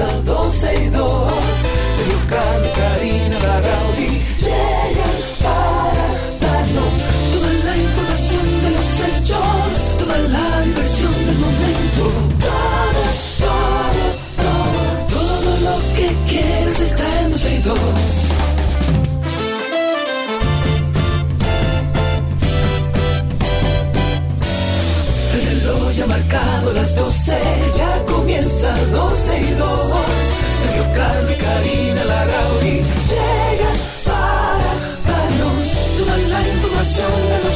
comienza 12 y 2. Sergio y Karina Larrauri llegan para darnos toda la información de los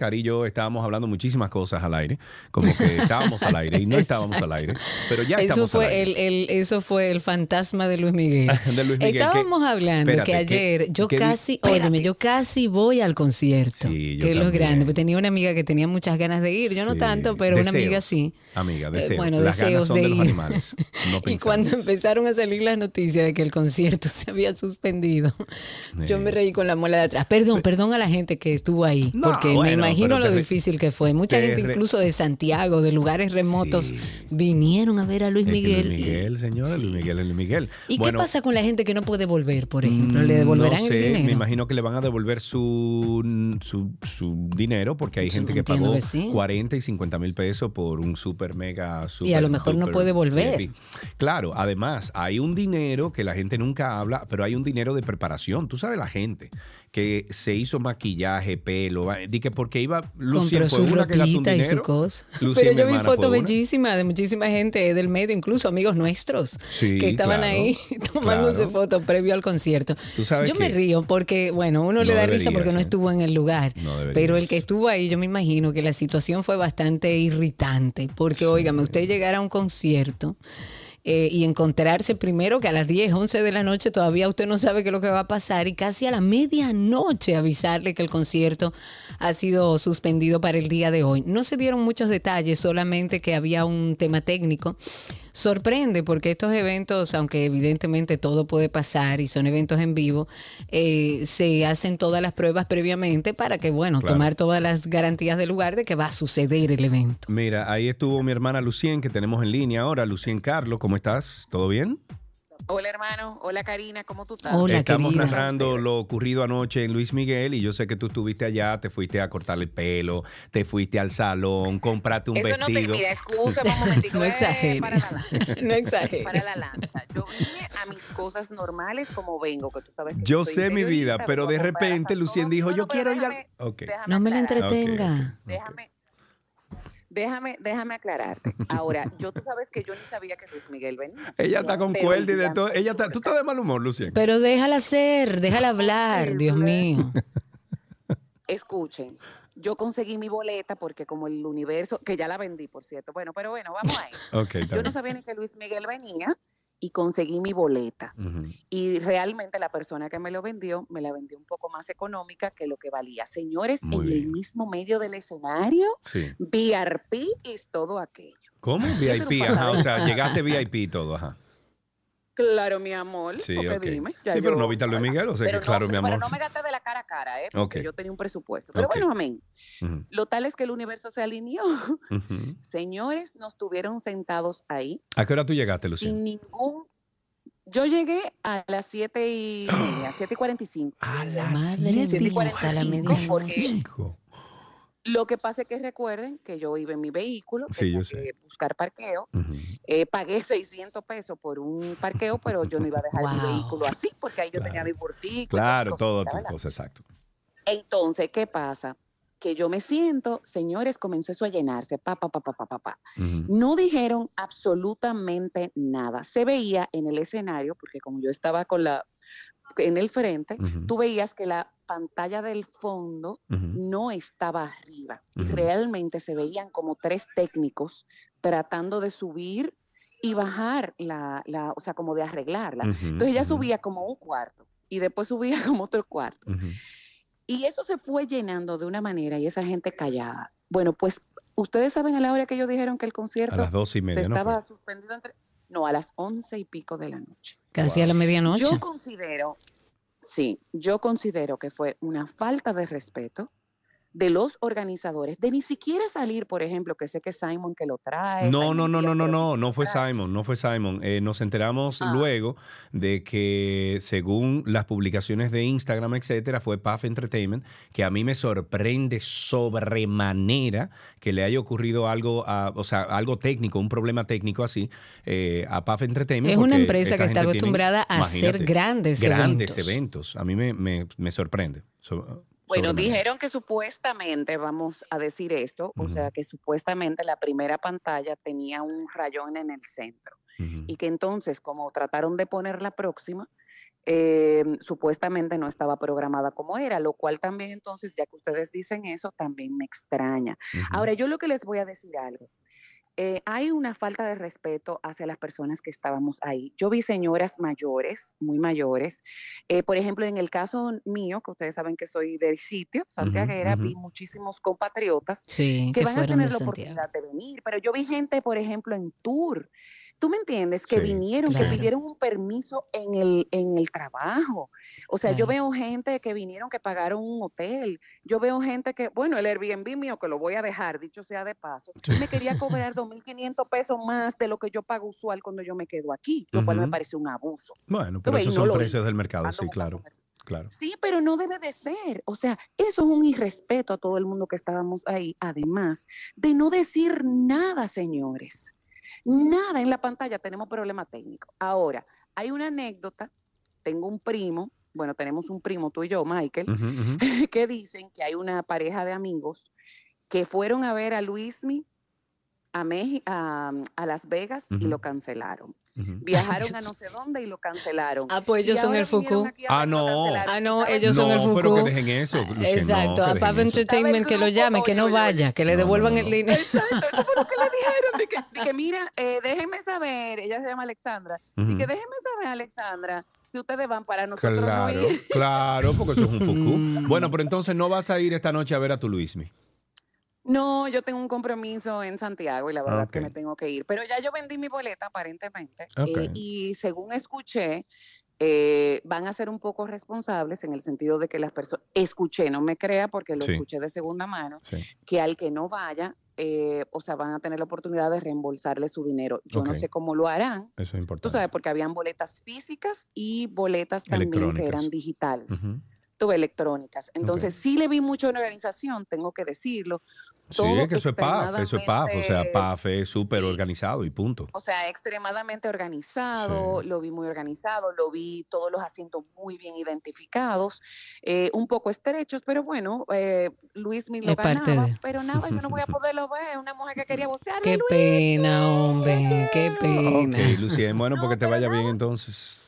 Cari y yo estábamos hablando muchísimas cosas al aire, como que estábamos al aire y no estábamos al aire, pero ya Eso estamos al fue aire. el, el- eso fue el fantasma de Luis Miguel. De Luis Miguel, Estábamos que- hablando espérate, que ayer que- yo que casi, óyeme, yo casi voy al concierto. Sí, yo que es lo grande. Porque tenía una amiga que tenía muchas ganas de ir, yo no tanto, pero una amiga sí. Amiga, Eh, deseos. bueno, Las ganas deseos son de de los ir. animales, no y cuando empezaron a salir las noticias de que el concierto se había suspendido, yo me reí con la muela de atrás. Perdón, perdón a la gente que estuvo ahí, No, porque me bueno, imagino lo difícil que fue. Mucha te gente, re- incluso de Santiago, de lugares remotos, Sí. vinieron a ver a Luis Es que Miguel. Luis Miguel, señora, Luis Miguel es Luis Miguel. ¿Y Bueno, qué pasa con la gente que no puede volver, por ejemplo? ¿Le mm, devolverán no el sé, dinero? Me imagino que le van a devolver su, su, su dinero porque hay gente que pagó que sí. 40 y 50 mil pesos por un super mega super Y a lo mejor no puede volver. Claro, además hay un dinero que la gente nunca habla, pero hay un dinero de preparación. Tú sabes la gente que se hizo maquillaje, pelo, va- di que porque iba Lucien Compró su ropita y su cosa. Lucien, Pero yo vi fotos bellísimas de muchísima gente del medio, incluso amigos nuestros, Sí, que estaban claro, ahí tomándose claro. fotos previo al concierto. Tú sabes yo me río porque, bueno, uno le da risa porque no ¿eh? estuvo en el lugar. No pero el que estuvo ahí, yo me imagino que la situación fue bastante irritante. Porque, óigame, usted llegar a un concierto. Eh, y encontrarse primero que a las 10, 11 de la noche todavía usted no sabe qué es lo que va a pasar y casi a la medianoche avisarle que el concierto ha sido suspendido para el día de hoy. No se dieron muchos detalles, solamente que había un tema técnico. Sorprende porque estos eventos, aunque evidentemente todo puede pasar y son eventos en vivo, eh, se hacen todas las pruebas previamente para que, bueno, Claro. tomar todas las garantías del lugar de que va a suceder el evento. Mira, ahí estuvo mi hermana Lucien, que tenemos en línea ahora. Lucien Carlos, ¿cómo estás? ¿Todo bien? Hola hermano, hola Karina, ¿cómo tú estás? Hola, Estamos querida. narrando lo ocurrido anoche en Luis Miguel y yo sé que tú estuviste allá, te fuiste a cortarle el pelo, te fuiste al salón, compraste un Eso no te, vestido. mira, excúsame un momentico. No eh, exageres. Para la lanza. No exageres. Para la lanza. Yo vine a mis cosas normales como vengo, que tú sabes que Yo sé mi vida, pero de repente Lucien dijo, No, yo no, quiero ir al... déjame- Ok. déjame No me la aclarar. entretenga. Déjame, déjame, déjame aclararte. Ahora, yo tú sabes que yo ni sabía que Luis Miguel venía. Ella está con cuerda y de todo. Ella está, tú estás de mal humor, Lucien. Pero déjala ser, déjala hablar, Dios mío. Escuchen, yo conseguí mi boleta porque como el universo, que ya la vendí, por cierto. Bueno, pero bueno, vamos ahí. Ok, está Yo no sabía ni que Luis Miguel venía y conseguí mi boleta. Y realmente la persona que me lo vendió, me la vendió un poco más económica que lo que valía. Señores, Muy en el mismo medio del escenario, Sí. VRP y todo aquello. ¿Cómo? VIP, ajá. O sea, llegaste VIP y todo, ajá. Claro, mi amor. Sí, porque dime. ya Sí, pero yo- no viste a Luis Miguel, o sea Pero que claro, no, mi amor. Pero no me gasté de la cara a cara, ¿eh? Porque Ok. yo tenía un presupuesto. Pero bueno, amén. Lo tal es que el universo se alineó. Señores, nos tuvieron sentados ahí ¿A qué hora tú llegaste, sin Lucien? ningún... Yo llegué a las 7 y media, 7 y 45. A Madre siete y mía, hasta la 45, medianoche. Lo que pasa es que recuerden que yo iba en mi vehículo, Sí, tenía yo sé. que buscar parqueo, eh, pagué 600 pesos por un parqueo, pero yo no iba a dejar mi Wow. vehículo así, porque ahí yo tenía mi burtico. y Claro, mi todo tus exacto. Entonces, ¿qué pasa? Que yo me siento, señores, comenzó eso a llenarse, pa, pa, pa, pa. No dijeron absolutamente nada. Se veía en el escenario, porque como yo estaba con la en el frente, tú veías que la pantalla del fondo no estaba arriba. Realmente se veían como tres técnicos tratando de subir y bajar la, la o sea, como de arreglarla. Entonces ella subía como un cuarto y después subía como otro cuarto. Y eso se fue llenando de una manera y esa gente callada. Bueno, pues ustedes saben a la hora que ellos dijeron que el A concierto las dos y se media, ¿no? estaba suspendido entre no, a las once y pico de la noche. Casi a la medianoche. Yo considero, sí, yo considero que fue una falta de respeto de los organizadores, de ni siquiera salir, por ejemplo, que sé que Simon que lo trae. No, no, no, no, no, no, no fue. Simon, no fue Simon. Eh, nos enteramos Ah. luego de que según las publicaciones de Instagram, etcétera, fue Puff Entertainment, que a mí me sorprende sobremanera que le haya ocurrido algo, a- o sea, algo técnico, un problema técnico así, eh, a Puff Entertainment. Es una empresa que está tiene- acostumbrada a hacer grandes grandes eventos. eventos. A mí me, me- me sorprende. so- Bueno, dijeron que supuestamente, vamos a decir esto, o sea, que supuestamente la primera pantalla tenía un rayón en el centro y que entonces, como trataron de poner la próxima, eh, supuestamente no estaba programada como era, lo cual también entonces, ya que ustedes dicen eso, también me extraña. Ahora, yo lo que les voy a decir algo. Eh, hay una falta de respeto hacia las personas que estábamos ahí. Yo vi señoras mayores, muy mayores. eh, por ejemplo, en el caso mío, que ustedes saben que soy del sitio, santiaguera, vi ujú. muchísimos compatriotas Sí, que que van a tener la Santiago. oportunidad de venir, pero yo vi gente, por ejemplo, en tour. ¿Tú me entiendes? Que Sí, vinieron, claro. que pidieron un permiso en el, en el trabajo. O sea, yo veo gente que vinieron que pagaron un hotel. Yo veo gente que, bueno, el Airbnb mío, que lo voy a dejar, dicho sea de paso, me quería cobrar 2.500 pesos más de lo que yo pago usual cuando yo me quedo aquí, lo cual me parece un abuso. Bueno, pero esos no son precios hice, del mercado, sí, claro, claro. Sí, pero no debe de ser. O sea, eso es un irrespeto a todo el mundo que estábamos ahí, además de no decir nada, señores. Nada en la pantalla, tenemos problema técnico. Ahora, hay una anécdota, tengo un primo, bueno, tenemos un primo, tú y yo, Michael, que dicen que hay una pareja de amigos que fueron a ver a Luismi a, Meji- a, a Las Vegas y lo cancelaron. Ujú. Viajaron a no sé dónde y lo cancelaron. Ah, pues Y ellos son el Foucault. Ah, y no. Ah, no, ¿Sabes ellos son el no, pero que Foucault. dejen eso. Exacto, no, a eso. Entertainment que lo llame, que no vaya, que le devuelvan no, el dinero. Exacto, eso fue lo que le dijeron. De que, de que, mira, eh, déjenme saber, ella se llama Alexandra, y Ujú. que déjenme saber, Alexandra, si ustedes van para nosotros no Claro, ir. claro, porque eso es un fuku. Mm. Bueno, pero entonces no vas a ir esta noche a ver a tu Luismi. No, yo tengo un compromiso en Santiago y la verdad que me tengo que ir. Pero ya yo vendí mi boleta aparentemente eh, y según escuché, eh, van a ser un poco responsables en el sentido de que las personas, escuché, no me crea porque lo Sí. escuché de segunda mano, Sí. que al que no vaya, eh, o sea, van a tener la oportunidad de reembolsarle su dinero. Yo no sé cómo lo harán, Eso es importante. tú sabes, porque habían boletas físicas y boletas también que eran digitales, Ujú. tuve electrónicas. Entonces, sí le vi mucho una organización, tengo que decirlo. Sí, todo es que eso es PAF, eso es PAF. O sea, PAF es súper sí. organizado y punto. O sea, extremadamente organizado, Sí. lo vi muy organizado, lo vi todos los asientos muy bien identificados, eh, un poco estrechos, pero bueno, eh, Luis me lo Es parte ganaba, de. pero nada, yo no voy a poderlo ver, una mujer que quería vocear. Qué pena, hombre, qué pena. Ok, Lucía, bueno, No, porque te vaya bien entonces.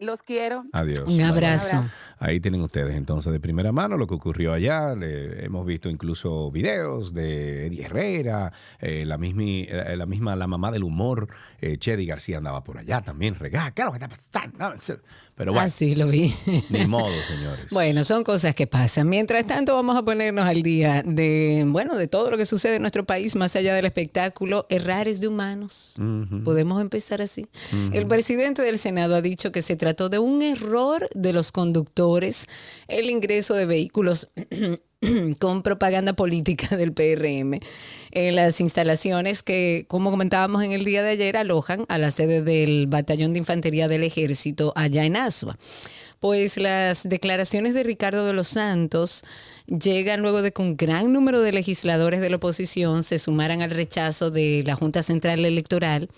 Los quiero. Adiós. Un abrazo. Ahí tienen ustedes entonces de primera mano lo que ocurrió allá. Le- hemos visto incluso videos de Eddie Herrera, eh, la, mismi- eh, la misma, la mamá del humor, eh, Chedi García andaba por allá también, regá, ¿qué es lo que está pasando? Pero bueno, Ah, sí, lo vi. ni modo, señores. Bueno, son cosas que pasan. Mientras tanto, vamos a ponernos al día de, bueno, de todo lo que sucede en nuestro país, más allá del espectáculo, errares de humanos. Podemos empezar así. El presidente del Senado ha dicho que se trató de un error de los conductores el ingreso de vehículos con propaganda política del PRM en las instalaciones que, como comentábamos en el día de ayer, alojan a la sede del Batallón de Infantería del Ejército allá en Asua. Pues las declaraciones de Ricardo de los Santos llegan luego de que un gran número de legisladores de la oposición se sumaran al rechazo de la Junta Central Electoral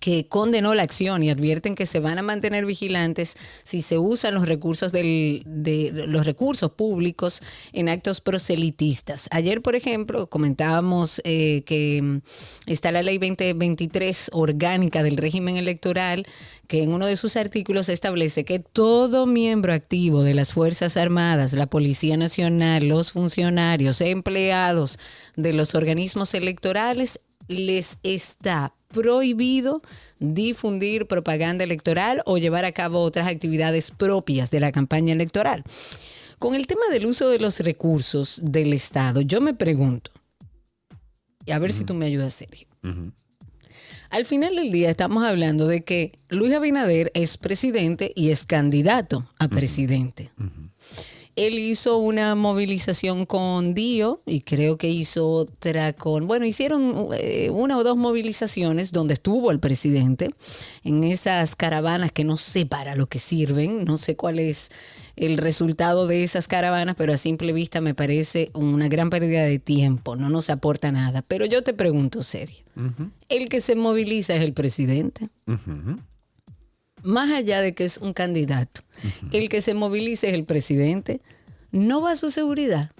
que condenó la acción y advierten que se van a mantener vigilantes si se usan los recursos del, de los recursos públicos en actos proselitistas. Ayer, por ejemplo, comentábamos eh, que mm, está la ley 2023 orgánica del régimen electoral que en uno de sus artículos establece que todo miembro activo de las Fuerzas Armadas, la Policía Nacional, los funcionarios, empleados de los organismos electorales les está prohibido difundir propaganda electoral o llevar a cabo otras actividades propias de la campaña electoral. Con el tema del uso de los recursos del Estado, yo me pregunto, y a ver si tú me ayudas, Sergio. Al final del día estamos hablando de que Luis Abinader es presidente y es candidato a presidente. Él hizo una movilización con Dio y creo que hizo otra con, bueno, hicieron eh, una o dos movilizaciones donde estuvo el presidente en esas caravanas que no sé para lo que sirven, no sé cuál es el resultado de esas caravanas, pero a simple vista me parece una gran pérdida de tiempo, no nos aporta nada. Pero yo te pregunto serio, ¿el que se moviliza es el presidente? Más allá de que es un candidato, el que se moviliza es el presidente, no va a su seguridad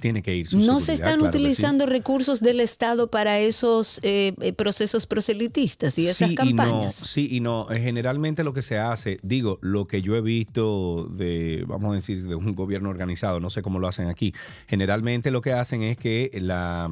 tiene que ir. Su no se están utilizando recursos del Estado para esos eh, eh, procesos proselitistas y esas campañas. sí y no. Eh, generalmente lo que se hace, digo, lo que yo he visto de, vamos a decir, de un gobierno organizado, no sé cómo lo hacen aquí. Generalmente lo que hacen es que la,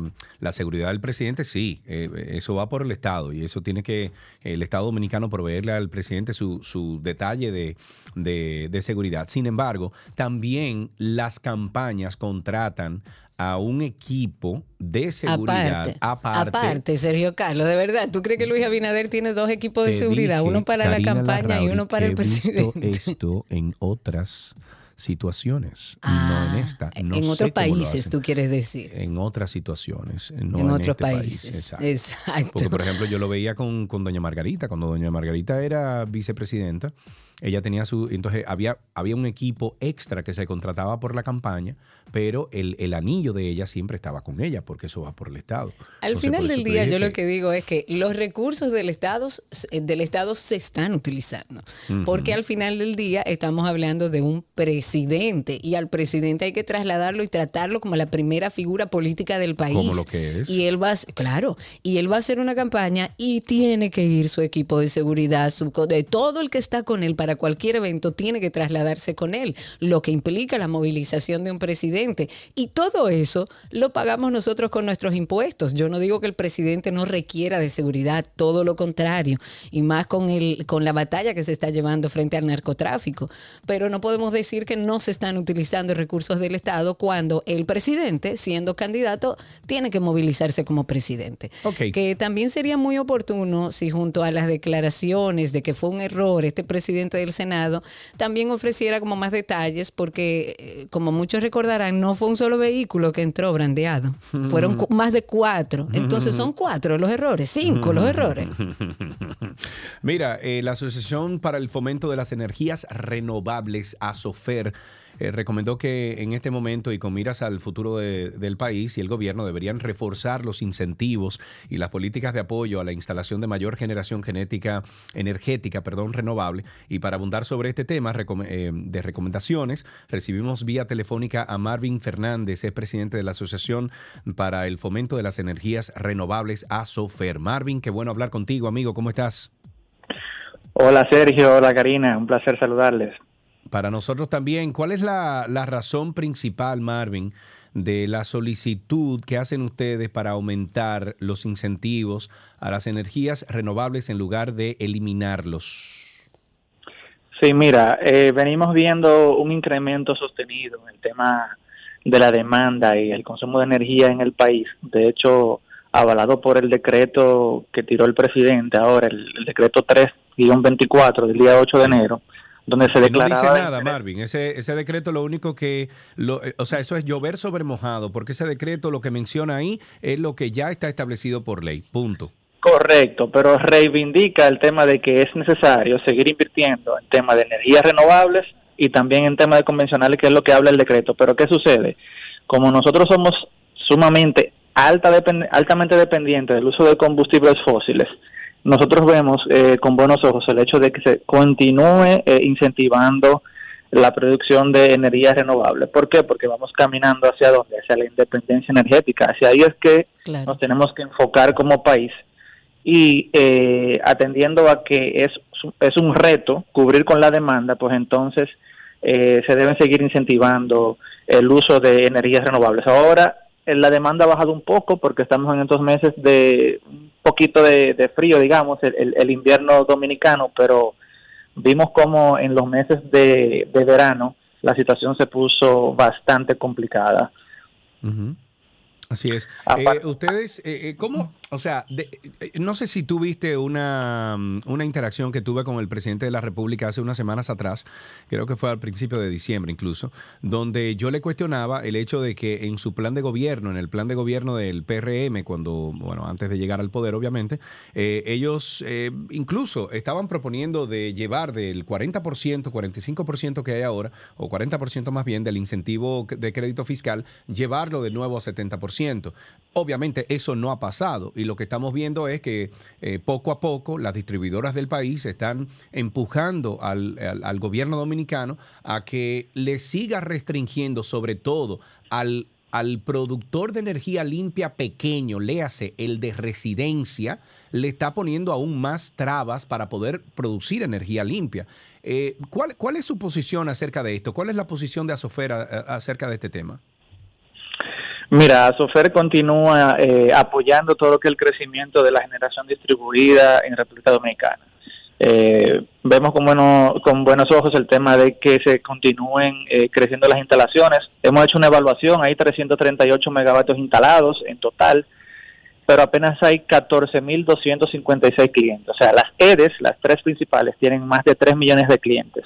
seguridad del presidente, sí, eso va por el Estado y eso tiene que el Estado dominicano proveerle al presidente su, su detalle de, de, de seguridad. Sin embargo, también las campañas contratan a un equipo de seguridad aparte. Aparte, Sergio Carlos, de verdad, ¿tú crees que Luis Abinader tiene dos equipos de seguridad? uno para la campaña y uno para el presidente. Esto en otras situaciones, no en ah, esta. en otros países, tú quieres decir. En otras situaciones, no en, otros este países. Exacto. Porque, por ejemplo, yo lo veía con, con doña Margarita, cuando doña Margarita era vicepresidenta ella tenía su. Entonces había, había un equipo extra que se contrataba por la campaña, pero el, el anillo de ella siempre estaba con ella, porque eso va por el Estado. Al final del día, yo lo que digo es que los recursos del Estado, del Estado se están utilizando. Porque al final del día estamos hablando de un presidente. Y al presidente hay que trasladarlo y tratarlo como la primera figura política del país. Como lo que es. Y él va, claro, y él va a hacer una campaña y tiene que ir su equipo de seguridad, su, de todo el que está con él para cualquier evento tiene que trasladarse con él, lo que implica la movilización de un presidente. Y todo eso lo pagamos nosotros con nuestros impuestos. Yo no digo que el presidente no requiera de seguridad, todo lo contrario, y más con, el, con la batalla que se está llevando frente al narcotráfico. Pero no podemos decir que no se están utilizando recursos del Estado cuando el presidente, siendo candidato, tiene que movilizarse como presidente. Que también sería muy oportuno si junto a las declaraciones de que fue un error este presidente del Senado, también ofreciera como más detalles, porque eh, como muchos recordarán, no fue un solo vehículo que entró brandeado, fueron más de cuatro. Entonces son cuatro los errores, cinco los errores. Mira, eh, la Asociación para el Fomento de las Energías Renovables, ASOFER, eh, recomendó que en este momento y con miras al futuro del país y el gobierno deberían reforzar los incentivos y las políticas de apoyo a la instalación de mayor generación genética energética, perdón, renovable. Y para abundar sobre este tema eh, de recomendaciones, recibimos vía telefónica a Marvin Fernández, es presidente de la Asociación para el Fomento de las Energías Renovables, ASOFER. Marvin, qué bueno hablar contigo, amigo, ¿cómo estás? Hola Sergio, hola Karina, un placer saludarles. Para nosotros también, ¿cuál es la, razón principal, Marvin, de la solicitud que hacen ustedes para aumentar los incentivos a las energías renovables en lugar de eliminarlos? Sí, mira, eh, venimos viendo un incremento sostenido en el tema de la demanda y el consumo de energía en el país. De hecho, avalado por el decreto que tiró el presidente ahora, el, el decreto 3-24 del día 8 de enero, donde se declaraba... No dice nada, Marvin. Ese, ese decreto lo único que... Lo, eh, o sea, eso es llover sobre mojado, porque ese decreto lo que menciona ahí es lo que ya está establecido por ley. Punto. Correcto, pero reivindica el tema de que es necesario seguir invirtiendo en temas de energías renovables y también en temas de convencionales, que es lo que habla el decreto. Pero ¿qué sucede? Como nosotros somos sumamente alta altamente dependientes del uso de combustibles fósiles, nosotros vemos eh, con buenos ojos el hecho de que se continúe eh, incentivando la producción de energía renovable. ¿Por qué? Porque vamos caminando hacia dónde? Hacia la independencia energética. Hacia ahí es que nos tenemos que enfocar como país y eh, atendiendo a que es, es un reto cubrir con la demanda, pues entonces se deben seguir incentivando el uso de energías renovables. Ahora la demanda ha bajado un poco porque estamos en estos meses de un poquito de, frío, digamos, el, invierno dominicano, pero vimos como en los meses de, verano la situación se puso bastante complicada. Así es. Eh, ustedes, eh, eh, ¿cómo? O sea, eh, no sé si tú viste una, mm, una, interacción que tuve con el presidente de la República hace unas semanas atrás, creo que fue al principio de diciembre incluso, donde yo le cuestionaba el hecho de que en su plan de gobierno, en el plan de gobierno del PRM, cuando, bueno, antes de llegar al poder, obviamente, eh, ellos eh, incluso estaban proponiendo de llevar del 40%, 45% que hay ahora, o 40% más bien del incentivo de crédito fiscal, llevarlo de nuevo a 70%. Obviamente eso no ha pasado lo que estamos viendo es que eh, poco a poco las distribuidoras del país están empujando al, gobierno dominicano a que le siga restringiendo sobre todo al, al productor de energía limpia pequeño, léase el de residencia, le está poniendo aún más trabas para poder producir energía limpia. Eh, ¿cuál, ¿Cuál es su posición acerca de esto? ¿Cuál es la posición de Asofera eh, acerca de este tema? Mira, Sofer continúa eh, apoyando todo lo que es el crecimiento de la generación distribuida en República Dominicana. Eh, vemos con, bueno, con buenos ojos el tema de que se continúen eh, creciendo las instalaciones. Hemos hecho una evaluación, hay 338 megavatios instalados en total, pero apenas hay 14.256 clientes. O sea, las EDES, las tres principales, tienen más de 3 millones de clientes.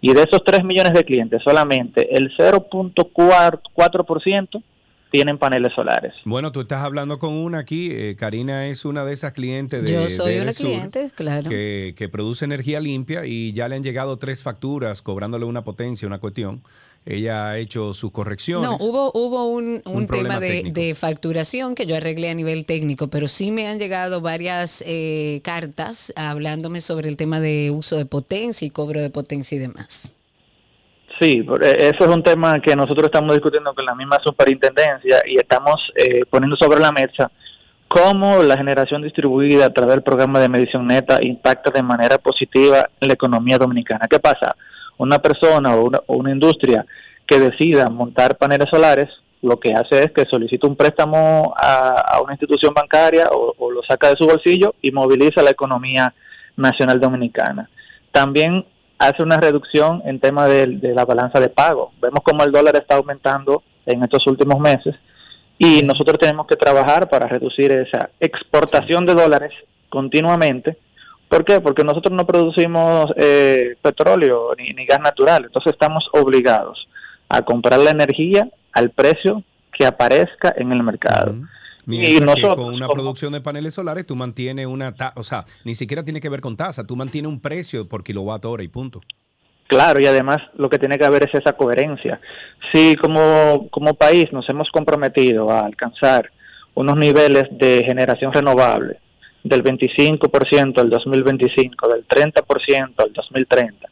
Y de esos 3 millones de clientes, solamente el 0.4% tienen paneles solares. Bueno, tú estás hablando con una aquí, eh, Karina es una de esas clientes de Yo soy una cliente, claro. Que, que, produce energía limpia y ya le han llegado tres facturas cobrándole una potencia, una cuestión. Ella ha hecho sus correcciones. No, hubo, hubo un, un, tema de, facturación que yo arreglé a nivel técnico, pero sí me han llegado varias eh, cartas hablándome sobre el tema de uso de potencia y cobro de potencia y demás. Sí, eh, eso es un tema que nosotros estamos discutiendo con la misma superintendencia y estamos eh, poniendo sobre la mesa cómo la generación distribuida a través del programa de medición neta impacta de manera positiva en la economía dominicana. ¿Qué pasa? Una persona o una, industria que decida montar paneles solares, lo que hace es que solicita un préstamo a, una institución bancaria o, o, lo saca de su bolsillo y moviliza la economía nacional dominicana. También hace una reducción en tema de, la balanza de pago. Vemos como el dólar está aumentando en estos últimos meses y nosotros tenemos que trabajar para reducir esa exportación de dólares continuamente. ¿Por qué? Porque nosotros no producimos eh, petróleo ni, gas natural, entonces estamos obligados a comprar la energía al precio que aparezca en el mercado y nosotros, con una producción de paneles solares tú mantienes una, o sea, ni siquiera tiene que ver con tasa, tú mantienes un precio por kilowatt hora y punto. Claro, y además lo que tiene que haber es esa coherencia. Si como, como país nos hemos comprometido a alcanzar unos niveles de generación renovable del 25% del 2025, del 30% del 2030,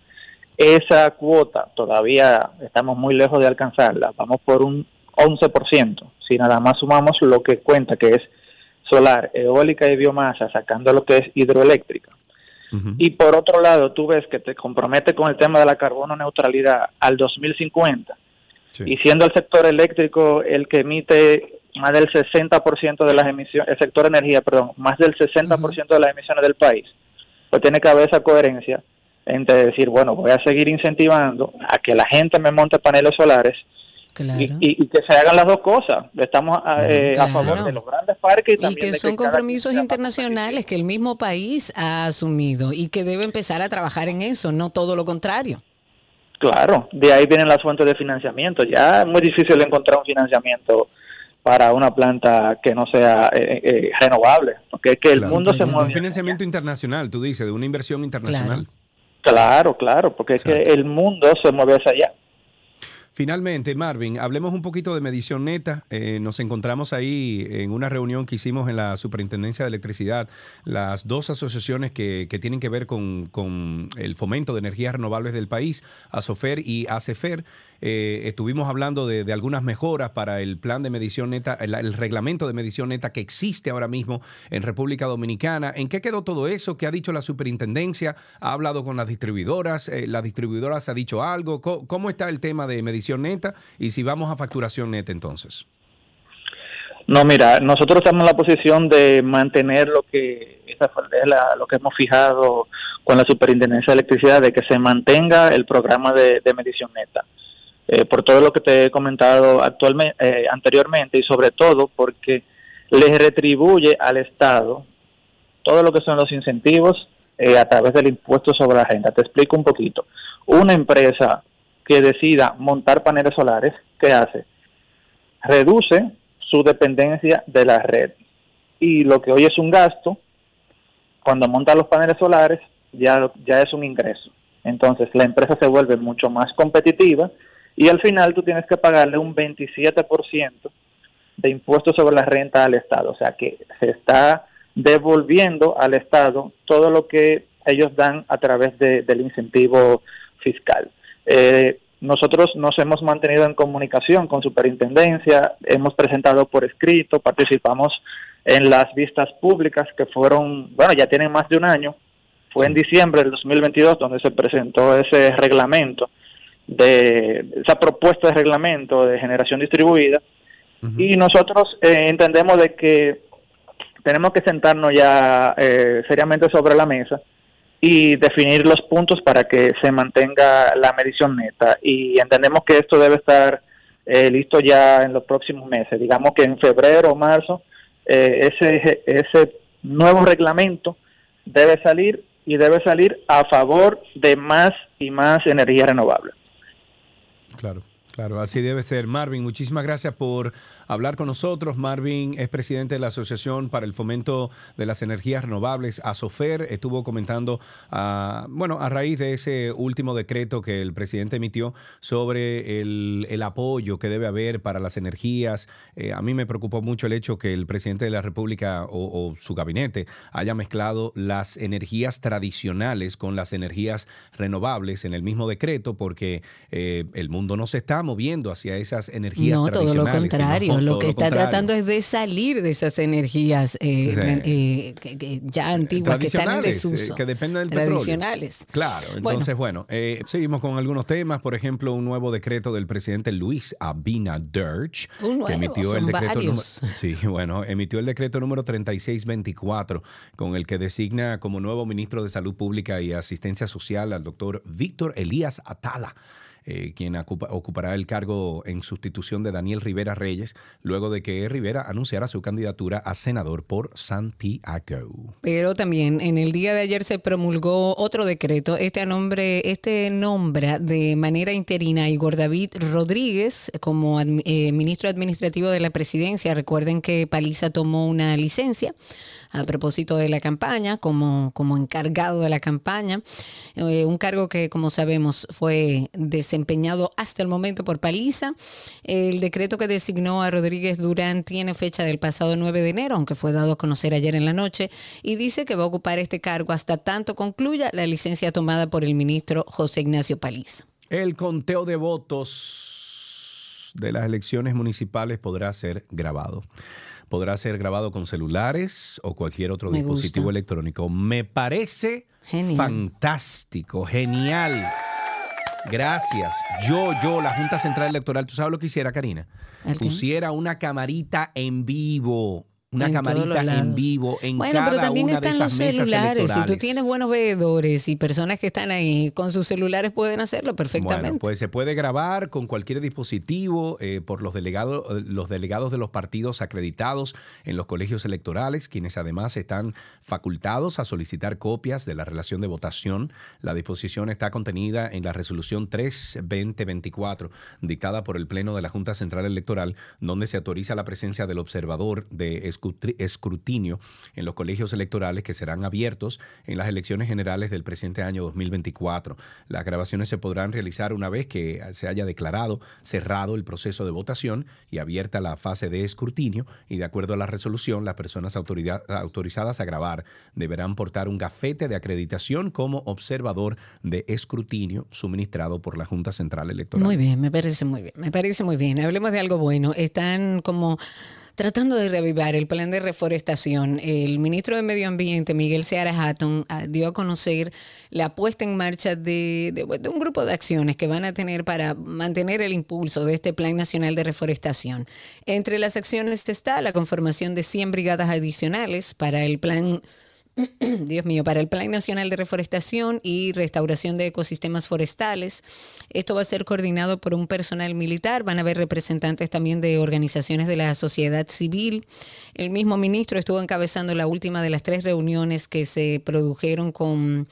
esa cuota todavía estamos muy lejos de alcanzarla, vamos por un 11%, si nada más sumamos lo que cuenta, que es solar, eólica y biomasa, sacando lo que es hidroeléctrica. Y por otro lado, tú ves que te compromete con el tema de la carbono neutralidad al 2050, y siendo el sector eléctrico el que emite más del 60% de las emisiones, el sector energía, perdón, más del 60% de las emisiones del país, pues tiene que haber esa coherencia entre decir, bueno, voy a seguir incentivando a que la gente me monte paneles solares, y, que se hagan las dos cosas. Estamos eh, a favor de los grandes parques y, que son compromisos internacionales que el mismo país ha asumido y que debe empezar a trabajar en eso, no todo lo contrario. Claro, de ahí vienen las fuentes de financiamiento. Ya es muy difícil encontrar un financiamiento para una planta que no sea eh, eh, renovable, porque es que el mundo se mueve. Un financiamiento internacional, tú dices, de una inversión internacional. Claro, claro, porque es que el mundo se mueve hacia allá. Finalmente, Marvin, hablemos un poquito de medición neta. Eh, nos encontramos ahí en una reunión que hicimos en la Superintendencia de Electricidad, las dos asociaciones que, tienen que ver con, con, el fomento de energías renovables del país, ASOFER y ACEFER. Eh, estuvimos hablando de, algunas mejoras para el plan de medición neta, el, reglamento de medición neta que existe ahora mismo en República Dominicana. ¿En qué quedó todo eso? ¿Qué ha dicho la superintendencia? ¿Ha hablado con las distribuidoras? Eh, ¿Las distribuidoras ha dicho algo? ¿Cómo, está el tema de medición neta? Y si vamos a facturación neta entonces. No, mira, nosotros estamos en la posición de mantener lo que es lo que hemos fijado con la Superintendencia de Electricidad, de que se mantenga el programa de medición neta. Eh, por todo lo que te he comentado actualmente, eh, anteriormente y sobre todo porque le retribuye al Estado todo lo que son los incentivos eh, a través del impuesto sobre la renta. Te explico un poquito. Una empresa que decida montar paneles solares, ¿qué hace? Reduce su dependencia de la red. Y lo que hoy es un gasto, cuando monta los paneles solares, ya, ya es un ingreso. Entonces la empresa se vuelve mucho más competitiva y al final tú tienes que pagarle un 27% de impuestos sobre la renta al Estado. O sea que se está devolviendo al Estado todo lo que ellos dan a través del incentivo fiscal. Eh, nosotros nos hemos mantenido en comunicación con Superintendencia, hemos presentado por escrito, participamos en las vistas públicas que fueron, bueno, ya tienen más de un año, fue en diciembre del 2022 donde se presentó ese reglamento, de esa propuesta de reglamento de generación distribuida, y nosotros eh, entendemos de que tenemos que sentarnos ya eh, seriamente sobre la mesa y definir los puntos para que se mantenga la medición neta. Y entendemos que esto debe estar eh, listo ya en los próximos meses. Digamos que en febrero o marzo eh, ese, ese nuevo reglamento debe salir y debe salir a favor de más y más energía renovable. Claro. Claro, así debe ser. Marvin, muchísimas gracias por hablar con nosotros. Marvin es presidente de la Asociación para el Fomento de las Energías Renovables, ASOFER. Estuvo comentando, ah, bueno, a raíz de ese último decreto que el presidente emitió sobre el, apoyo que debe haber para las energías. Eh, a mí me preocupó mucho el hecho que el presidente de la República o, su gabinete haya mezclado las energías tradicionales con las energías renovables en el mismo decreto, porque eh, el mundo no se está moviendo hacia esas energías no, tradicionales. Todo lo contrario, lo que está tratando es de salir de esas energías eh, eh, ya antiguas que están en desuso. Eh, que dependen del tradicionales. Claro, entonces bueno, seguimos con algunos temas, por ejemplo, un nuevo decreto del presidente Luis Abinader, un nuevo, emitió el decreto número, sí, bueno, emitió el decreto número 3624 con el que designa como nuevo ministro de Salud Pública y Asistencia Social al doctor Víctor Elías Atala. Eh, quien ocupará el cargo en sustitución de Daniel Rivera Reyes, luego de que Rivera anunciara su candidatura a senador por Santiago. Pero también en el día de ayer se promulgó otro decreto. Este nombre, este nombra de manera interina a Igor David Rodríguez como eh, ministro administrativo de la presidencia. Recuerden que Paliza tomó una licencia a propósito de la campaña, como, como encargado de la campaña, eh, un cargo que, como sabemos, fue desempeñado hasta el momento por Paliza. El decreto que designó a Rodríguez Durán tiene fecha del pasado 9 de enero, aunque fue dado a conocer ayer en la noche, y dice que va a ocupar este cargo hasta tanto concluya la licencia tomada por el ministro José Ignacio Paliza. El conteo de votos de las elecciones municipales podrá ser grabado podrá ser grabado con celulares o cualquier otro dispositivo electrónico. Me parece fantástico, genial. Gracias. Yo, yo, la Junta Central Electoral, ¿tú sabes lo que hiciera, Karina? Pusiera una camarita en vivo una camarita en vivo en bueno, pero también están los celulares. Si tú tienes buenos veedores y personas que están ahí con sus celulares pueden hacerlo perfectamente. Bueno, pues se puede grabar con cualquier dispositivo eh, por los delegados, los delegados de los partidos acreditados en los colegios electorales, quienes además están facultados a solicitar copias de la relación de votación. La disposición está contenida en la resolución 3-2024 dictada por el Pleno de la Junta Central Electoral, donde se autoriza la presencia del observador de escrutinio en los colegios electorales que serán abiertos en las elecciones generales del presente año 2024. Las grabaciones se podrán realizar una vez que se haya declarado cerrado el proceso de votación y abierta la fase de escrutinio y de acuerdo a la resolución, las personas autorizadas a grabar deberán portar un gafete de acreditación como observador de escrutinio suministrado por la Junta Central Electoral. Muy bien, me parece muy bien, me parece muy bien. Hablemos de algo bueno. Están como tratando de revivar el plan de reforestación, el ministro de Medio Ambiente, Miguel Seara Hatton, ah, dio a conocer la puesta en marcha de, de, un grupo de acciones que van a tener para mantener el impulso de este Plan Nacional de Reforestación. Entre las acciones está la conformación de 100 brigadas adicionales para el plan Dios mío, para el Plan Nacional de Reforestación y Restauración de Ecosistemas Forestales. Esto va a ser coordinado por un personal militar, van a haber representantes también de organizaciones de la sociedad civil. El mismo ministro estuvo encabezando la última de las tres reuniones que se produjeron con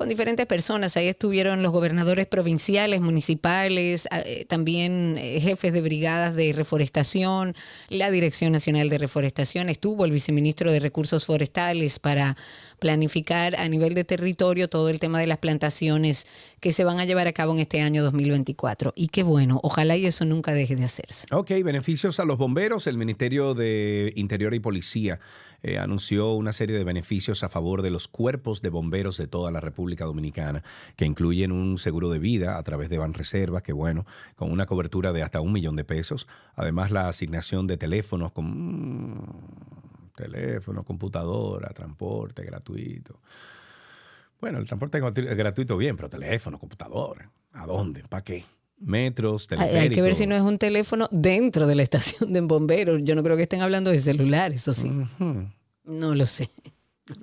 con diferentes personas. Ahí estuvieron los gobernadores provinciales, municipales, eh, también eh, jefes de brigadas de reforestación, la Dirección Nacional de Reforestación, estuvo el viceministro de Recursos Forestales para planificar a nivel de territorio todo el tema de las plantaciones que se van a llevar a cabo en este año 2024. Y qué bueno, ojalá y eso nunca deje de hacerse. Ok, beneficios a los bomberos, el Ministerio de Interior y Policía eh, anunció una serie de beneficios a favor de los cuerpos de bomberos de toda la República Dominicana, que incluyen un seguro de vida a través de Banreserva, que bueno, con una cobertura de hasta un millón de pesos. Además, la asignación de teléfonos con mm, teléfono, computadora, transporte gratuito. Bueno, el transporte gratuito bien, pero teléfono, computadora, ¿a dónde? ¿Para qué? Metros, teleféricos. Hay que ver si no es un teléfono dentro de la estación de bomberos. Yo no creo que estén hablando de celulares, eso sí. No lo sé.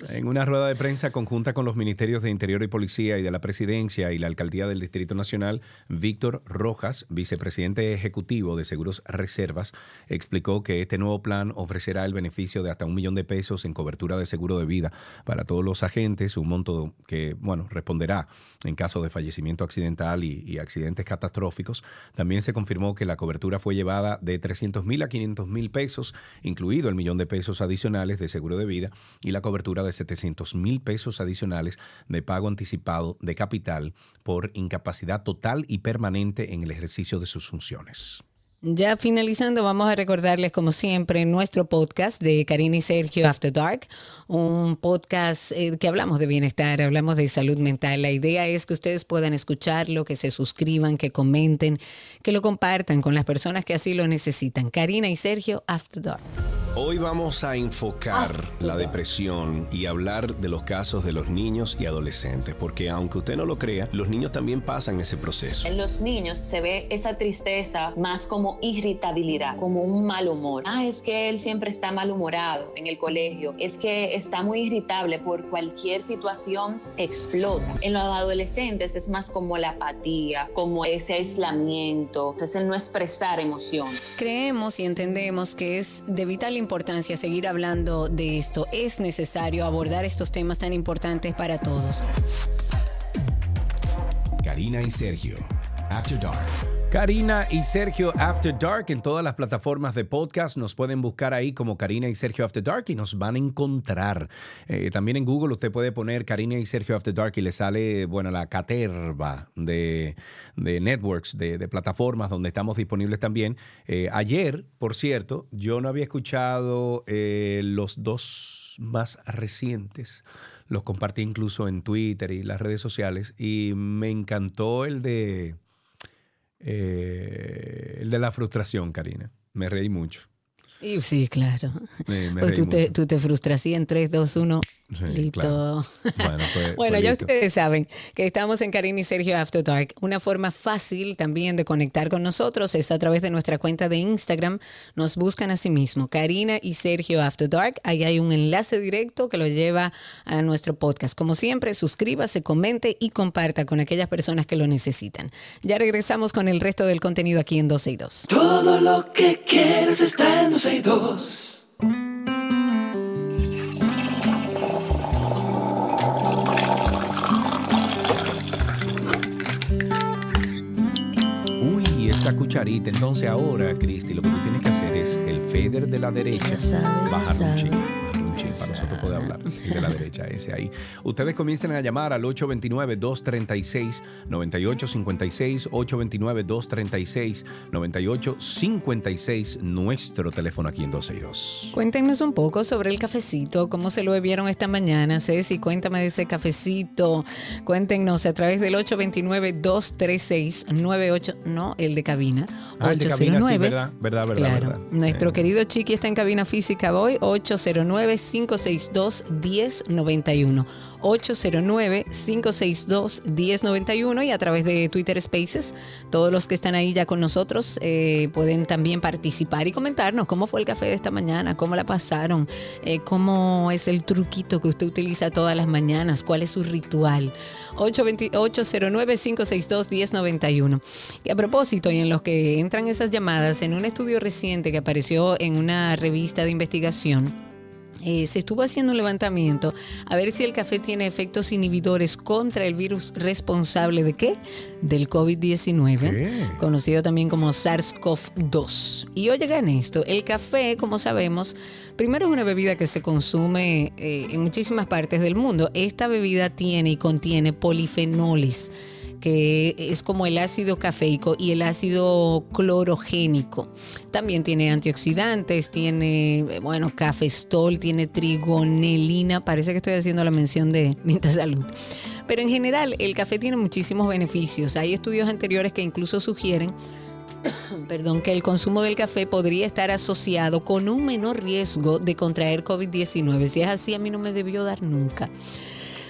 En una rueda de prensa conjunta con los ministerios de Interior y Policía y de la Presidencia y la Alcaldía del Distrito Nacional, Víctor Rojas, vicepresidente ejecutivo de Seguros Reservas, explicó que este nuevo plan ofrecerá el beneficio de hasta un millón de pesos en cobertura de seguro de vida para todos los agentes, un monto que, bueno, responderá en caso de fallecimiento accidental y, accidentes catastróficos. También se confirmó que la cobertura fue llevada de 300 mil a 500 mil pesos, incluido el millón de pesos adicionales de seguro de vida y la cobertura de 700 mil pesos adicionales de pago anticipado de capital por incapacidad total y permanente en el ejercicio de sus funciones. Ya finalizando, vamos a recordarles como siempre nuestro podcast de Karina y Sergio After Dark, un podcast eh, que hablamos de bienestar, hablamos de salud mental. La idea es que ustedes puedan escucharlo, que se suscriban, que comenten, que lo compartan con las personas que así lo necesitan. Karina y Sergio After Dark. Hoy vamos a enfocar la depresión y hablar de los casos de los niños y adolescentes, porque aunque usted no lo crea, los niños también pasan ese proceso. En los niños se ve esa tristeza más como irritabilidad, como un mal humor. Ah, es que él siempre está malhumorado en el colegio, es que está muy irritable por cualquier situación, explota. En los adolescentes es más como la apatía, como ese aislamiento, es el no expresar emociones. Creemos y entendemos que es de vital importancia importancia seguir hablando de esto. Es necesario abordar estos temas tan importantes para todos. Karina y Sergio, After Dark. Karina y Sergio After Dark en todas las plataformas de podcast. Nos pueden buscar ahí como Karina y Sergio After Dark y nos van a encontrar. Eh, también en Google usted puede poner Karina y Sergio After Dark y le sale, bueno, la caterva de, networks, de, plataformas donde estamos disponibles también. Eh, ayer, por cierto, yo no había escuchado eh, los dos más recientes los compartí incluso en Twitter y las redes sociales y me encantó el de eh, el de la frustración, Karina. Me reí mucho. Y, sí, claro. pues tú, te, tú te frustras en 3, 2, 1. Listo. Bueno, ya ustedes saben que estamos en Karina y Sergio After Dark. Una forma fácil también de conectar con nosotros es a través de nuestra cuenta de Instagram. Nos buscan a sí mismo, Karina y Sergio After Dark. Ahí hay un enlace directo que lo lleva a nuestro podcast. Como siempre, suscríbase, comente y comparta con aquellas personas que lo necesitan. Ya regresamos con el resto del contenido aquí en 12 y 2. Todo lo que quieres está en 12 y 2. Entonces ahora, Cristi, lo que tú tienes que hacer es el fader de la derecha, bajar un poder hablar. de la derecha, ese ahí. Ustedes comiencen a llamar al 829-236-9856, 829-236-9856, nuestro teléfono aquí en 262. Cuéntenos un poco sobre el cafecito, cómo se lo bebieron esta mañana, Ceci, cuéntame de ese cafecito. Cuéntenos a través del 829-236-98, no, el de cabina. Ah, 809. verdad, verdad, verdad, Nuestro querido Chiqui está en cabina física hoy, 809 5 809-562-1091. 809-562-1091 y a través de Twitter Spaces, todos los que están ahí ya con nosotros eh, pueden también participar y comentarnos cómo fue el café de esta mañana, cómo la pasaron, eh, cómo es el truquito que usted utiliza todas las mañanas, cuál es su ritual. 809-562-1091. Y a propósito, y en los que entran esas llamadas, en un estudio reciente que apareció en una revista de investigación, eh, se estuvo haciendo un levantamiento a ver si el café tiene efectos inhibidores contra el virus responsable de qué? Del COVID-19, conocido también como SARS-CoV-2. Y oigan esto, el café, como sabemos, primero es una bebida que se consume eh, en muchísimas partes del mundo. Esta bebida tiene y contiene polifenoles que es como el ácido cafeico y el ácido clorogénico. También tiene antioxidantes, tiene, bueno, cafestol, tiene trigonelina, parece que estoy haciendo la mención de Minta Salud. Pero en general el café tiene muchísimos beneficios. Hay estudios anteriores que incluso sugieren perdón, que el consumo del café podría estar asociado con un menor riesgo de contraer COVID-19. Si es así, a mí no me debió dar nunca.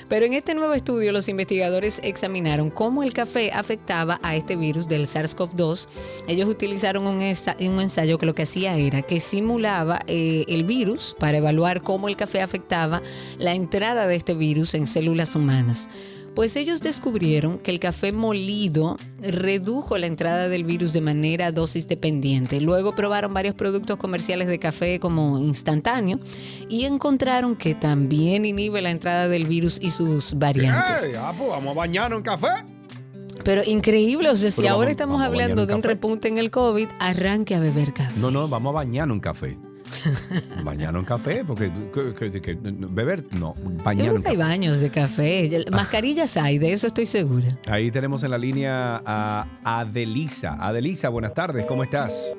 Pero en este nuevo estudio los investigadores examinaron cómo el café afectaba a este virus del SARS-CoV-2. Ellos utilizaron un, ensayo que lo que hacía era que simulaba eh, el virus para evaluar cómo el café afectaba la entrada de este virus en células humanas. Pues ellos descubrieron que el café molido redujo la entrada del virus de manera dosis dependiente. Luego probaron varios productos comerciales de café como instantáneo y encontraron que también inhibe la entrada del virus y sus variantes. Ah, pues vamos a bañar en café. Pero increíble, o sea, si ahora estamos hablando de un repunte en el COVID, arranque a beber café. No, no, vamos a bañar un café. Bañar en café, porque beber, no, bañar Yo hay baños de café. Mascarillas hay, de eso estoy segura. Ahí tenemos en la línea a Adelisa. Adelisa, buenas tardes, ¿cómo estás?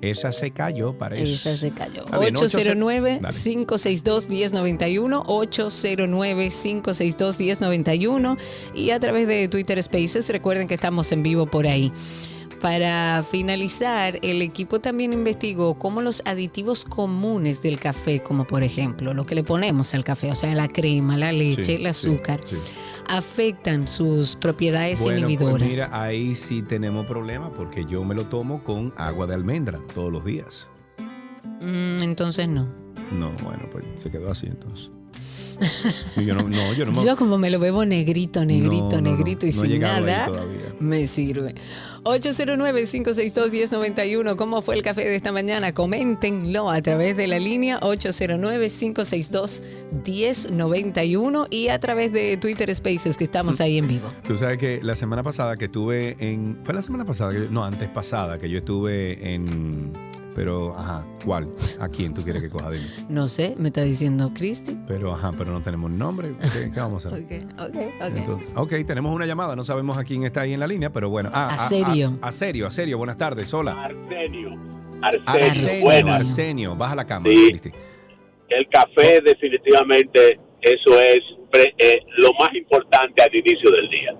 Esa se cayó, parece. Esa se cayó. 809-562-1091, 809-562-1091 y a través de Twitter Spaces, recuerden que estamos en vivo por ahí. Para finalizar, el equipo también investigó cómo los aditivos comunes del café, como por ejemplo lo que le ponemos al café, o sea, la crema, la leche, el azúcar, afectan sus propiedades bueno, pues inhibidoras. mira, ahí sí tenemos problema porque yo me lo tomo con agua de almendra todos los días. Mm, entonces no. No, bueno, pues se quedó así entonces. Yo, no, no, yo, no me... yo como me lo bebo negrito, negrito, negrito y sin nada, me sirve. 809-562-1091. ¿Cómo fue el café de esta mañana? Coméntenlo a través de la línea 809-562-1091 y a través de Twitter Spaces que estamos ahí en vivo. Tú sabes que la semana pasada que estuve en... Fue la semana pasada, no, antes pasada, que yo estuve en pero, ajá, ¿cuál? ¿A quién tú quieres que coja de mí? No sé, me está diciendo Cristi. Pero, ajá, pero no tenemos nombre. ¿Qué, vamos a hacer? ok, ok, ok. ok, tenemos una llamada, no sabemos a quién está ahí en la línea, pero bueno. Ah, a, serio. A, serio, a serio. Buenas tardes, hola. Arsenio. Arsenio, Arsenio, Arsenio. baja la cámara, sí. Cristi. El café, definitivamente, eso es eh, lo más importante al inicio del día.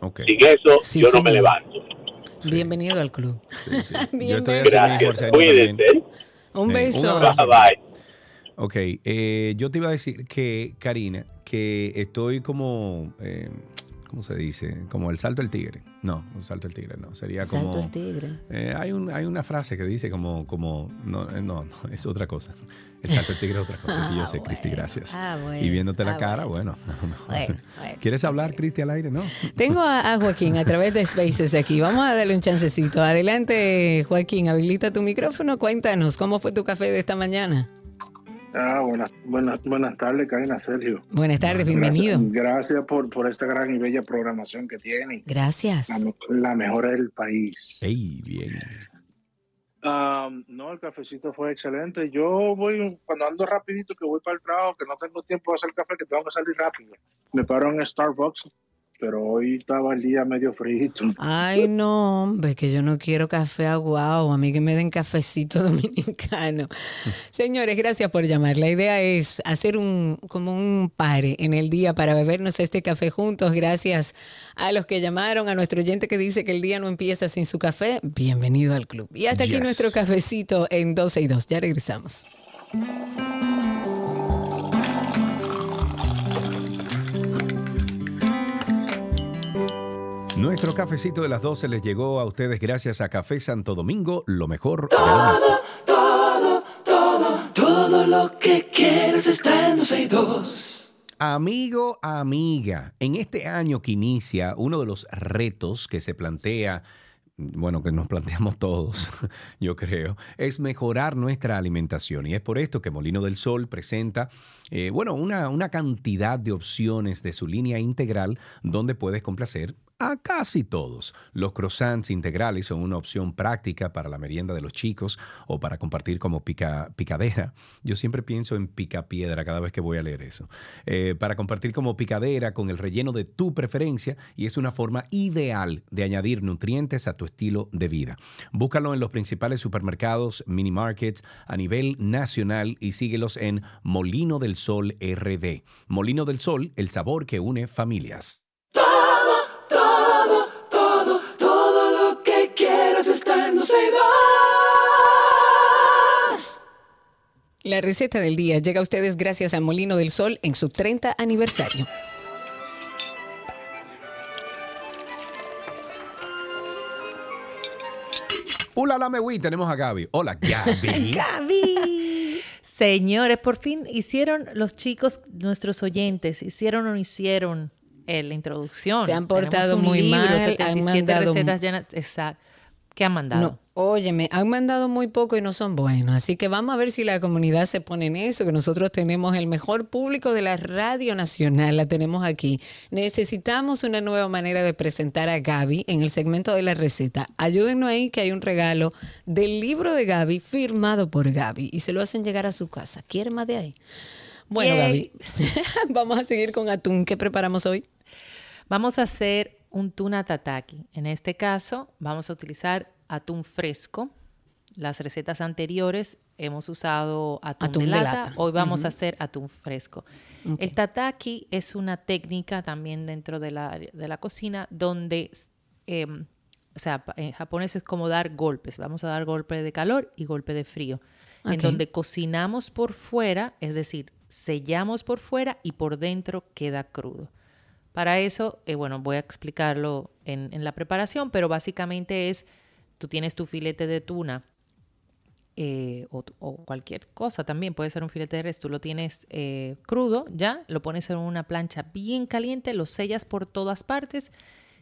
Okay. Sin eso, yo no me levanto. Bienvenido al club. Sí, Bienvenido. Gracias. Cuídense. Un beso. Un abrazo. Bye. Ok, eh, yo te iba a decir que, Karina, que estoy como, eh, ¿cómo se dice? Como el salto del tigre. No, el salto del tigre, no. Sería como... Salto del tigre. Eh, hay, un, hay una frase que dice como, como no, eh, no, no, es otra cosa. El salto del tigre es otra cosa. Sí, yo sé, Ah, Cristi, bueno. gracias. Ah, bueno. Y viéndote la Ah, cara, bueno. bueno. Bueno. ¿Quieres hablar, Cristi, al aire? No. Tengo a, a Joaquín a través de Spaces aquí. Vamos a darle un chancecito. Adelante, Joaquín. Habilita tu micrófono. Cuéntanos, ¿cómo fue tu café de esta mañana? Ah, buenas, buenas, buenas tardes, Karina, Sergio. Buenas tardes, bienvenido. Gracias, gracias por, por esta gran y bella programación que tienen. Gracias. La, me- la mejor del país. Ey, bien. Ah, no, el cafecito fue excelente. Yo voy, cuando ando rapidito, que voy para el trabajo, que no tengo tiempo de hacer café, que tengo que salir rápido. Me paro en Starbucks, pero hoy estaba el día medio frito. Ay, no, hombre, que yo no quiero café aguado. A mí que me den cafecito dominicano. Señores, gracias por llamar. La idea es hacer un como un pare en el día para bebernos este café juntos. Gracias a los que llamaron, a nuestro oyente que dice que el día no empieza sin su café. Bienvenido al club. Y hasta aquí Yes. nuestro cafecito en 12 y 2. Ya regresamos. Nuestro cafecito de las 12 les llegó a ustedes gracias a Café Santo Domingo, lo mejor de la mesa. Todo, todo, todo lo que quieres está en 12 y 2. Amigo, amiga, en este año que inicia, uno de los retos que se plantea, bueno, que nos planteamos todos, yo creo, es mejorar nuestra alimentación. Y es por esto que Molino del Sol presenta, eh, bueno, una, una cantidad de opciones de su línea integral donde puedes complacer a casi todos. Los croissants integrales son una opción práctica para la merienda de los chicos o para compartir como pica, picadera. Yo siempre pienso en picapiedra cada vez que voy a leer eso. Eh, para compartir como picadera con el relleno de tu preferencia y es una forma ideal de añadir nutrientes a tu estilo de vida. Búscalo en los principales supermercados, mini markets a nivel nacional y síguelos en Molino del Sol RD. Molino del Sol, el sabor que une familias. La receta del día llega a ustedes gracias a Molino del Sol en su 30 aniversario. Hola, la mewi, tenemos a Gaby. Hola, Gaby. ¡Gaby! Señores, por fin hicieron los chicos, nuestros oyentes, hicieron o no hicieron eh, la introducción. Se han portado un muy libro, mal, han 77 mandado recetas llenas. Exacto. ¿Qué han mandado? No, óyeme, han mandado muy poco y no son buenos. Así que vamos a ver si la comunidad se pone en eso, que nosotros tenemos el mejor público de la radio nacional, la tenemos aquí. Necesitamos una nueva manera de presentar a Gaby en el segmento de la receta. Ayúdennos ahí que hay un regalo del libro de Gaby firmado por Gaby y se lo hacen llegar a su casa. ¿Quiere más de ahí? Bueno, Yay. Gaby, vamos a seguir con atún. ¿Qué preparamos hoy? Vamos a hacer un tuna tataki. En este caso, vamos a utilizar atún fresco. Las recetas anteriores hemos usado atún, Atún de, de lata. Hoy vamos a hacer atún fresco. El tataki es una técnica también dentro de la, de la cocina donde, eh, o sea, en japonés es como dar golpes. Vamos a dar golpe de calor y golpe de frío. En donde cocinamos por fuera, es decir, sellamos por fuera y por dentro queda crudo. Para eso, eh, bueno, voy a explicarlo en, en la preparación, pero básicamente es, tú tienes tu filete de tuna eh, o, o cualquier cosa también, puede ser un filete de res, tú lo tienes eh, crudo ya, lo pones en una plancha bien caliente, lo sellas por todas partes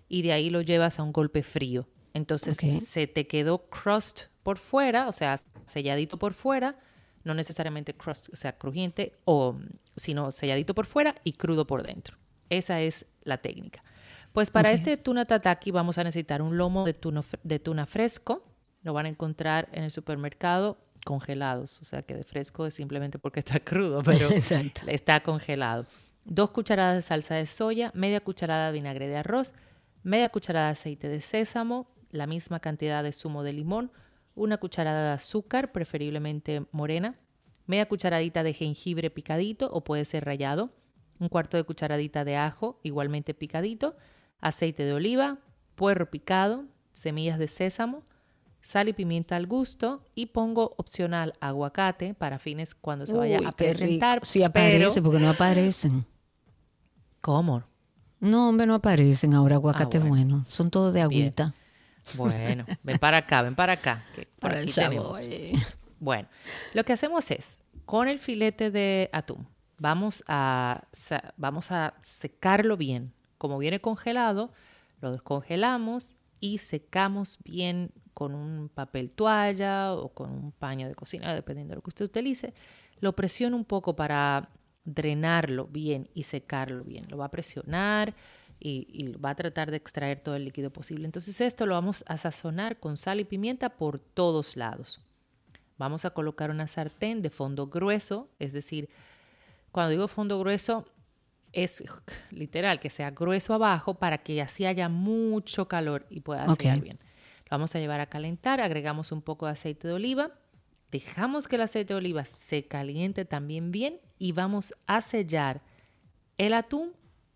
y de ahí lo llevas a un golpe frío. Entonces se te quedó crust por fuera, o sea, selladito por fuera, no necesariamente crust, o sea, crujiente, o, sino selladito por fuera y crudo por dentro. Esa es la técnica. Pues para este tuna tataki vamos a necesitar un lomo de de tuna fresco. Lo van a encontrar en el supermercado congelados. O sea que de fresco es simplemente porque está crudo, pero Exacto. está congelado. Dos cucharadas de salsa de soya, media cucharada de vinagre de arroz, media cucharada de aceite de sésamo, la misma cantidad de zumo de limón, una cucharada de azúcar, preferiblemente morena, media cucharadita de jengibre picadito o puede ser rallado, un cuarto de cucharadita de ajo, igualmente picadito, aceite de oliva, puerro picado, semillas de sésamo, sal y pimienta al gusto y pongo opcional aguacate para fines cuando se vaya Uy, a presentar. Sí aparece, pero- porque no aparecen. ¿Cómo? No, hombre, no aparecen ahora aguacate Ah, bueno. bueno. Son todos de Bien. agüita. Bueno, ven para acá, ven para acá. que por Para el sabor. tenemos. Bueno, lo que hacemos es, con el filete de atún, vamos a, vamos a secarlo bien. Como viene congelado, lo descongelamos y secamos bien con un papel toalla o con un paño de cocina, dependiendo de lo que usted utilice. Lo presiona un poco para drenarlo bien y secarlo bien. Lo va a presionar y, y va a tratar de extraer todo el líquido posible. Entonces esto lo vamos a sazonar con sal y pimienta por todos lados. Vamos a colocar una sartén de fondo grueso, es decir, cuando digo fondo grueso, es literal que sea grueso abajo para que así haya mucho calor y pueda Ok. sellar bien. Lo vamos a llevar a calentar, agregamos un poco de aceite de oliva, dejamos que el aceite de oliva se caliente también bien y vamos a sellar el atún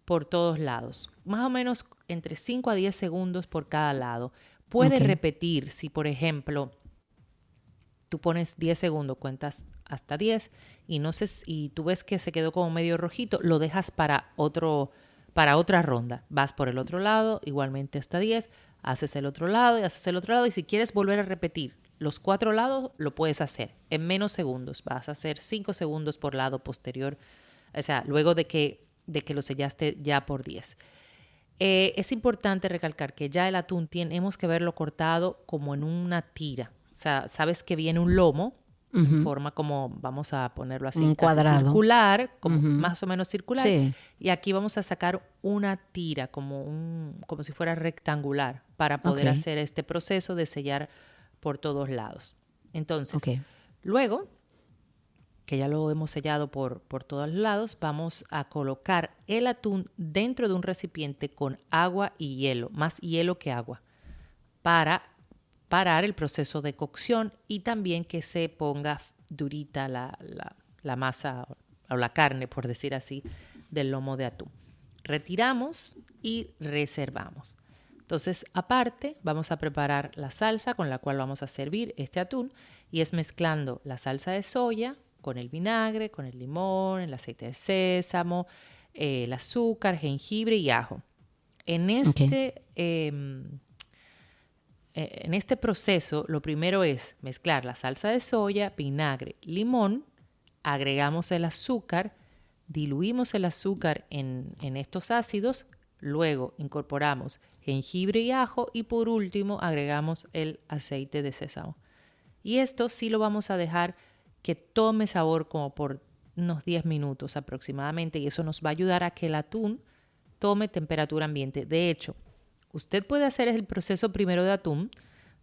por todos lados, más o menos entre 5 a 10 segundos por cada lado. Puede Ok. repetir si, por ejemplo, tú pones 10 segundos, cuentas hasta 10 y no sé y tú ves que se quedó como medio rojito, lo dejas para otro para otra ronda. Vas por el otro lado, igualmente hasta 10, haces el otro lado y haces el otro lado. Y si quieres volver a repetir los cuatro lados, lo puedes hacer en menos segundos. Vas a hacer 5 segundos por lado posterior, o sea, luego de que, de que lo sellaste ya por 10. Eh, es importante recalcar que ya el atún tenemos que verlo cortado como en una tira. O sea, sabes que viene un lomo, en forma como, vamos a ponerlo así, Un cuadrado. circular, como más o menos circular. Sí. Y aquí vamos a sacar una tira, como, un, como si fuera rectangular, para poder hacer este proceso de sellar por todos lados. Entonces, luego que ya lo hemos sellado por, por todos lados, vamos a colocar el atún dentro de un recipiente con agua y hielo, más hielo que agua, para parar el proceso de cocción y también que se ponga durita la, la- la masa o la carne, por decir así, del lomo de atún. Retiramos y reservamos. Entonces, aparte, vamos a preparar la salsa con la cual vamos a servir este atún y es mezclando la salsa de soya con el vinagre, con el limón, el aceite de sésamo, eh, el azúcar, jengibre y ajo. En este, em, eh, en este proceso, lo primero es mezclar la salsa de soya, vinagre, limón, agregamos el azúcar, diluimos el azúcar en, en estos ácidos, luego incorporamos jengibre y ajo y por último agregamos el aceite de sésamo. Y esto sí lo vamos a dejar que tome sabor como por unos 10 minutos aproximadamente y eso nos va a ayudar a que el atún tome temperatura ambiente. De hecho, usted puede hacer el proceso primero de atún,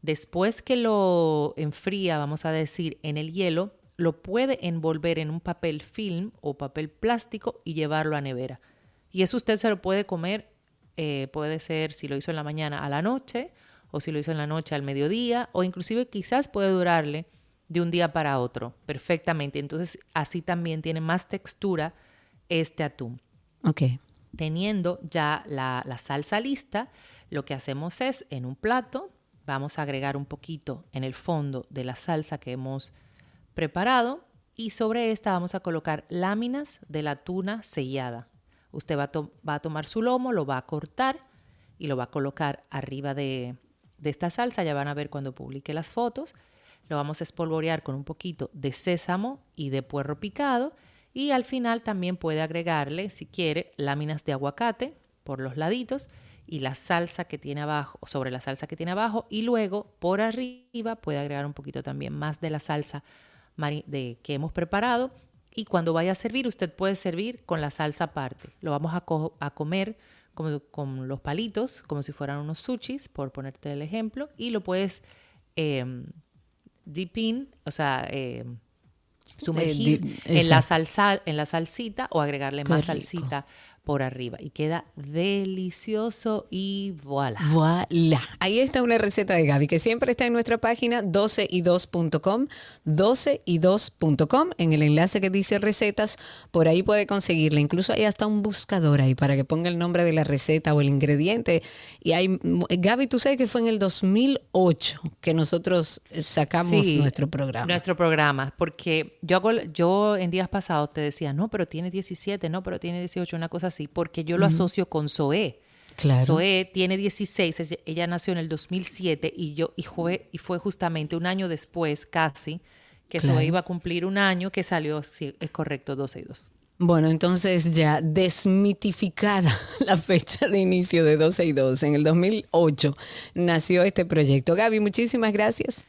después que lo enfría, vamos a decir, en el hielo, lo puede envolver en un papel film o papel plástico y llevarlo a nevera. Y eso usted se lo puede comer, eh, puede ser si lo hizo en la mañana a la noche o si lo hizo en la noche al mediodía o inclusive quizás puede durarle de un día para otro perfectamente. Entonces así también tiene más textura este atún. Ok. Teniendo ya la, salsa lista, lo que hacemos es en un plato, vamos a agregar un poquito en el fondo de la salsa que hemos preparado y sobre esta vamos a colocar láminas de la tuna sellada. Usted va a, to- va a tomar su lomo, lo va a cortar y lo va a colocar arriba de, de esta salsa. Ya van a ver cuando publique las fotos. Lo vamos a espolvorear con un poquito de sésamo y de puerro picado. Y al final también puede agregarle, si quiere, láminas de aguacate por los laditos y la salsa que tiene abajo, sobre la salsa que tiene abajo. Y luego por arriba puede agregar un poquito también más de la salsa de, que hemos preparado. Y cuando vaya a servir, usted puede servir con la salsa aparte. Lo vamos a, co- a comer como, con los palitos, como si fueran unos sushis, por ponerte el ejemplo. Y lo puedes dip in, o sea, em, sumergir di- en la salsa, en la salsita o agregarle Qué más rico. salsita por arriba. Y queda delicioso y voilà. Voilà. Ahí está una receta de Gaby que siempre está en nuestra página 12y2.com, 12y2.com, en el enlace que dice recetas, por ahí puede conseguirla. Incluso hay hasta un buscador ahí para que ponga el nombre de la receta o el ingrediente. Y hay, Gaby, tú sabes que fue en el 2008 que nosotros sacamos Sí, nuestro programa. Nuestro programa, porque yo hago, yo en días pasados te decía, no, pero tiene 17, no, pero tiene 18, una cosa así, porque yo lo asocio con Zoé. Claro. Zoé tiene 16, ella- nació en el 2007 y yo y fue, y fue justamente un año después, casi, que Claro. Zoé iba a cumplir un año que salió, sí, es correcto, 12 y 2. Bueno, entonces ya desmitificada la fecha de inicio de 12 y 2, en el 2008 nació este proyecto. Gaby, muchísimas gracias.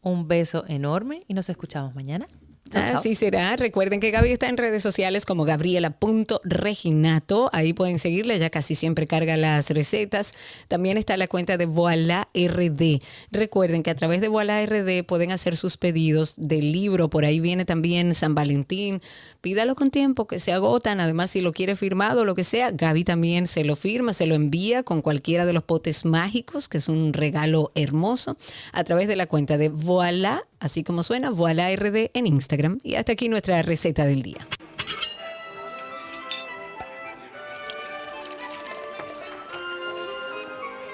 Un beso enorme y nos escuchamos mañana. Así será. Recuerden que Gaby está en redes sociales como gabriela.reginato. Ahí pueden seguirla, ya casi siempre carga las recetas. También está la cuenta de Voila RD. Recuerden que a través de Voila RD pueden hacer sus pedidos del libro. Por ahí viene también San Valentín. Pídalo con tiempo, que se agotan. Además, si lo quiere firmado o lo que sea, Gaby también se lo firma, se lo envía con cualquiera de los potes mágicos, que es un regalo hermoso, a través de la cuenta de Voila, así como suena, Voila RD en Instagram. Y hasta aquí nuestra receta del día.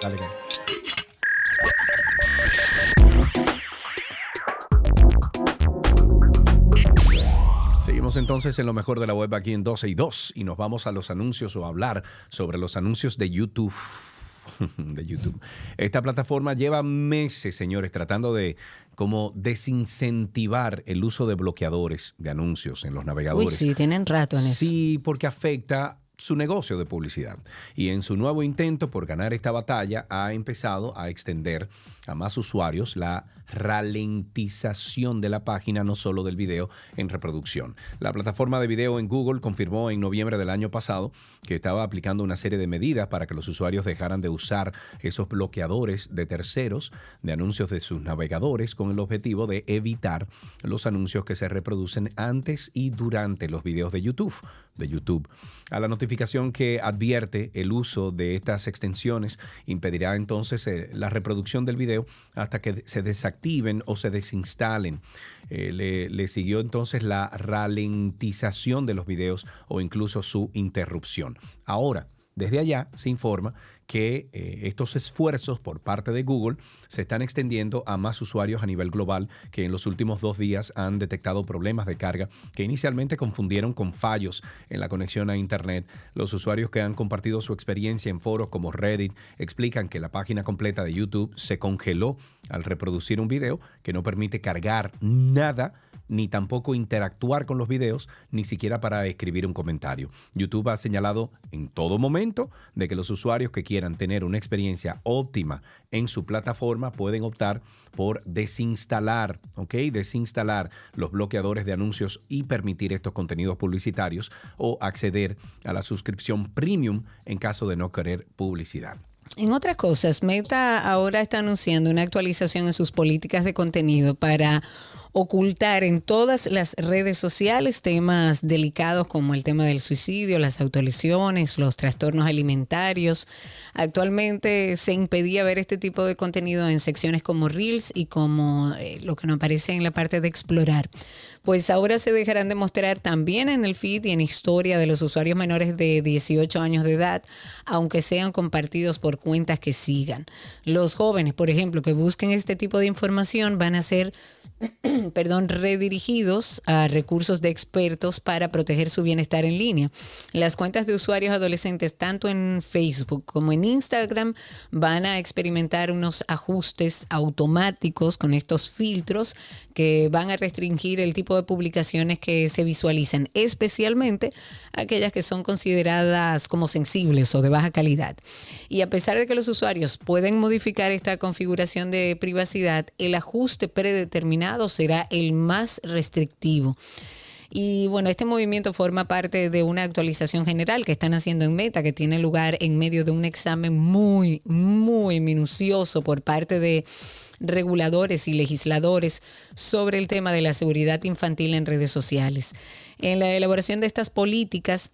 Dale, Seguimos entonces en lo mejor de la web aquí en 12 y 2 y nos vamos a los anuncios o a hablar sobre los anuncios de YouTube. de YouTube. Esta plataforma lleva meses, señores, tratando de como desincentivar el uso de bloqueadores de anuncios en los Uy, navegadores. sí, tienen rato en eso. Sí, porque afecta su negocio de publicidad. Y en su nuevo intento por ganar esta batalla ha empezado a extender a más usuarios la ralentización de la página, no solo del video en reproducción. La plataforma de video en Google confirmó en noviembre del año pasado que estaba aplicando una serie de medidas para que los usuarios dejaran de usar esos bloqueadores de terceros de anuncios de sus navegadores con el objetivo de evitar los anuncios que se reproducen antes y durante los videos de YouTube. De YouTube. A la notificación que advierte el uso de estas extensiones impedirá entonces eh, la reproducción del video hasta que se desactiven o se desinstalen. Eh, le, le siguió entonces la ralentización de los videos o incluso su interrupción. Ahora, desde allá se informa que eh, estos esfuerzos por parte de Google se están extendiendo a más usuarios a nivel global que en los últimos dos días han detectado problemas de carga que inicialmente confundieron con fallos en la conexión a Internet. Los usuarios que han compartido su experiencia en foros como Reddit explican que la página completa de YouTube se congeló al reproducir un video que no permite cargar nada ni tampoco interactuar con los videos, ni siquiera para escribir un comentario. YouTube ha señalado en todo momento de que los usuarios que quieran tener una experiencia óptima en su plataforma pueden optar por desinstalar, ¿ok? Desinstalar los bloqueadores de anuncios y permitir estos contenidos publicitarios o acceder a la suscripción premium en caso de no querer publicidad. En otras cosas, Meta ahora está anunciando una actualización en sus políticas de contenido para ocultar en todas las redes sociales temas delicados como el tema del suicidio, las autolesiones, los trastornos alimentarios. Actualmente se impedía ver este tipo de contenido en secciones como Reels y como eh, lo que nos aparece en la parte de explorar. Pues ahora se dejarán de mostrar también en el feed y en historia de los usuarios menores de 18 años de edad, aunque sean compartidos por cuentas que sigan. Los jóvenes, por ejemplo, que busquen este tipo de información van a ser perdón, redirigidos a recursos de expertos para proteger su bienestar en línea. Las cuentas de usuarios adolescentes, tanto en Facebook como en Instagram, van a experimentar unos ajustes automáticos con estos filtros que van a restringir el tipo de publicaciones que se visualizan, especialmente aquellas que son consideradas como sensibles o de baja calidad. Y a pesar de que los usuarios pueden modificar esta configuración de privacidad, el ajuste predeterminado será el más restrictivo. Y bueno, este movimiento forma parte de una actualización general que están haciendo en Meta, que tiene lugar en medio de un examen muy, muy minucioso por parte de reguladores y legisladores sobre el tema de la seguridad infantil en redes sociales. En la elaboración de estas políticas,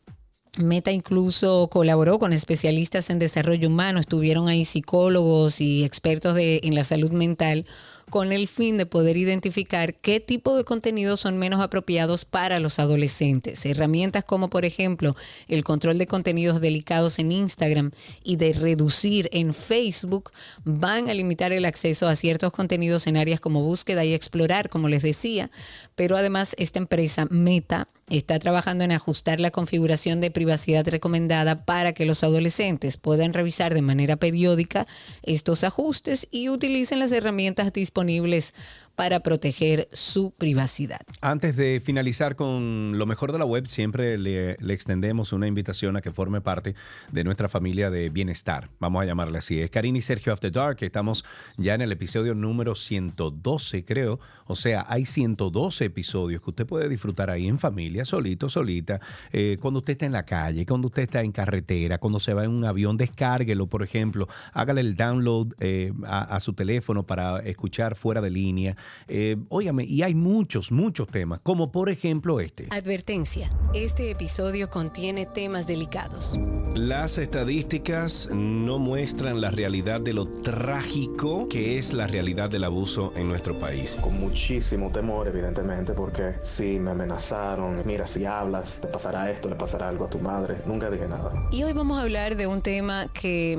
Meta incluso colaboró con especialistas en desarrollo humano, estuvieron ahí psicólogos y expertos de, en la salud mental con el fin de poder identificar qué tipo de contenidos son menos apropiados para los adolescentes. Herramientas como por ejemplo el control de contenidos delicados en Instagram y de reducir en Facebook van a limitar el acceso a ciertos contenidos en áreas como búsqueda y explorar, como les decía, pero además esta empresa Meta está trabajando en ajustar la configuración de privacidad recomendada para que los adolescentes puedan revisar de manera periódica estos ajustes y utilicen las herramientas disponibles para proteger su privacidad. Antes de finalizar con lo mejor de la web, siempre le, extendemos una invitación a que forme parte de nuestra familia de bienestar. Vamos a llamarle así. Es Karina y Sergio After Dark, estamos ya en el episodio número 112, creo. O sea, hay 112 episodios que usted puede disfrutar ahí en familia, solito, solita, eh, cuando usted está en la calle, cuando usted está en carretera, cuando se va en un avión, descárguelo, por ejemplo, hágale el download eh, a su teléfono para escuchar fuera de línea. Eh, óigame, y hay muchos, muchos temas, como por ejemplo este. Advertencia, este episodio contiene temas delicados. Las estadísticas no muestran la realidad de lo trágico que es la realidad del abuso en nuestro país. Con muchísimo temor, evidentemente, porque sí, me amenazaron, mira, si hablas, te pasará esto, le pasará algo a tu madre. Nunca dije nada. Y hoy vamos a hablar de un tema que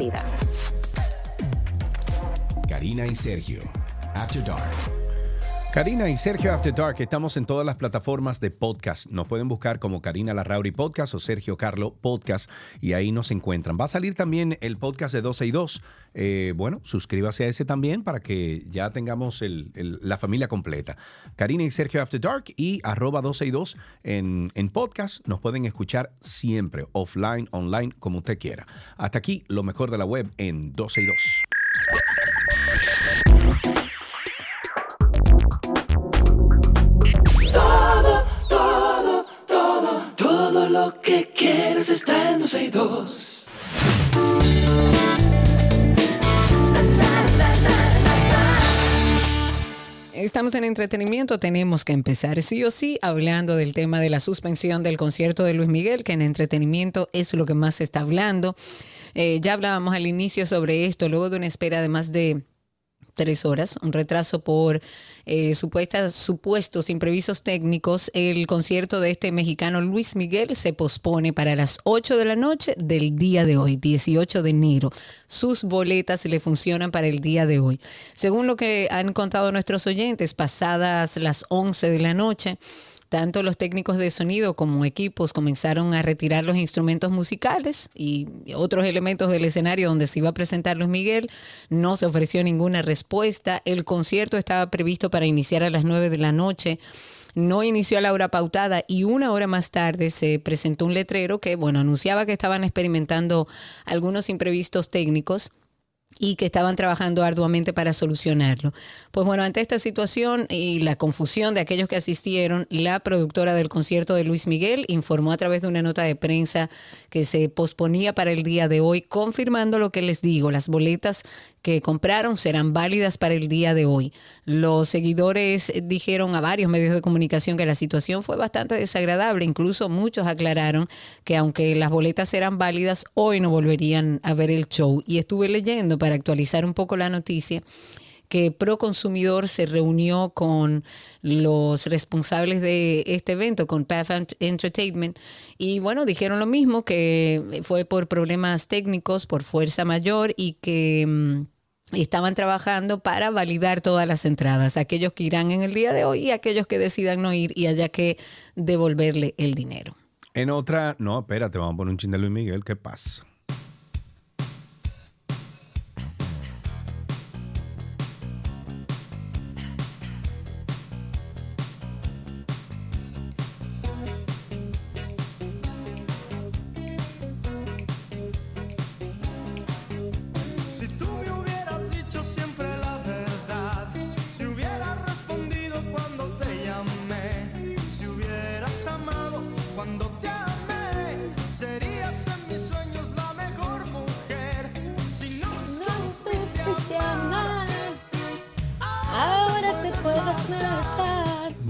Karina y Sergio, After Dark. Karina y Sergio After Dark, estamos en todas las plataformas de podcast. Nos pueden buscar como Karina Larrauri Podcast o Sergio Carlo Podcast y ahí nos encuentran. Va a salir también el podcast de 12 y 2. Eh, bueno, suscríbase a ese también para que ya tengamos la familia completa. Karina y Sergio After Dark y arroba 12 y 2 en, en podcast. Nos pueden escuchar siempre, offline, online, como usted quiera. Hasta aquí, lo mejor de la web en 12 y 2. Estamos en entretenimiento, tenemos que empezar sí o sí hablando del tema de la suspensión del concierto de Luis Miguel, que en entretenimiento es lo que más se está hablando. Eh, ya hablábamos al inicio sobre esto, luego de una espera de más de tres horas, un retraso por eh, supuestas, supuestos imprevistos técnicos, el concierto de este mexicano Luis Miguel se pospone para las 8 de la noche del día de hoy, 18 de enero. Sus boletas le funcionan para el día de hoy. Según lo que han contado nuestros oyentes, pasadas las 11 de la noche, tanto los técnicos de sonido como equipos comenzaron a retirar los instrumentos musicales y otros elementos del escenario donde se iba a presentar Luis Miguel. No se ofreció ninguna respuesta. El concierto estaba previsto para iniciar a las 9 de la noche. No inició a la hora pautada y una hora más tarde se presentó un letrero que, bueno, anunciaba que estaban experimentando algunos imprevistos técnicos y que estaban trabajando arduamente para solucionarlo. Pues bueno, ante esta situación y la confusión de aquellos que asistieron, la productora del concierto de Luis Miguel informó a través de una nota de prensa que se posponía para el día de hoy, confirmando lo que les digo, las boletas que compraron serán válidas para el día de hoy. Los seguidores dijeron a varios medios de comunicación que la situación fue bastante desagradable, incluso muchos aclararon que aunque las boletas eran válidas, hoy no volverían a ver el show. Y estuve leyendo para actualizar un poco la noticia que Proconsumidor se reunió con los responsables de este evento, con Path Ent- Entertainment, y bueno, dijeron lo mismo, que fue por problemas técnicos, por fuerza mayor y que mm, estaban trabajando para validar todas las entradas, aquellos que irán en el día de hoy y aquellos que decidan no ir y haya que devolverle el dinero. En otra, no, espérate, vamos a poner un chin de Luis Miguel, ¿qué pasa?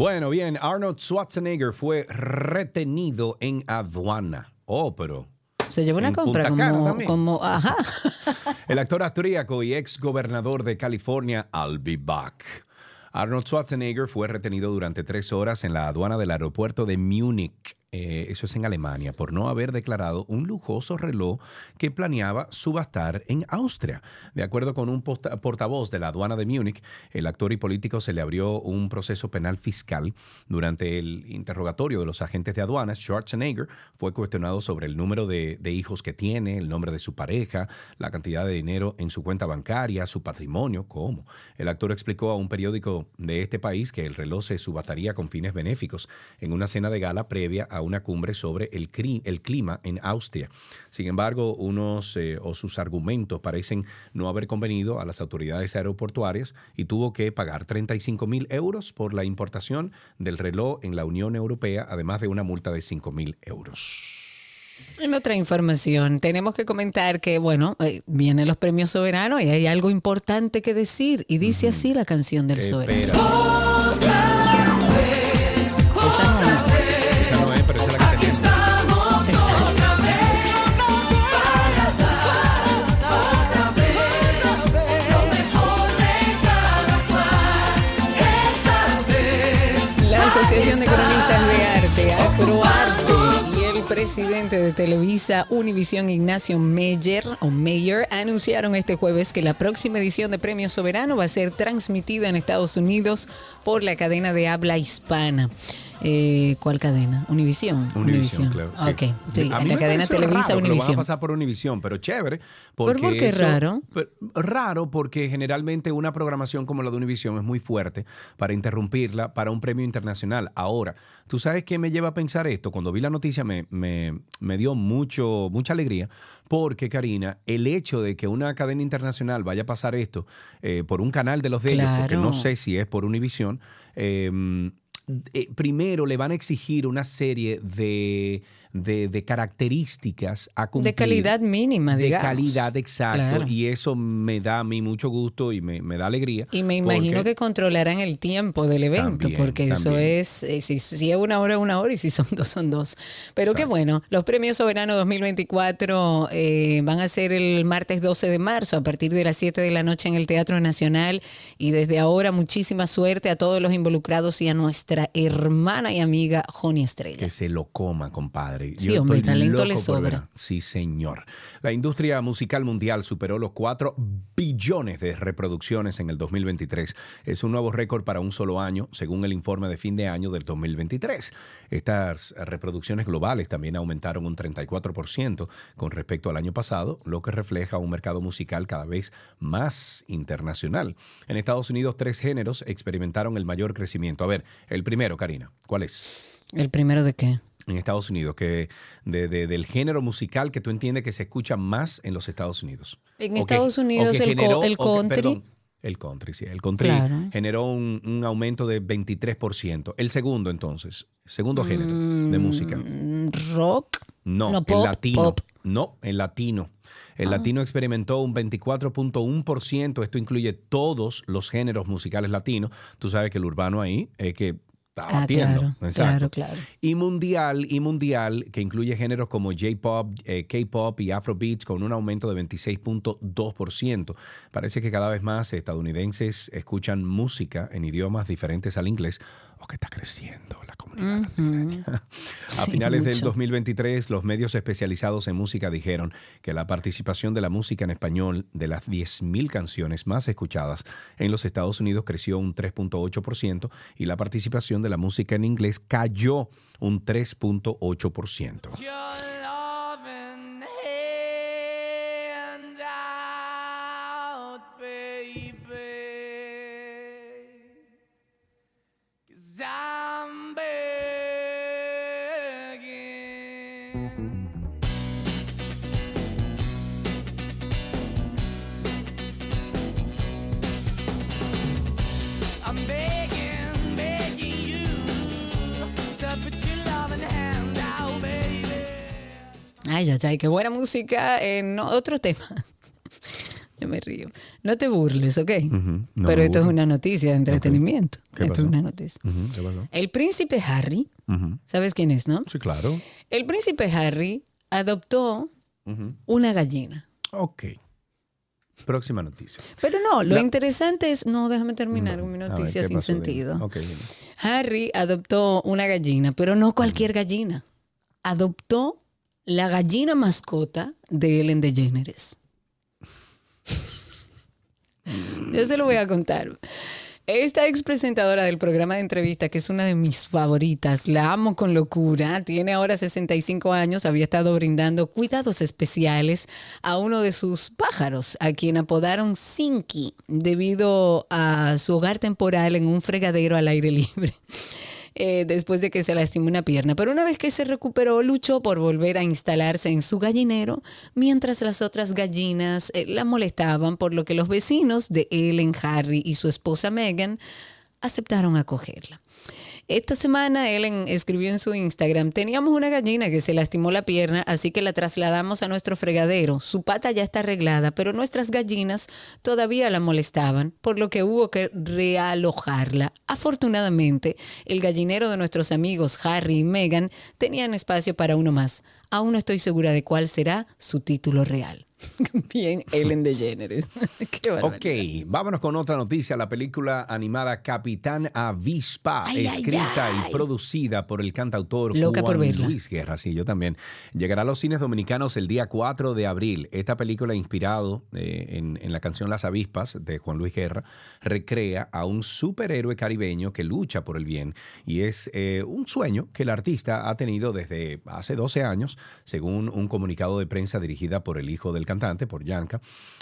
Bueno, bien, Arnold Schwarzenegger fue retenido en aduana. Oh, pero Se llevó una compra como, como, ajá. El actor austríaco y ex gobernador de California, I'll be back. Arnold Schwarzenegger fue retenido durante tres horas en la aduana del aeropuerto de Múnich, eh, eso es en Alemania, por no haber declarado un lujoso reloj que planeaba subastar en Austria. De acuerdo con un portavoz de la aduana de Múnich, el actor y político se le abrió un proceso penal fiscal. Durante el interrogatorio de los agentes de aduanas, Schwarzenegger fue cuestionado sobre el número de, de hijos que tiene, el nombre de su pareja, la cantidad de dinero en su cuenta bancaria, su patrimonio, cómo. El actor explicó a un periódico de este país que el reloj se subastaría con fines benéficos en una cena de gala previa a una cumbre sobre el, el clima en Austria. Sin embargo, unos eh, o sus argumentos parecen no haber convenido a las autoridades aeroportuarias y tuvo que pagar 35 mil euros por la importación del reloj en la Unión Europea, además de una multa de 5 mil euros. En otra información, tenemos que comentar que, bueno, eh, vienen los premios soberanos y hay algo importante que decir. Y dice así la canción del soberano. Espera. Presidente de Televisa Univisión, Ignacio Meyer, o Mayer, anunciaron este jueves que la próxima edición de Premio Soberano va a ser transmitida en Estados Unidos por la cadena de habla hispana. Eh, ¿Cuál cadena? Univisión. Univision, claro. sí. Ok, sí, A en mí la me cadena Televisa que Lo a Univisión. pasar por Univisión, pero chévere. ¿Por Porque qué eso- raro? pero- raro porque generalmente una programación como la de Univisión es muy fuerte para interrumpirla para un premio internacional. Ahora, ¿tú sabes qué me lleva a pensar esto? Cuando vi la noticia me, me- me dio mucho, mucha alegría porque, Karina, el hecho de que una cadena internacional vaya a pasar esto eh, por un canal de los de ellos, porque no sé si es por Univisión, eh, eh, primero le van a exigir una serie de, de- de características a cumplir. De calidad mínima, De digamos. calidad, exacto. Claro. Y eso me da a mí mucho gusto y me, me da alegría. Y me imagino que controlarán el tiempo del evento, También, porque eso es, eh, si, si es una hora, es una hora, y si son dos, son dos. Pero qué bueno, los premios Soberano 2024 eh, van a ser el martes 12 de marzo a partir de las 7 de la noche en el Teatro Nacional. Y desde ahora, muchísima suerte a todos los involucrados y a nuestra hermana y amiga Joni Estrella. Que se lo coma, compadre. Sí, hombre, estoy talento le sobra. Sí, señor. La industria musical mundial superó los 4 billones de reproducciones en el 2023. Es un nuevo récord para un solo año, según el informe de fin de año del 2023. Estas reproducciones globales también aumentaron un 34% con respecto al año pasado, lo que refleja un mercado musical cada vez más internacional. En Estados Unidos, tres géneros experimentaron el mayor crecimiento. A ver, el primero, Karina, ¿cuál es? ¿El primero de qué? En Estados Unidos, que de- de- del género musical que tú entiendes que se escucha más en los Estados Unidos. En O Estados Unidos el co- generó- el o que- country. perdón, el country, sí. El country Claro. generó un, un aumento de 23%. El segundo, entonces, segundo género de música. Mm, ¿Rock? No, No, el pop, latino. pop. No, el latino. El Ah. latino experimentó un 24.1%. Esto incluye todos los géneros musicales latinos. Tú sabes que el urbano ahí es que está Ah, batiendo. claro, Exacto. claro, claro. Y mundial, y mundial, que incluye géneros como J-pop, eh, K-pop y Afrobeats con un aumento de 26.2%. Parece que cada vez más estadounidenses escuchan música en idiomas diferentes al inglés o que está creciendo la comunidad. A Sí, finales del mucho. 2023, los medios especializados en música dijeron que la participación de la música en español de las 10.000 canciones más escuchadas en los Estados Unidos creció un 3.8% y la participación de la música en inglés cayó un 3.8%. Ay, ya, ya, qué buena música. En otro tema. Yo me río. No te burles, ¿ok? No Pero esto es una noticia de entretenimiento. ¿Qué esto pasó? es una noticia. Ujú, ¿qué pasó? El príncipe Harry. ¿sabes quién es, no? Sí, claro. El príncipe Harry adoptó una gallina. Ok. Próxima noticia. Pero no, lo La- interesante es, no, déjame terminar con mi ver, noticia ¿qué sin sentido. Ok, dime. Harry adoptó una gallina, pero no cualquier gallina. Adoptó la gallina mascota de Ellen DeGeneres. Yo se lo voy a contar. Esta ex presentadora del programa de entrevista, que es una de mis favoritas, la amo con locura, tiene ahora 65 años, había estado brindando cuidados especiales a uno de sus pájaros, a quien apodaron Sinky, debido a su hogar temporal en un fregadero al aire libre. Eh, después de que se lastimó una pierna. Pero una vez que se recuperó, luchó por volver a instalarse en su gallinero, mientras las otras gallinas eh, la molestaban, por lo que los vecinos de Ellen, Harry y su esposa Megan aceptaron acogerla. Esta semana Ellen escribió en su Instagram, teníamos una gallina que se lastimó la pierna, así que la trasladamos a nuestro fregadero. Su pata ya está arreglada, pero nuestras gallinas todavía la molestaban, por lo que hubo que realojarla. Afortunadamente, el gallinero de nuestros amigos Harry y Meghan tenían espacio para uno más. Aún no estoy segura de cuál será su título real. Bien, Ellen DeGeneres. Qué. Ok, vámonos con otra noticia. La película animada Capitán Avispa, Ay, escrita ay. y producida por el cantautor Loca por Juan verla. Luis Guerra. Sí, yo también. Llegará a los cines dominicanos el día 4 de abril. Esta película, inspirado eh, en, en la canción Las Avispas de Juan Luis Guerra, recrea a un superhéroe caribeño que lucha por el bien. Y es eh, un sueño que el artista ha tenido desde hace 12 años, según un comunicado de prensa dirigida por el hijo del cantante, por Yanka,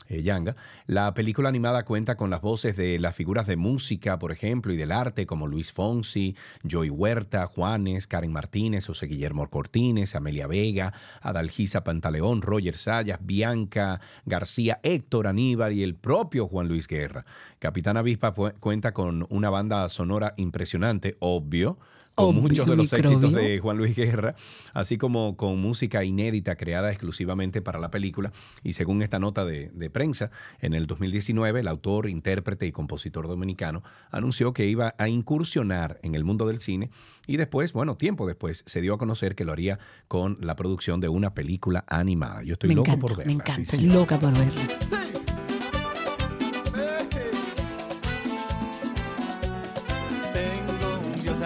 eh, Yanga. La película animada cuenta con las voces de las figuras de música, por ejemplo, y del arte, como Luis Fonsi, Joy Huerta, Juanes, Karen Martínez, José Guillermo Cortines, Amelia Vega, Adalgisa Pantaleón, Roger Sayas, Bianca García, Héctor Aníbal y el propio Juan Luis Guerra. Capitán Avispa cuenta con una banda sonora impresionante, obvio, con Obvio, muchos de los éxitos de Juan Luis Guerra, así como con música inédita creada exclusivamente para la película. Y según esta nota de, de prensa, en el 2019 el autor, intérprete y compositor dominicano anunció que iba a incursionar en el mundo del cine y después, bueno, tiempo después, se dio a conocer que lo haría con la producción de una película animada. Yo estoy Me loco encanta, por verla. me encanta, loca por verla.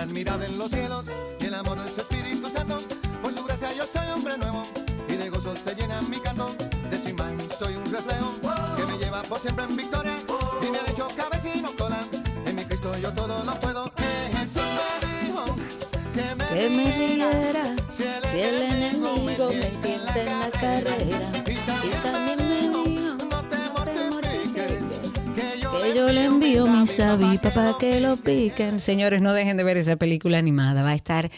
Admirable en los cielos y el amor de su Espíritu Santo. Por su gracia yo soy hombre nuevo y de gozo se llena mi canto. De su soy un reflejo que me lleva por siempre en victoria y me ha hecho cabecino cola. En mi Cristo yo todo lo puedo. Que Jesús me dijo que me, Que me riera riera si el enemigo me entiende en la carrera. Y también me yo le envío mi sabipa para que lo piquen. Señores, no dejen de ver esa película animada, va a estar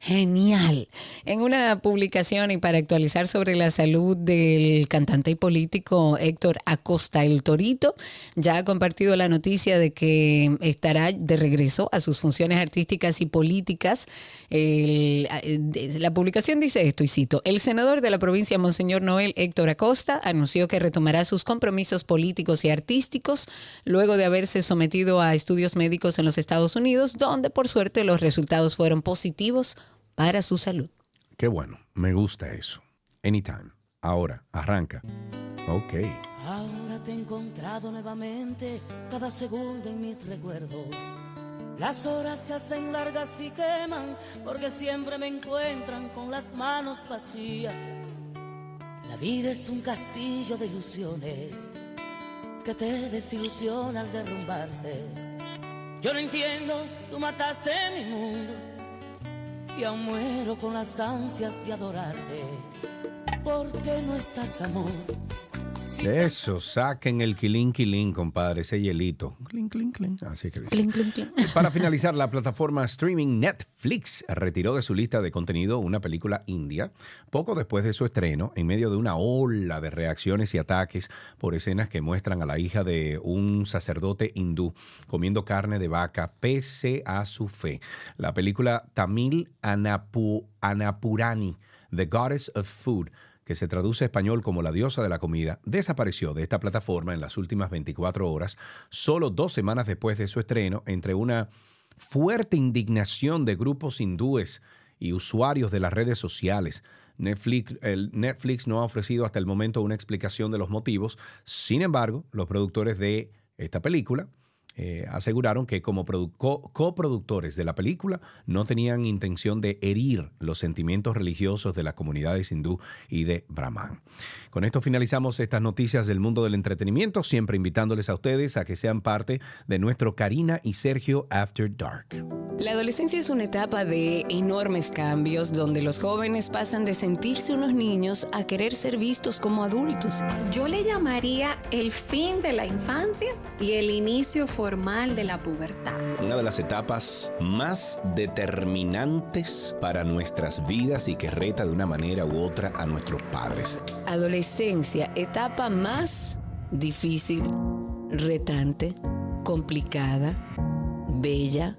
genial. En una publicación y para actualizar sobre la salud del cantante y político Héctor Acosta el Torito, ya ha compartido la noticia de que estará de regreso a sus funciones artísticas y políticas. Eh, la publicación dice esto, y cito, el senador de la provincia Monseñor Noel Héctor Acosta anunció que retomará sus compromisos políticos y artísticos luego de haberse sometido a estudios médicos en los Estados Unidos, donde por suerte los resultados fueron positivos para su salud. Qué bueno, me gusta eso. Anytime. Ahora, arranca. Ok. Ahora te he encontrado nuevamente, cada segundo en mis recuerdos. Las horas se hacen largas y queman, porque siempre me encuentran con las manos vacías. La vida es un castillo de ilusiones que te desilusiona al derrumbarse. Yo no entiendo, tú mataste mi mundo y muero con las ansias de adorarte. ¿Por qué no estás, amor? Eso, saquen el quilín quilín, compadre, ese hielito. Clink, clink, clink. Así que dice. Clink, clink, clink. Para finalizar, la plataforma streaming Netflix retiró de su lista de contenido una película india poco después de su estreno, en medio de una ola de reacciones y ataques por escenas que muestran a la hija de un sacerdote hindú comiendo carne de vaca pese a su fe. La película Tamil Anapu- Anapurani, The Goddess of Food, que se traduce a español como la diosa de la comida, desapareció de esta plataforma en las últimas 24 horas, solo dos semanas después de su estreno, entre una fuerte indignación de grupos hindúes y usuarios de las redes sociales. Netflix, Netflix no ha ofrecido hasta el momento una explicación de los motivos. Sin embargo, los productores de esta película eh, aseguraron que como produ- co- coproductores de la película no tenían intención de herir los sentimientos religiosos de las comunidades hindú y de Brahman. Con esto finalizamos estas noticias del mundo del entretenimiento, siempre invitándoles a ustedes a que sean parte de nuestro Karina y Sergio After Dark. La adolescencia es una etapa de enormes cambios donde los jóvenes pasan de sentirse unos niños a querer ser vistos como adultos. Yo le llamaría el fin de la infancia y el inicio formal de la pubertad. Una de las etapas más determinantes para nuestras vidas y que reta de una manera u otra a nuestros padres. Adolescencia, etapa más difícil, retante, complicada, bella,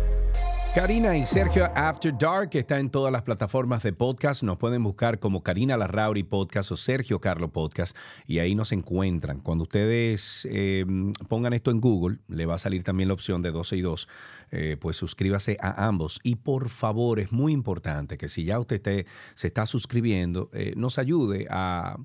Karina y Sergio After Dark está en todas las plataformas de podcast. Nos pueden buscar como Karina Larrauri Podcast o Sergio Carlo Podcast y ahí nos encuentran. Cuando ustedes eh, pongan esto en Google, le va a salir también la opción de 12 y 2. Eh, pues suscríbase a ambos. Y por favor, es muy importante que si ya usted se está suscribiendo, eh, nos ayude a,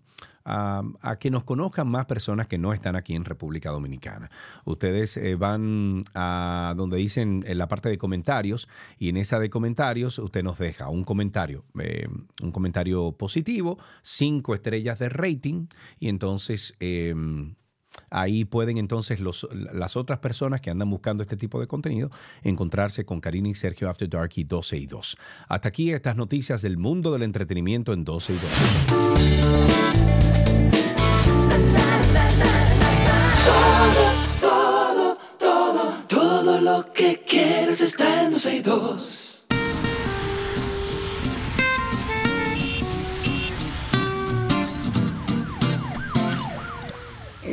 a- que nos conozcan más personas que no están aquí en República Dominicana. Ustedes eh, van a donde dicen en la parte de comentarios y en esa de comentarios usted nos deja un comentario, eh, un comentario positivo, cinco estrellas de rating y entonces... em, Ahí pueden entonces las otras personas que andan buscando este tipo de contenido encontrarse con Karina y Sergio After Dark y 12 y 2. Hasta aquí estas noticias del mundo del entretenimiento en 12 y 2. Todo, todo, todo lo que quieres está en 12 y 2.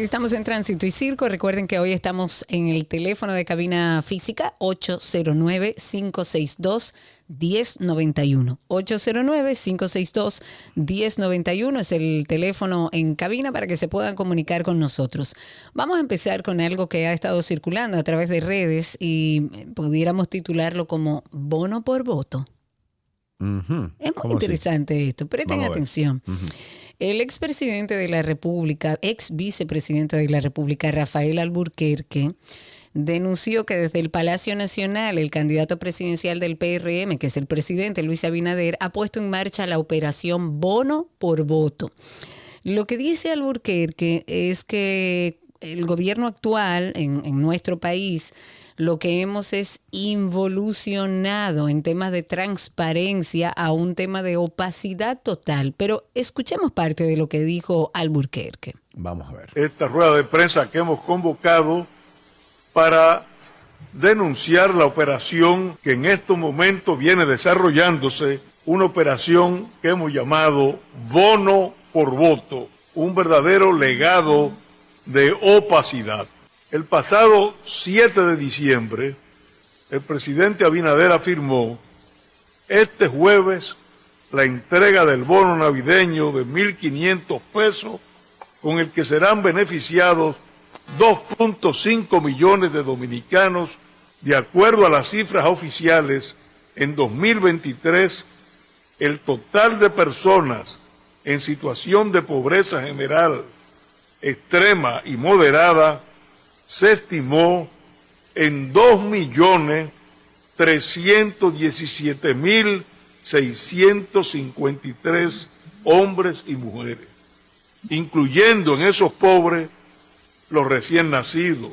Estamos en Tránsito y Circo. Recuerden que hoy estamos en el teléfono de cabina física 809-562-1091. 809-562-1091 es el teléfono en cabina para que se puedan comunicar con nosotros. Vamos a empezar con algo que ha estado circulando a través de redes y eh, pudiéramos titularlo como bono por voto. Es muy interesante esto. Presten Vamos a ver. El expresidente de la República, ex vicepresidente de la República, Rafael Alburquerque, denunció que desde el Palacio Nacional el candidato presidencial del PRM, que es el presidente Luis Abinader, ha puesto en marcha la operación Bono por Voto. Lo que dice Alburquerque es que el gobierno actual en nuestro país lo que hemos es involucionado en temas de transparencia a un tema de opacidad total. Pero escuchemos parte de lo que dijo Alburquerque. Vamos a ver. esta rueda de prensa que hemos convocado para denunciar la operación que en estos momentos viene desarrollándose, una operación que hemos llamado bono por voto, un verdadero legado de opacidad. El pasado 7 de diciembre, el presidente Abinader afirmó este jueves la entrega del bono navideño de 1.500 pesos con el que serán beneficiados 2.5 millones de dominicanos, de acuerdo a las cifras oficiales, en 2023 el total de personas en situación de pobreza general, extrema y moderada se estimó en 2.317.653 hombres y mujeres incluyendo en esos pobres los recién nacidos.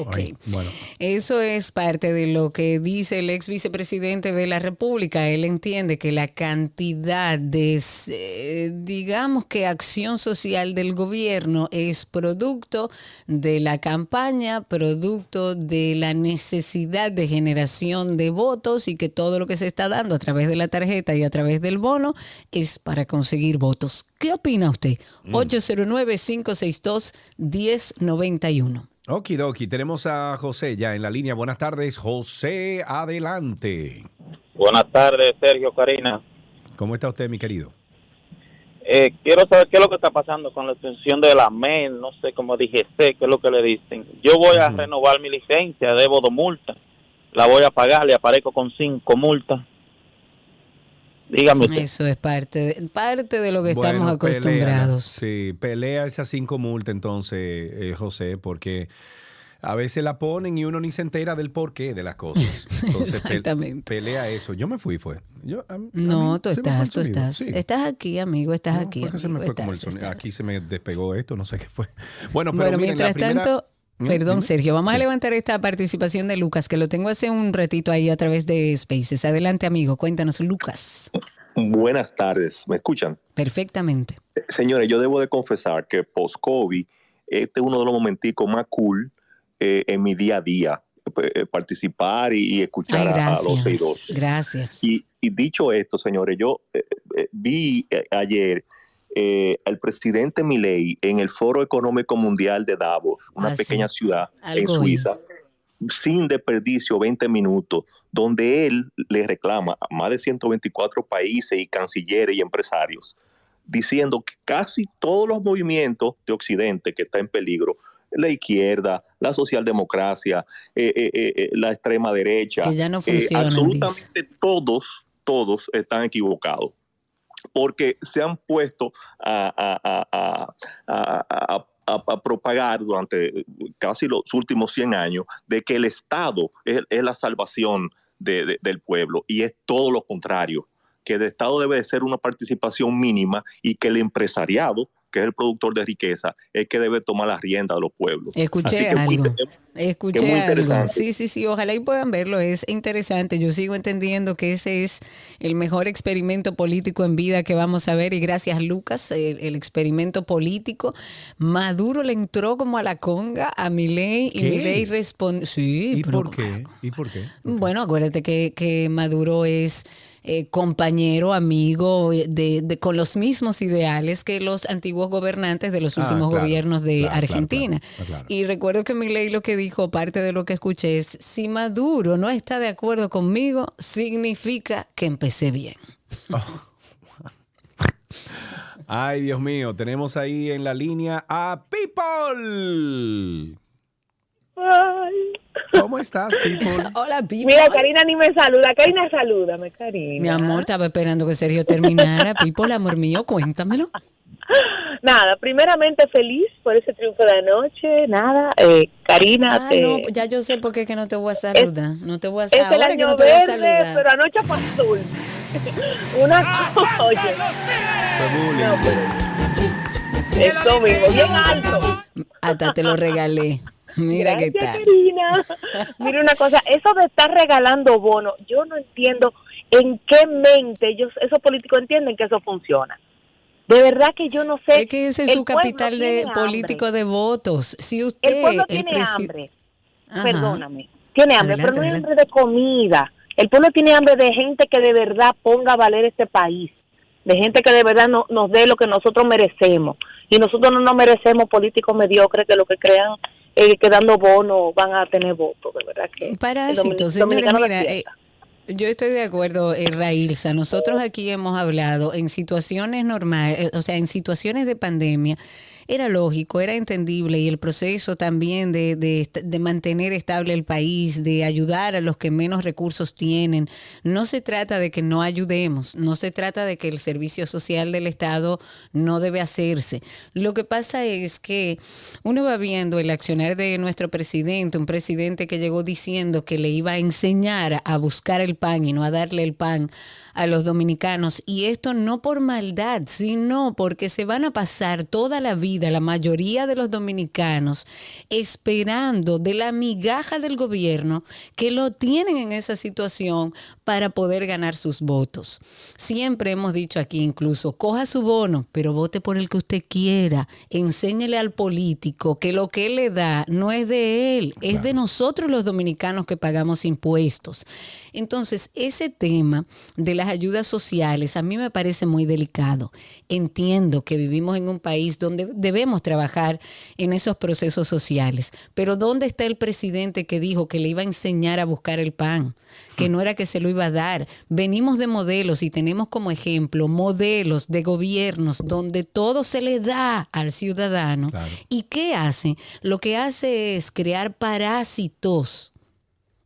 Ok. bueno. Eso es parte de lo que dice el ex vicepresidente de la República. Él entiende que la cantidad de, eh, digamos que acción social del gobierno es producto de la campaña, producto de la necesidad de generación de votos y que todo lo que se está dando a través de la tarjeta y a través del bono es para conseguir votos. ¿Qué opina usted? 809-562-1091. Okidoki, tenemos a José ya en la línea. Buenas tardes, José, adelante. Buenas tardes, Sergio, Karina. ¿Cómo está usted, mi querido? Eh, quiero saber qué es lo que está pasando con la extensión de la MEN, no sé cómo dije, sé qué es lo que le dicen. Yo voy a renovar mi licencia, debo dos multas, la voy a pagar, le aparezco con cinco multas. Dígame usted. Eso es parte de, parte de lo que Bueno, estamos acostumbrados. peléala. Sí, pelea esas cinco multas entonces, eh, José, porque a veces la ponen y uno ni se entera del porqué de las cosas. Entonces, pe- Exactamente. pelea eso. Yo me fui, fue. Yo, a a No, mí tú estás, tú estás. sí. Estás aquí, amigo, estás aquí. Se me como el sonido. Aquí se me despegó esto, no sé qué fue. Bueno, pero Bueno, miren, la mientras primera- tanto. Perdón. Sergio, vamos a levantar esta participación de Lucas, que lo tengo hace un ratito ahí a través de Spaces. Adelante, amigo, cuéntanos, Lucas. Buenas tardes, ¿me escuchan? Perfectamente. Señores, yo debo de confesar que post-COVID, este es uno de los momenticos más cool eh, en mi día a día, eh, participar y, y escuchar Ay, a, a 12 y gracias. 2. Gracias. Y, y dicho esto, señores, yo eh, eh, vi eh, ayer eh, al presidente Milei en el Foro Económico Mundial de Davos, una Ah, sí. pequeña ciudad en Algo. Suiza, sin desperdicio, 20 minutos, donde él le reclama a más de 124 países y cancilleres y empresarios, diciendo que casi todos los movimientos de Occidente que está en peligro, la izquierda, la socialdemocracia, eh, eh, eh, la extrema derecha, Que ya no funcionan, absolutamente todos, todos están equivocados porque se han puesto a, propagar durante casi los últimos 100 años de que el Estado es, la salvación de- de- del pueblo y es todo lo contrario, que el Estado debe de ser una participación mínima y que el empresariado, que es el productor de riqueza, es que debe tomar las riendas de los pueblos. Escuché muy algo. inter- Escuché muy algo. interesante. Sí, sí, sí. Ojalá y puedan verlo. Es interesante. Yo sigo entendiendo que ese es el mejor experimento político en vida que vamos a ver. Y gracias, Lucas, el, el experimento político. Maduro le entró como a la conga a Milei y. Milei respondió. Sí, ¿Y pero por qué? ¿Y por qué? Bueno, acuérdate que, que Maduro es eh, compañero, amigo de, de- con los mismos ideales que los antiguos gobernantes de los Ah, últimos claro, gobiernos de claro, Argentina. claro. Y recuerdo que Milei lo que dijo, parte de lo que escuché es, si Maduro no está de acuerdo conmigo, significa que empecé bien. Ay, Dios mío, tenemos ahí en la línea a People. ¿Cómo estás, People? Hola, People. Mira, Karina ni me saluda. Karina, salúdame, Karina. Mi amor, estaba esperando que Sergio terminara. People, amor mío, cuéntamelo. Nada, primeramente feliz por ese triunfo de anoche. Nada, eh, Karina, Ah, te- no, ya yo sé por qué que no te voy a saludar. no te voy a es el año no verde, saludar. pero anoche fue azul. Una cosa, oye. No, pero- Eso mismo, bien alto. Hasta te lo regalé. Mira qué Gracias, tal. Karina. Mira una cosa, eso de estar regalando bonos, yo no entiendo en qué mente ellos, esos políticos entienden que eso funciona. De verdad que yo no sé. Es que ese es su capital de político hambre. de votos. Si usted El pueblo el tiene hambre. Ajá. Perdóname. Tiene hambre, Adelante, pero no adelante. hambre de comida. El pueblo tiene hambre de gente que de verdad ponga a valer este país. De gente que de verdad no- nos dé lo que nosotros merecemos. Y nosotros no nos merecemos políticos mediocres que lo que crean eh, que dando bonos van a tener votos. De verdad que. Parásitos, señores, mira, eh, yo estoy de acuerdo, eh, Railsa. Nosotros aquí hemos hablado en situaciones normales, eh, o sea, en situaciones de pandemia, era lógico, era entendible y el proceso también de, de mantener estable el país, de ayudar a los que menos recursos tienen. No se trata de que no ayudemos, no se trata de que el servicio social del Estado no debe hacerse. Lo que pasa es que uno va viendo el accionar de nuestro presidente, un presidente que llegó diciendo que le iba a enseñar a buscar el pan y no a darle el pan a los dominicanos. Y esto no por maldad, sino porque se van a pasar toda la vida, la mayoría de los dominicanos, esperando de la migaja del gobierno que lo tienen en esa situación para poder ganar sus votos. Siempre hemos dicho aquí incluso, coja su bono, pero vote por el que usted quiera. Enséñele al político que lo que él le da no es de él, es de nosotros los dominicanos que pagamos impuestos. Entonces, ese tema de las ayudas sociales a mí me parece muy delicado. Entiendo que vivimos en un país donde debemos trabajar en esos procesos sociales, pero ¿dónde está el presidente que dijo que le iba a enseñar a buscar el pan? que no era que se lo iba a dar. Venimos de modelos y tenemos como ejemplo modelos de gobiernos donde todo se le da al ciudadano. ¿Y qué hace? Lo que hace es crear parásitos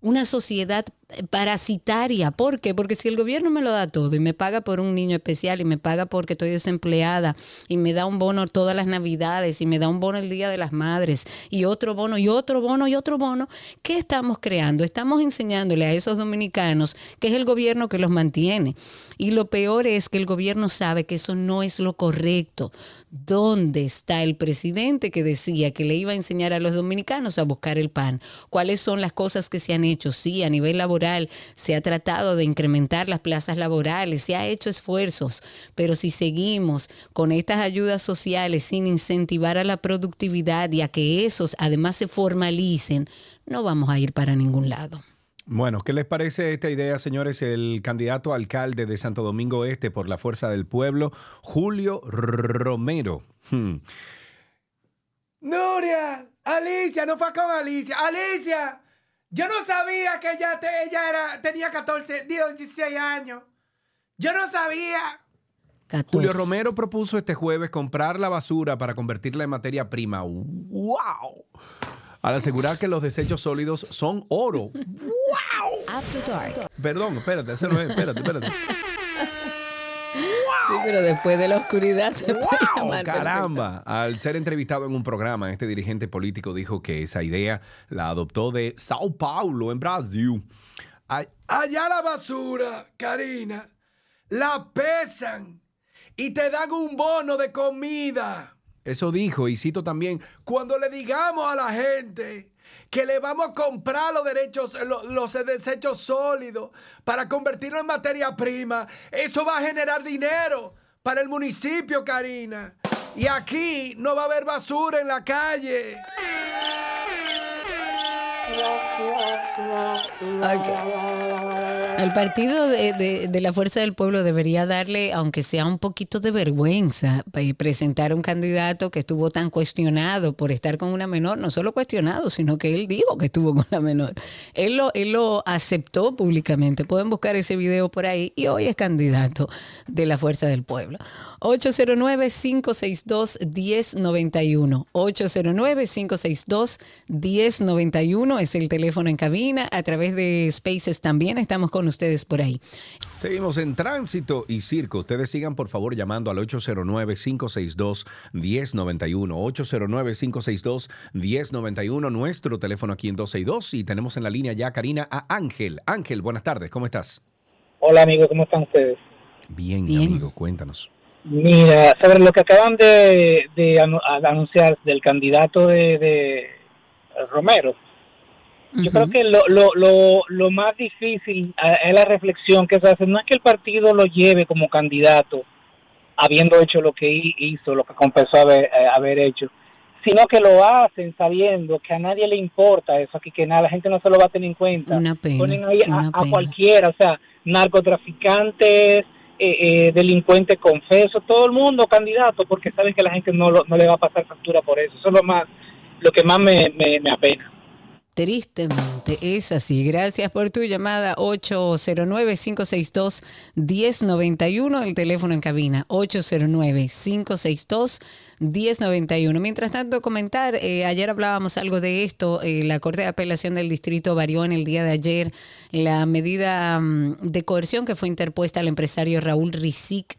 una sociedad parasitaria. ¿Por qué? Porque si el gobierno me lo da todo y me paga por un niño especial y me paga porque estoy desempleada y me da un bono todas las navidades y me da un bono el Día de las Madres y otro bono y otro bono y otro bono, ¿qué estamos creando? Estamos enseñándole a esos dominicanos que es el gobierno que los mantiene. Y lo peor es que el gobierno sabe que eso no es lo correcto. ¿Dónde está el presidente que decía que le iba a enseñar a los dominicanos a buscar el pan? ¿Cuáles son las cosas que se han hecho? Sí, a nivel laboral se ha tratado de incrementar las plazas laborales, se ha hecho esfuerzos, pero si seguimos con estas ayudas sociales sin incentivar a la productividad y a que esos además se formalicen, no vamos a ir para ningún lado. Bueno, ¿qué les parece esta idea, señores? El candidato a alcalde de Santo Domingo Este por la Fuerza del Pueblo, Julio Romero. Hmm. Nuria, Alicia, no fue con Alicia. Alicia, yo no sabía que ella, te- ella era, tenía 14, digo, 16 años. Yo no sabía. Julio Romero propuso este jueves comprar la basura para convertirla en materia prima. ¡Wow! Al asegurar que los desechos sólidos son oro. After Dark. Perdón, espérate, espérate, espérate. Sí, pero después de la oscuridad se puede ¡Wow! llamar Caramba, al ser entrevistado en un programa, este dirigente político dijo que esa idea la adoptó de Sao Paulo, en Brasil. Allá la basura, Karina, la pesan y te dan un bono de comida. Eso dijo, y cito también, Cuando le digamos a la gente que le vamos a comprar los derechos, lo- los, desechos sólidos para convertirlo en materia prima, eso va a generar dinero para el municipio, Karina. Y aquí no va a haber basura en la calle. Al partido de la Fuerza del Pueblo debería darle, aunque sea un poquito de vergüenza, eh, presentar un candidato que estuvo tan cuestionado por estar con una menor, no solo cuestionado, sino que él dijo que estuvo con la menor. Él lo, él lo aceptó públicamente. Pueden buscar ese video por ahí y hoy es candidato de la Fuerza del Pueblo. 809-562-1091. 809-562-1091 es el teléfono en cabina. A través de Spaces también estamos con ustedes por ahí. Seguimos en tránsito y circo. Ustedes sigan por favor llamando al 809-562-1091. 809-562-1091, nuestro teléfono aquí en 262. Y tenemos en la línea ya, Karina, a Ángel. Ángel, buenas tardes, ¿cómo estás? Hola amigos, ¿cómo están ustedes? Bien, amigo, cuéntanos. Mira, sobre lo que acaban de, de anu- a- anunciar del candidato de, de Romero, yo creo que lo, lo, lo, lo más difícil eh, es la reflexión que se hace. No es que el partido lo lleve como candidato, habiendo hecho lo que hi- hizo, lo que confesó haber, eh, haber hecho, sino que lo hacen sabiendo que a nadie le importa eso, aquí que nada, la gente no se lo va a tener en cuenta. Una pena, Ponen ahí a, una a pena. cualquiera, o sea, narcotraficantes, eh, eh, delincuentes confesos, todo el mundo candidato, porque saben que la gente no, lo- no le va a pasar factura por eso. Eso es lo, más, lo que más me, me, me apena. Tristemente es así. Gracias por tu llamada 809-562-1091, el teléfono en cabina 809-562-1091. Mientras tanto, comentar, eh, ayer hablábamos algo de esto, eh, la Corte de Apelación del Distrito varió en el día de ayer la medida mm, de coerción que fue interpuesta al empresario Raúl Rizic.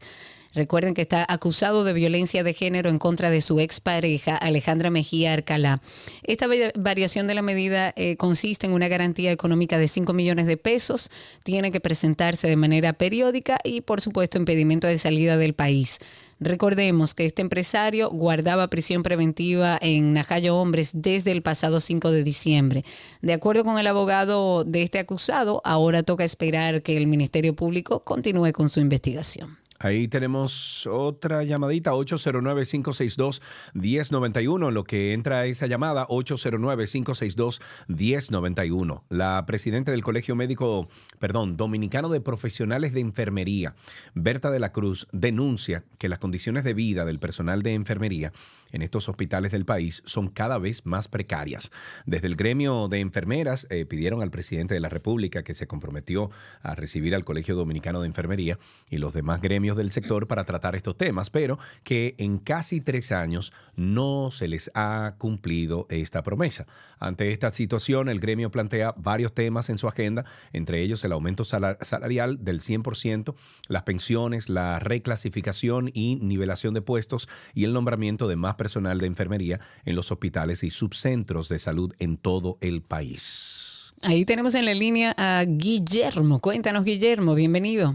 Recuerden que está acusado de violencia de género en contra de su expareja Alejandra Mejía Arcalá. Esta va- variación de la medida eh, consiste en una garantía económica de 5 millones de pesos, tiene que presentarse de manera periódica y, por supuesto, impedimento de salida del país. Recordemos que este empresario guardaba prisión preventiva en Najayo Hombres desde el pasado 5 de diciembre. De acuerdo con el abogado de este acusado, ahora toca esperar que el Ministerio Público continúe con su investigación. Ahí tenemos otra llamadita, 809-562-1091. En lo que entra esa llamada, 809-562-1091. La presidenta del Colegio Médico, perdón, Dominicano de Profesionales de Enfermería, Berta de la Cruz, denuncia que las condiciones de vida del personal de enfermería en estos hospitales del país son cada vez más precarias. Desde el gremio de enfermeras eh, pidieron al presidente de la República que se comprometió a recibir al Colegio Dominicano de Enfermería y los demás gremios del sector para tratar estos temas, pero que en casi tres años no se les ha cumplido esta promesa. Ante esta situación, el gremio plantea varios temas en su agenda, entre ellos el aumento sala- salarial del 100%, las pensiones, la reclasificación y nivelación de puestos y el nombramiento de más personal de enfermería en los hospitales y subcentros de salud en todo el país. Ahí tenemos en la línea a Guillermo. Cuéntanos, Guillermo, bienvenido.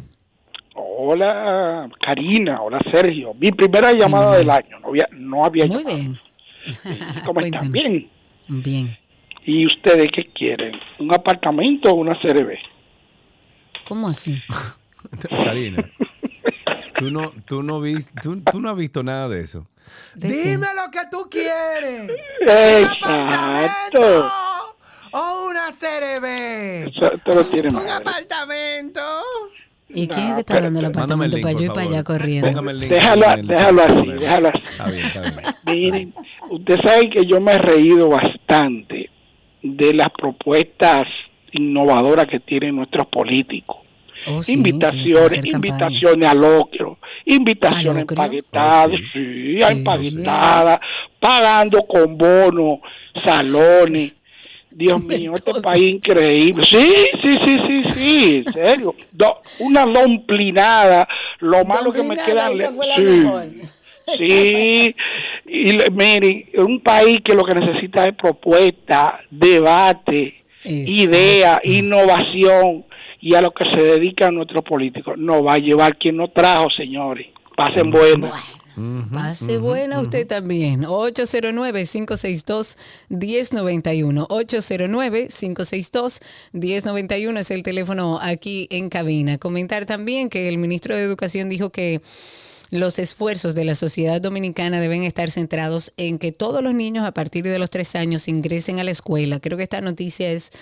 hola Karina, hola Sergio. Mi primera llamada del año, no había, no había Muy llamado. bien. ¿Cómo están? Bien. Bien. ¿Y ustedes qué quieren? ¿Un apartamento o una CRB? ¿Cómo así? Karina, tú no, tú no, vis- tú, tú no has visto nada de eso. Dime lo que tú quieres. Exacto. O una CRB. Eso, tiene Un apartamento. ¿Y quién es que está dando el apartamento link, para yo ir para allá corriendo? Déjalo, déjalo así, déjalo así. Está bien, está bien. Miren, usted sabe que yo me he reído bastante de las propuestas innovadoras que tienen nuestros políticos. Oh, sí, invitaciones, invitaciones al ocro, invitaciones empaquetadas, Oh, sí, empaquetadas, pagando con bonos, salones. Dios mío, este país increíble. Sí, sí, sí, sí, sí, en serio. Do- una lomplinada, lo malo que me queda. esa fue la sí. mejor. Sí, y le- miren, un país que lo que necesita es propuesta, debate, idea, innovación, y a lo que se dedican nuestros políticos. No va a llevar quien no trajo, señores. Pasen buenas. Pase buena usted también. 809-562-1091. 809-562-1091 es el teléfono aquí en cabina. Comentar también que el ministro de Educación dijo que los esfuerzos de la sociedad dominicana deben estar centrados en que todos los niños a partir de los tres años ingresen a la escuela. Creo que esta noticia es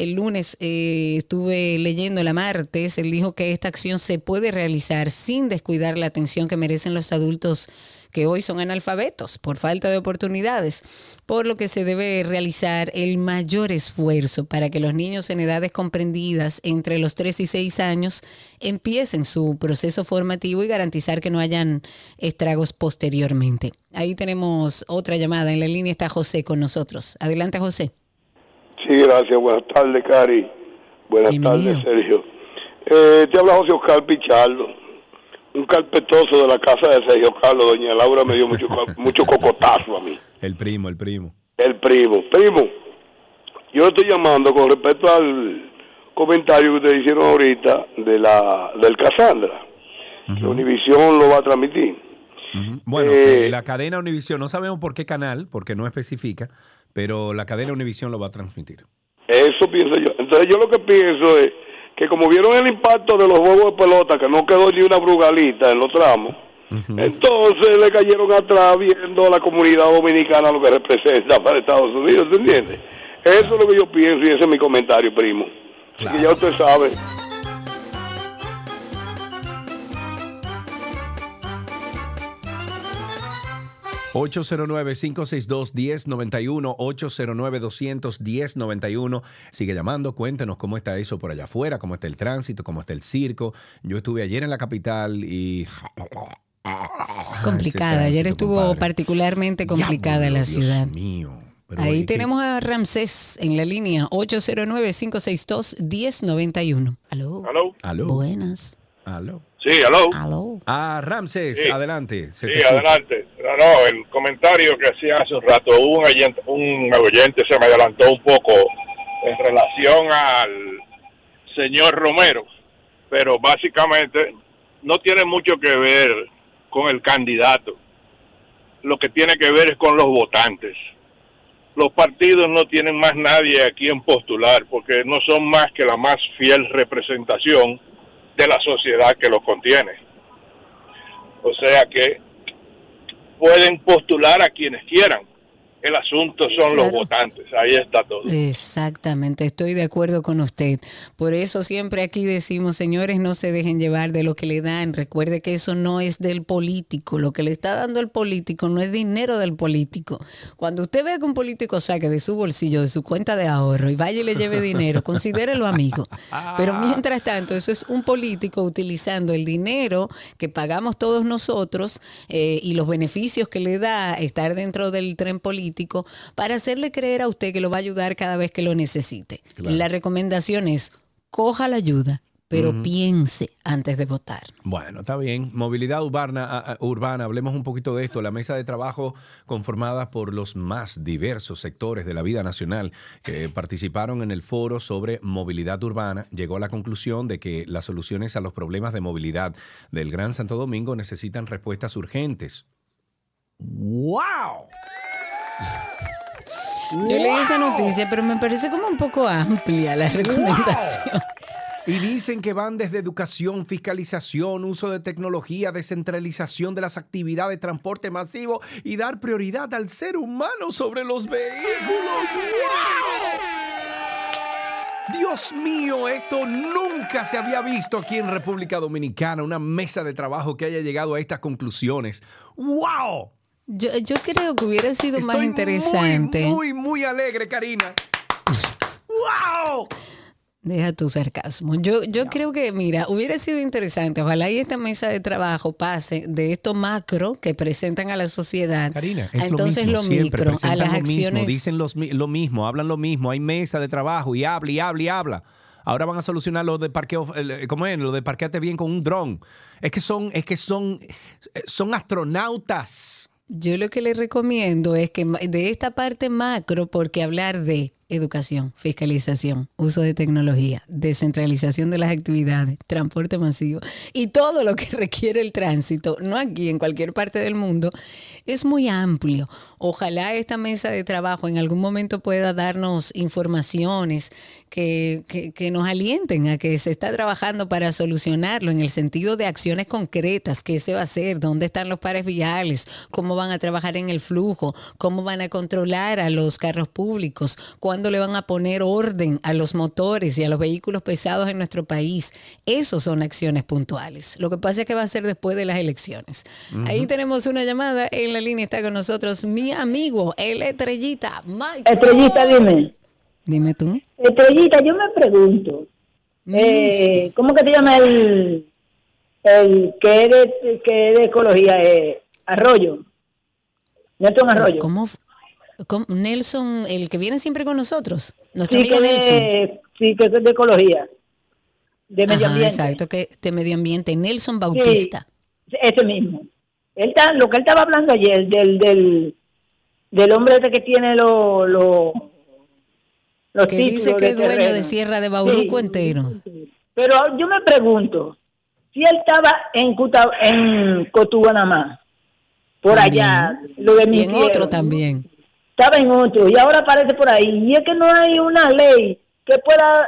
el lunes, eh, estuve leyendo la martes, él dijo que esta acción se puede realizar sin descuidar la atención que merecen los adultos que hoy son analfabetos por falta de oportunidades, por lo que se debe realizar el mayor esfuerzo para que los niños en edades comprendidas entre los 3 y 6 años empiecen su proceso formativo y garantizar que no hayan estragos posteriormente. Ahí tenemos otra llamada, en la línea está José con nosotros. Adelante José. Sí, gracias. Buenas tardes, Cari. Buenas tardes, Sergio. Eh, te habla José Oscar Pichardo, un carpetoso de la casa de Sergio Carlos. Doña Laura me dio mucho, mucho cocotazo a mí. El primo, el primo. El primo. Primo, yo estoy llamando con respecto al comentario que ustedes hicieron ahorita de la del Casandra. que Univisión lo va a transmitir. Bueno, Eh, eh, la cadena Univisión, no sabemos por qué canal, porque no especifica, pero la cadena Univisión lo va a transmitir. Eso pienso yo. Entonces yo lo que pienso es que como vieron el impacto de los juegos de pelota, que no quedó ni una brugalita en los tramos, entonces le cayeron atrás viendo a la comunidad dominicana lo que representa para Estados Unidos, ¿te entiendes? Eso es lo que yo pienso y ese es mi comentario, primo. Así que ya usted sabe. – 809-562-1091, 809-200-1091. Sigue llamando, cuéntenos cómo está eso por allá afuera, cómo está el tránsito, cómo está el circo. Yo estuve ayer en la capital y... Complicada. Ayer estuvo particularmente complicada la ciudad. Ahí tenemos a Ramsés en la línea 809-562-1091. Aló. Aló. Aló. Buenas. Aló. Sí, aló. Aló. Ah, Ramses, Sí. adelante. se Sí, te adelante. No, no, el comentario que hacía hace un rato, hubo un oyente, un oyente se me adelantó un poco en relación al señor Romero, pero básicamente no tiene mucho que ver con el candidato. Lo que tiene que ver es con los votantes. Los partidos no tienen más nadie a quien postular porque no son más que la más fiel representación de la sociedad que los contiene. O sea que pueden postular a quienes quieran. El asunto son los votantes. Ahí está todo. Exactamente, estoy de acuerdo con usted. Por eso siempre aquí decimos, señores, no se dejen llevar de lo que le dan. Recuerde que eso no es del político. Lo que le está dando el político no es dinero del político. Cuando usted ve que un político saque de su bolsillo, de su cuenta de ahorro y vaya y le lleve dinero, considérelo amigo. Pero mientras tanto, eso es un político utilizando el dinero que pagamos todos nosotros eh, y los beneficios que le da estar dentro del tren político para hacerle creer a usted que lo va a ayudar cada vez que lo necesite. Claro. La recomendación es, coja la ayuda, pero piense antes de votar. Bueno, está bien. Movilidad urbana, urbana, hablemos un poquito de esto. La mesa de trabajo conformada por los más diversos sectores de la vida nacional que participaron en el foro sobre movilidad urbana llegó a la conclusión de que las soluciones a los problemas de movilidad del Gran Santo Domingo necesitan respuestas urgentes. ¡Wow! Yo leí esa noticia, pero me parece como un poco amplia la recomendación. Y dicen que van desde educación, fiscalización, uso de tecnología, descentralización de las actividades, transporte masivo y dar prioridad al ser humano sobre los vehículos. ¡Wow! Dios mío, esto nunca se había visto aquí en República Dominicana, una mesa de trabajo que haya llegado a estas conclusiones. ¡Wow! Yo, yo creo que hubiera sido más interesante. Muy, muy, muy alegre, Karina. ¡Wow! Deja tu sarcasmo. Yo, yo creo que, mira, hubiera sido interesante. Ojalá y esta mesa de trabajo pase de esto macro que presentan a la sociedad. Es a entonces lo, lo, mismo, siempre micro, a presentan las lo mismo, acciones. dicen los mi- lo mismo, hablan lo mismo, hay mesa de trabajo y habla y habla y habla. Ahora van a solucionar lo de parqueo, el- ¿cómo es? Lo de parquearte bien con un dron. Es que son, es que son, son astronautas. Yo lo que les recomiendo es que de esta parte macro, porque hablar de educación, fiscalización, uso de tecnología, descentralización de las actividades, transporte masivo y todo lo que requiere el tránsito, no aquí, en cualquier parte del mundo, es muy amplio. Ojalá esta mesa de trabajo en algún momento pueda darnos informaciones que, que- nos alienten a que se está trabajando para solucionarlo en el sentido de acciones concretas, qué se va a hacer, dónde están los pares viales, cómo van a trabajar en el flujo, cómo van a controlar a los carros públicos, cuándo le van a poner orden a los motores y a los vehículos pesados en nuestro país. Esos son acciones puntuales. Lo que pasa es que va a ser después de las elecciones. Ahí tenemos una llamada. En la línea está con nosotros mi amigo, el Estrellita. Estrellita, dime. Dime tú. Estrellita, yo me pregunto, eh. ¿cómo que te llama el, el que es de, que de ecología? Eh, Arroyo. Nelson Arroyo. ¿Cómo? Nelson, el que viene siempre con nosotros. Nuestro Sí, amigo que Nelson. de, sí, que es de ecología. De medio Ajá, ambiente. exacto, que de medio ambiente. Nelson Bautista. Sí, ese mismo. Él está, lo que él estaba hablando ayer, del, del, del hombre ese que tiene los los los que dice que es dueño terreno. de Sierra de Bauruco Sí. entero. Pero yo me pregunto, si él estaba en, Cuta, en Cotubanamá, por También. allá, lo de Y en otro también. Estaba en otro y ahora aparece por ahí. Y es que no hay una ley que pueda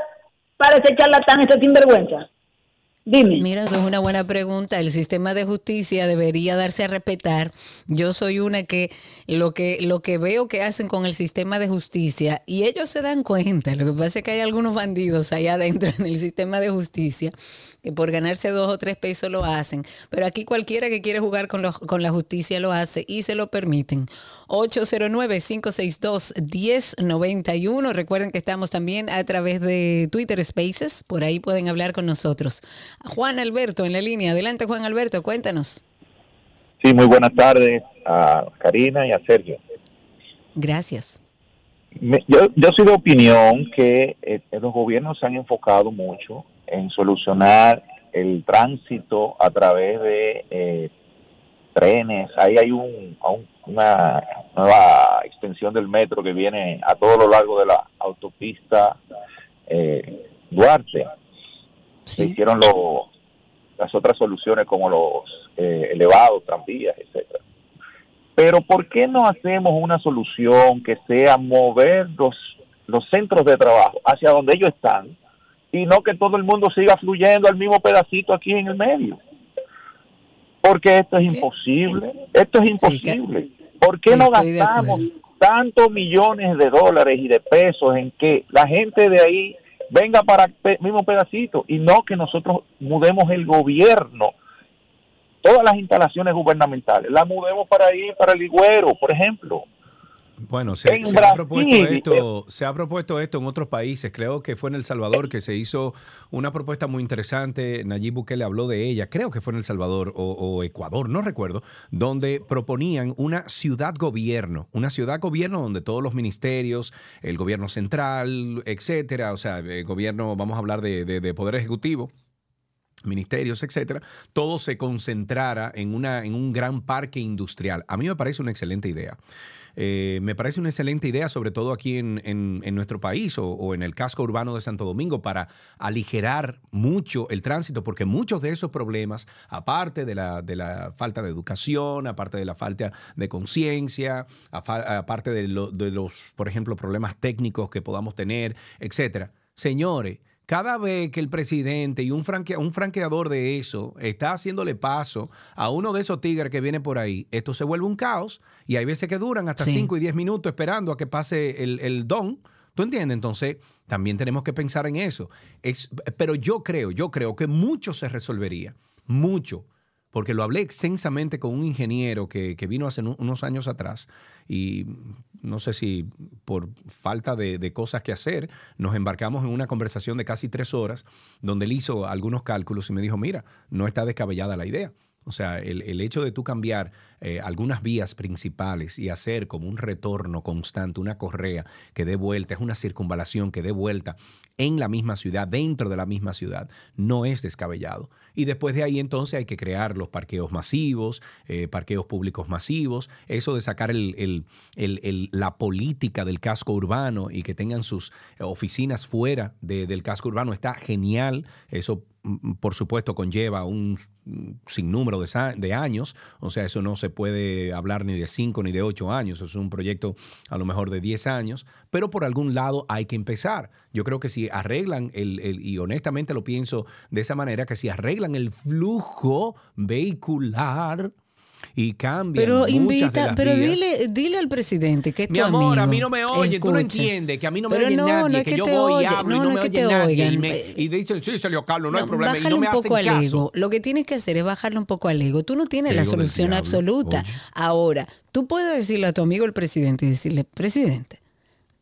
parecer charlatán ese sinvergüenza. Dime. Mira, eso es una buena pregunta. El sistema de justicia debería darse a respetar. Yo soy una que lo que lo que veo que hacen con el sistema de justicia y ellos se dan cuenta. Lo que pasa es que hay algunos bandidos allá adentro en el sistema de justicia que por ganarse dos o tres pesos lo hacen. Pero aquí cualquiera que quiere jugar con, los- con la justicia lo hace y se lo permiten. 809-562-1091. Recuerden que estamos también a través de Twitter Spaces. Por ahí pueden hablar con nosotros. Juan Alberto en la línea. Adelante, Juan Alberto, cuéntanos. Sí, muy buenas tardes a Karina y a Sergio. Gracias. Me- yo, yo soy de opinión que eh, los gobiernos se han enfocado mucho en solucionar el tránsito a través de eh, trenes. Ahí hay un, una nueva extensión del metro que viene a todo lo largo de la autopista eh, Duarte. Se hicieron lo- las otras soluciones como los eh, elevados, tranvías, etcétera. Pero ¿por qué no hacemos una solución que sea mover los, los centros de trabajo hacia donde ellos están y no que todo el mundo siga fluyendo al mismo pedacito aquí en el medio? Porque esto es imposible, esto es imposible. ¿Por qué no gastamos tantos millones de dólares y de pesos en que la gente de ahí venga para el mismo pedacito y no que nosotros mudemos el gobierno todas las instalaciones gubernamentales, las mudemos para ahí, para el Higüero, por ejemplo. Bueno, se, ha propuesto esto, se ha propuesto esto en otros países. Creo que fue en El Salvador que se hizo una propuesta muy interesante. Nayib Bukele habló de ella. Creo que fue en El Salvador o, o Ecuador, no recuerdo, donde proponían una ciudad gobierno, una ciudad gobierno donde todos los ministerios, el gobierno central, etcétera, o sea, el gobierno, vamos a hablar de, de- de poder ejecutivo, ministerios, etcétera, todo se concentrara en, una, en un gran parque industrial. A mí me parece una excelente idea. Eh, me parece una excelente idea, sobre todo aquí en, nuestro país o, en el casco urbano de Santo Domingo, para aligerar mucho el tránsito, porque muchos de esos problemas, aparte de la, de la falta de educación, aparte de la falta de conciencia, aparte de, lo- de los, por ejemplo, problemas técnicos que podamos tener, etcétera. Señores, cada vez que el presidente y un, franque- un franqueador de eso está haciéndole paso a uno de esos tigres que viene por ahí, esto se vuelve un caos y hay veces que duran hasta Sí. 5 y 10 minutos esperando a que pase el, el don. ¿Tú entiendes? Entonces, también tenemos que pensar en eso. Es, pero yo creo, yo creo que mucho se resolvería, mucho, porque lo hablé extensamente con un ingeniero que, que vino hace unos años atrás y no sé si por falta de, cosas que hacer, nos embarcamos en una conversación de casi tres horas donde él hizo algunos cálculos y me dijo, mira, no está descabellada la idea. O sea, el, el hecho de tú cambiar eh, algunas vías principales y hacer como un retorno constante, una correa que dé vuelta, es una circunvalación que dé vuelta en la misma ciudad, dentro de la misma ciudad, no es descabellado. Y después de ahí entonces hay que crear los parqueos masivos, eh, parqueos públicos masivos, eso de sacar el- la política del casco urbano y que tengan sus eh, oficinas fuera de- del casco urbano está genial. Eso, por supuesto, conlleva un mm, sinnúmero de, de años, o sea, eso no se puede hablar ni de cinco ni de ocho años, es un proyecto a lo mejor de 10 años, pero por algún lado hay que empezar. Yo creo que si arreglan el- y honestamente lo pienso de esa manera, que si arreglan el flujo vehicular y cambian Pero invita, pero dile, dile al presidente que es mi tu amor, a mí no me oyen, tú no entiendes que a mí no me Pero oye no, nadie, no es que, que yo te voy y hablo y no, me oye nadie. oigan. Y, me- y dicen, sí, Sergio Carlos, no, hay problema. Y no me un poco hacen al caso. ego. Lo que tienes que hacer es bajarle un poco al ego. Tú no tienes la solución absoluta. oye. Ahora, tú puedes decirle a tu amigo el presidente y decirle, presidente,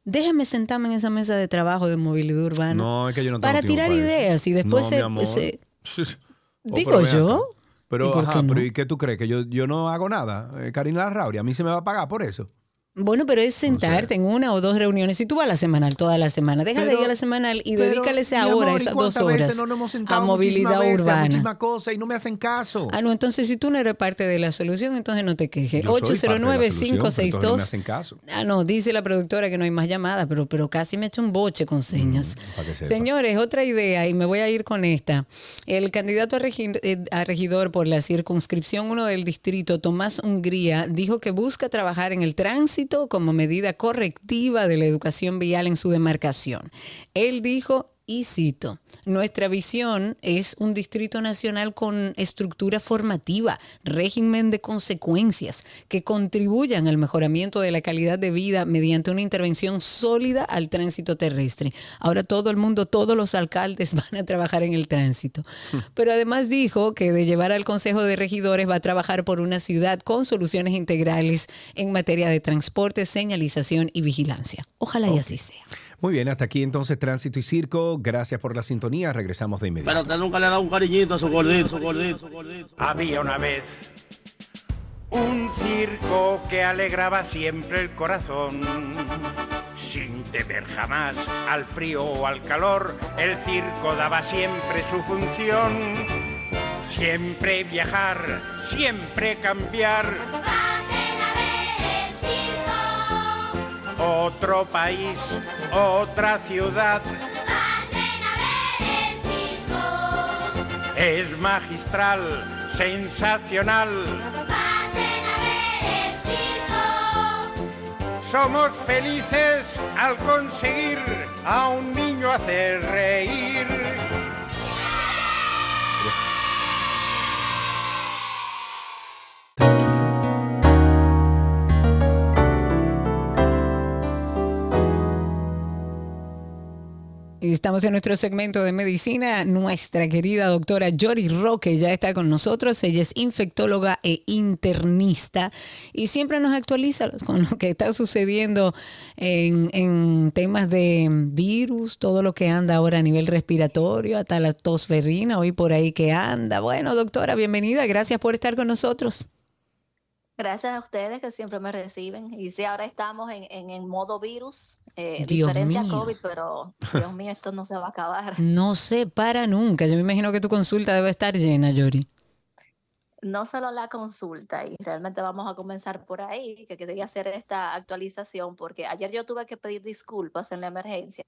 déjame sentarme en esa mesa de trabajo de movilidad urbana No, es que yo no tengo para tirar ideas y después se, mi Oh, Digo yo. Pero, ¿Y por ajá, qué no? pero ¿y qué tú crees? ¿Que yo, yo no hago nada? Eh, Karina Larrauri, ¿a mí se me va a pagar por eso? Bueno, pero es sentarte en una o dos reuniones. Si tú vas a la semanal, toda la semana, deja de ir a la semanal y Pero, dedícale esa hora, amor, ¿y esas dos horas no nos hemos a movilidad veces, a urbana. muchísimas cosas y no me hacen caso. Ah, no, entonces si tú no eres parte de la solución, entonces no te quejes. Yo soy parte de la 809 solución, pero entonces no me 562 hacen caso. Ah, no, dice la productora que no hay más llamadas, pero, pero casi me echa un boche con señas. Mm, sepa. Señores, otra idea, y me voy a ir con esta. El candidato a, regi- eh, a regidor por la circunscripción 1 del distrito, Tomás Hungría, dijo que busca trabajar en el tránsito como medida correctiva de la educación vial en su demarcación. Él dijo, y cito, nuestra visión es un distrito nacional con estructura formativa, régimen de consecuencias que contribuyan al mejoramiento de la calidad de vida mediante una intervención sólida al tránsito terrestre. Ahora todo el mundo, todos los alcaldes van a trabajar en el tránsito. Pero además dijo que de llevar al Consejo de Regidores va a trabajar por una ciudad con soluciones integrales en materia de transporte, señalización y vigilancia. Ojalá y así sea. Muy bien, hasta aquí entonces Tránsito y Circo. Gracias por la sintonía. Regresamos de inmediato. Pero usted nunca le ha dado un cariñito a su gordito, su gordito, su gordito. Había una vez un circo que alegraba siempre el corazón. Sin temer jamás al frío o al calor, el circo daba siempre su función. Siempre viajar, siempre cambiar. Otro país, otra ciudad. Es magistral, sensacional. Somos felices al conseguir a un niño hacer reír. Estamos en nuestro segmento de medicina. Nuestra querida doctora Yori Roque ya está con nosotros. Ella es infectóloga e internista y siempre nos actualiza con lo que está sucediendo en, temas de virus, todo lo que anda ahora a nivel respiratorio, hasta la tosferrina, hoy por ahí que anda. Bueno, doctora, bienvenida. Gracias por estar con nosotros. Gracias a ustedes que siempre me reciben. Y sí, ahora estamos en, en, en modo virus, eh, diferente a. COVID, pero Dios mío, esto no se va a acabar. No se para nunca. Yo me imagino que tu consulta debe estar llena, Yori. No solo la consulta, y realmente vamos a comenzar por ahí, que quería hacer esta actualización, porque ayer yo tuve que pedir disculpas en la emergencia,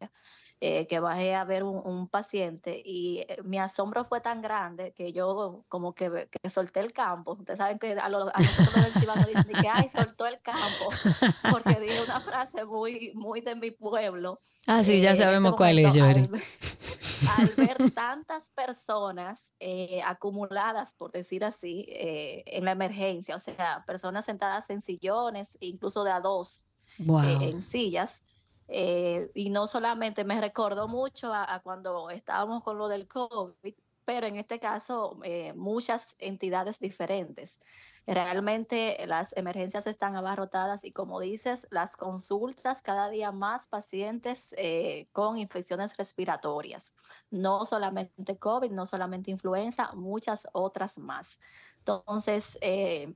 eh, que bajé a ver un, un paciente y eh, mi asombro fue tan grande que yo como que, que solté el campo. Ustedes saben que a, lo- a nosotros los dicen que, ay, soltó el campo, porque dije una frase muy, muy de mi pueblo. Ah, sí, ya Eh, sabemos cuál es, Yori. al ver tantas personas eh, acumuladas, por decir así, eh, en la emergencia, o sea, personas sentadas en sillones, incluso de a dos Wow. eh, en sillas. eh, y no solamente me recordó mucho a, a cuando estábamos con lo del COVID, pero en este caso eh, muchas entidades diferentes. Realmente las emergencias están abarrotadas y como dices, las consultas, cada día más pacientes eh, con infecciones respiratorias, no solamente COVID, no solamente influenza, muchas otras más. Entonces, eh,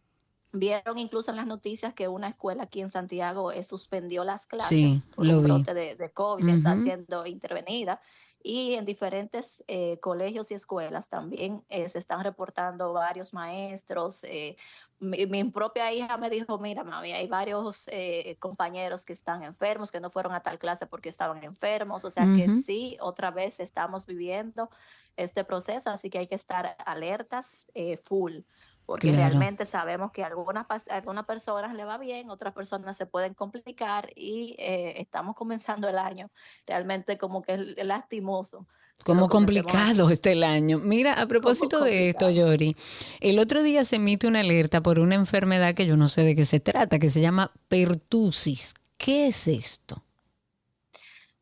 vieron incluso en las noticias que una escuela aquí en Santiago eh, suspendió las clases Sí, por un brote de, de COVID, está Ujú. siendo intervenida. Y en diferentes eh, colegios y escuelas también eh, se están reportando varios maestros. eh, mi, mi propia hija me dijo, mira, mami, hay varios eh, compañeros que están enfermos, que no fueron a tal clase porque estaban enfermos. O sea que sí, otra vez estamos viviendo este proceso, así que hay que estar alertas eh, full porque Claro. realmente sabemos que a algunas, a algunas personas le va bien, otras personas se pueden complicar y eh, estamos comenzando el año realmente como que es lastimoso. Como complicado este el año. Mira, a propósito de esto, Yori, el otro día se emite una alerta por una enfermedad que yo no sé de qué se trata, que se llama pertusis. ¿Qué es esto?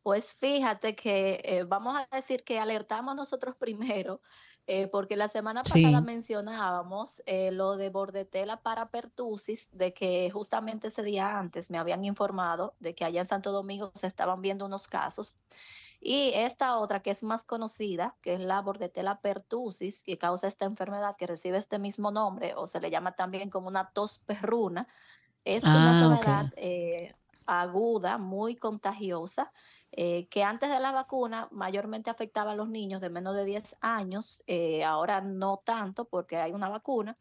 Pues fíjate que eh, vamos a decir que alertamos nosotros primero, eh, porque la semana Sí. pasada mencionábamos eh, lo de bordetela para pertusis, de que justamente ese día antes me habían informado de que allá en Santo Domingo se estaban viendo unos casos. Y esta otra que es más conocida, que es la bordetela pertusis, que causa esta enfermedad que recibe este mismo nombre, o se le llama también como una tos perruna, es una Ah, ok. enfermedad eh, aguda, muy contagiosa, eh, que antes de la vacuna mayormente afectaba a los niños de menos de 10 años, eh, ahora no tanto porque hay una vacuna,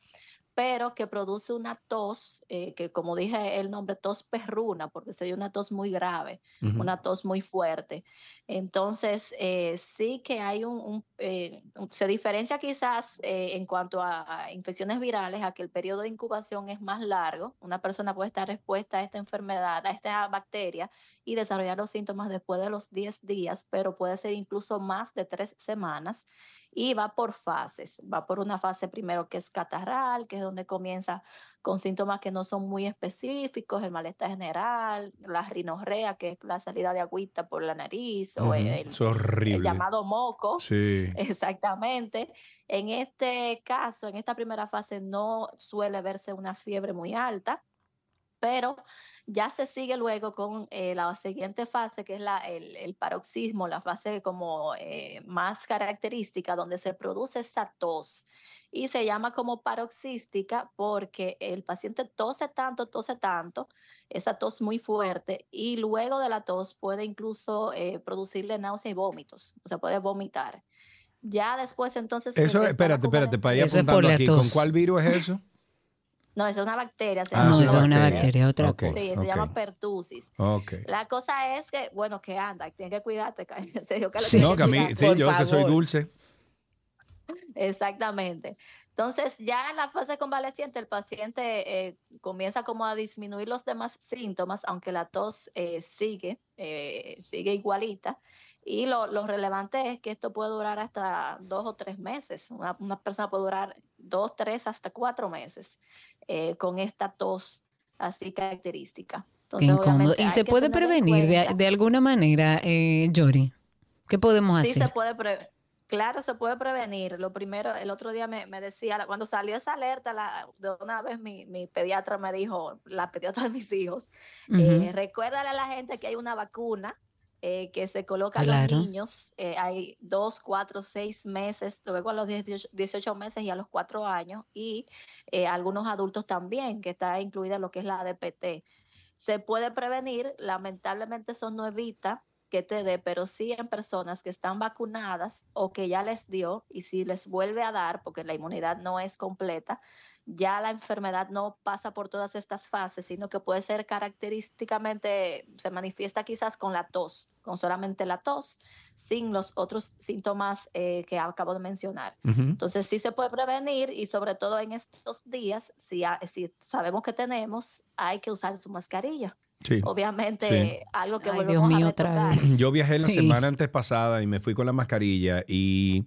pero que produce una tos, eh, que como dije el nombre, tos perruna, porque sería una tos muy grave, una tos muy fuerte. Entonces, eh, sí que hay un, un, eh, se diferencia quizás en cuanto a, a infecciones virales, a que el periodo de incubación es más largo. Una persona puede estar expuesta a esta enfermedad, a esta bacteria, y desarrollar los síntomas después de los 10 días, pero puede ser incluso más de tres semanas y va por fases. Va por una fase primero que es catarral, que es donde comienza con síntomas que no son muy específicos, el malestar general, la rinorrea, que es la salida de agüita por la nariz, o el, es horrible. el llamado moco. Sí. Exactamente. En este caso, en esta primera fase, no suele verse una fiebre muy alta pero ya se sigue luego con eh, la siguiente fase, que es la, el, el paroxismo, la fase como eh, más característica, donde se produce esa tos y se llama como paroxística porque el paciente tose tanto, tose tanto, esa tos muy fuerte y luego de la tos puede incluso eh, producirle náusea y vómitos, o sea, puede vomitar. Ya después entonces... Eso, la espérate, espérate, para ir apuntando aquí. ¿Con cuál virus es eso? No, eso es una bacteria. se Ah, llama No, sí, eso es una bacteria. otra cosa. Sí, se llama pertusis. Ok. La cosa es que, bueno, que anda, tienes que cuidarte, en serio, que lo No, tienes que a mí, sí, yo que soy dulce. Exactamente. Entonces, ya en la fase convaleciente, el paciente eh, comienza como a disminuir los demás síntomas, aunque la tos eh, sigue, eh, sigue igualita. Y lo, lo relevante es que esto puede durar hasta dos o tres meses. Una, una persona puede durar dos, tres, hasta cuatro meses eh, con esta tos así característica. Entonces, ¿Y se puede prevenir de, de alguna manera, eh, Yori? ¿Qué podemos Sí, hacer? se puede prevenir. Claro, se puede prevenir. Lo primero, el otro día me, me decía, cuando salió esa alerta, la, de una vez mi, mi pediatra me dijo, la pediatra de mis hijos, eh, Ujú. recuérdale a la gente que hay una vacuna eh, que se coloca a los niños. eh, hay dos, cuatro, seis meses, luego a los 18, 18 meses y a los cuatro años, y eh, algunos adultos también, que está incluida lo que es la ADPT. Se puede prevenir, lamentablemente eso no evita que te dé, pero sí en personas que están vacunadas o que ya les dio y si les vuelve a dar, porque la inmunidad no es completa, ya la enfermedad no pasa por todas estas fases, sino que puede ser característicamente, se manifiesta quizás con la tos, con solamente la tos, sin los otros síntomas eh, que acabo de mencionar. Ujú. Entonces sí se puede prevenir y sobre todo en estos días, si, ha- si sabemos que tenemos, hay que usar su mascarilla. Sí. Obviamente, Sí. algo que Ay, volvemos Dios mío, a otra vez. Yo viajé la Sí. semana antes pasada y me fui con la mascarilla y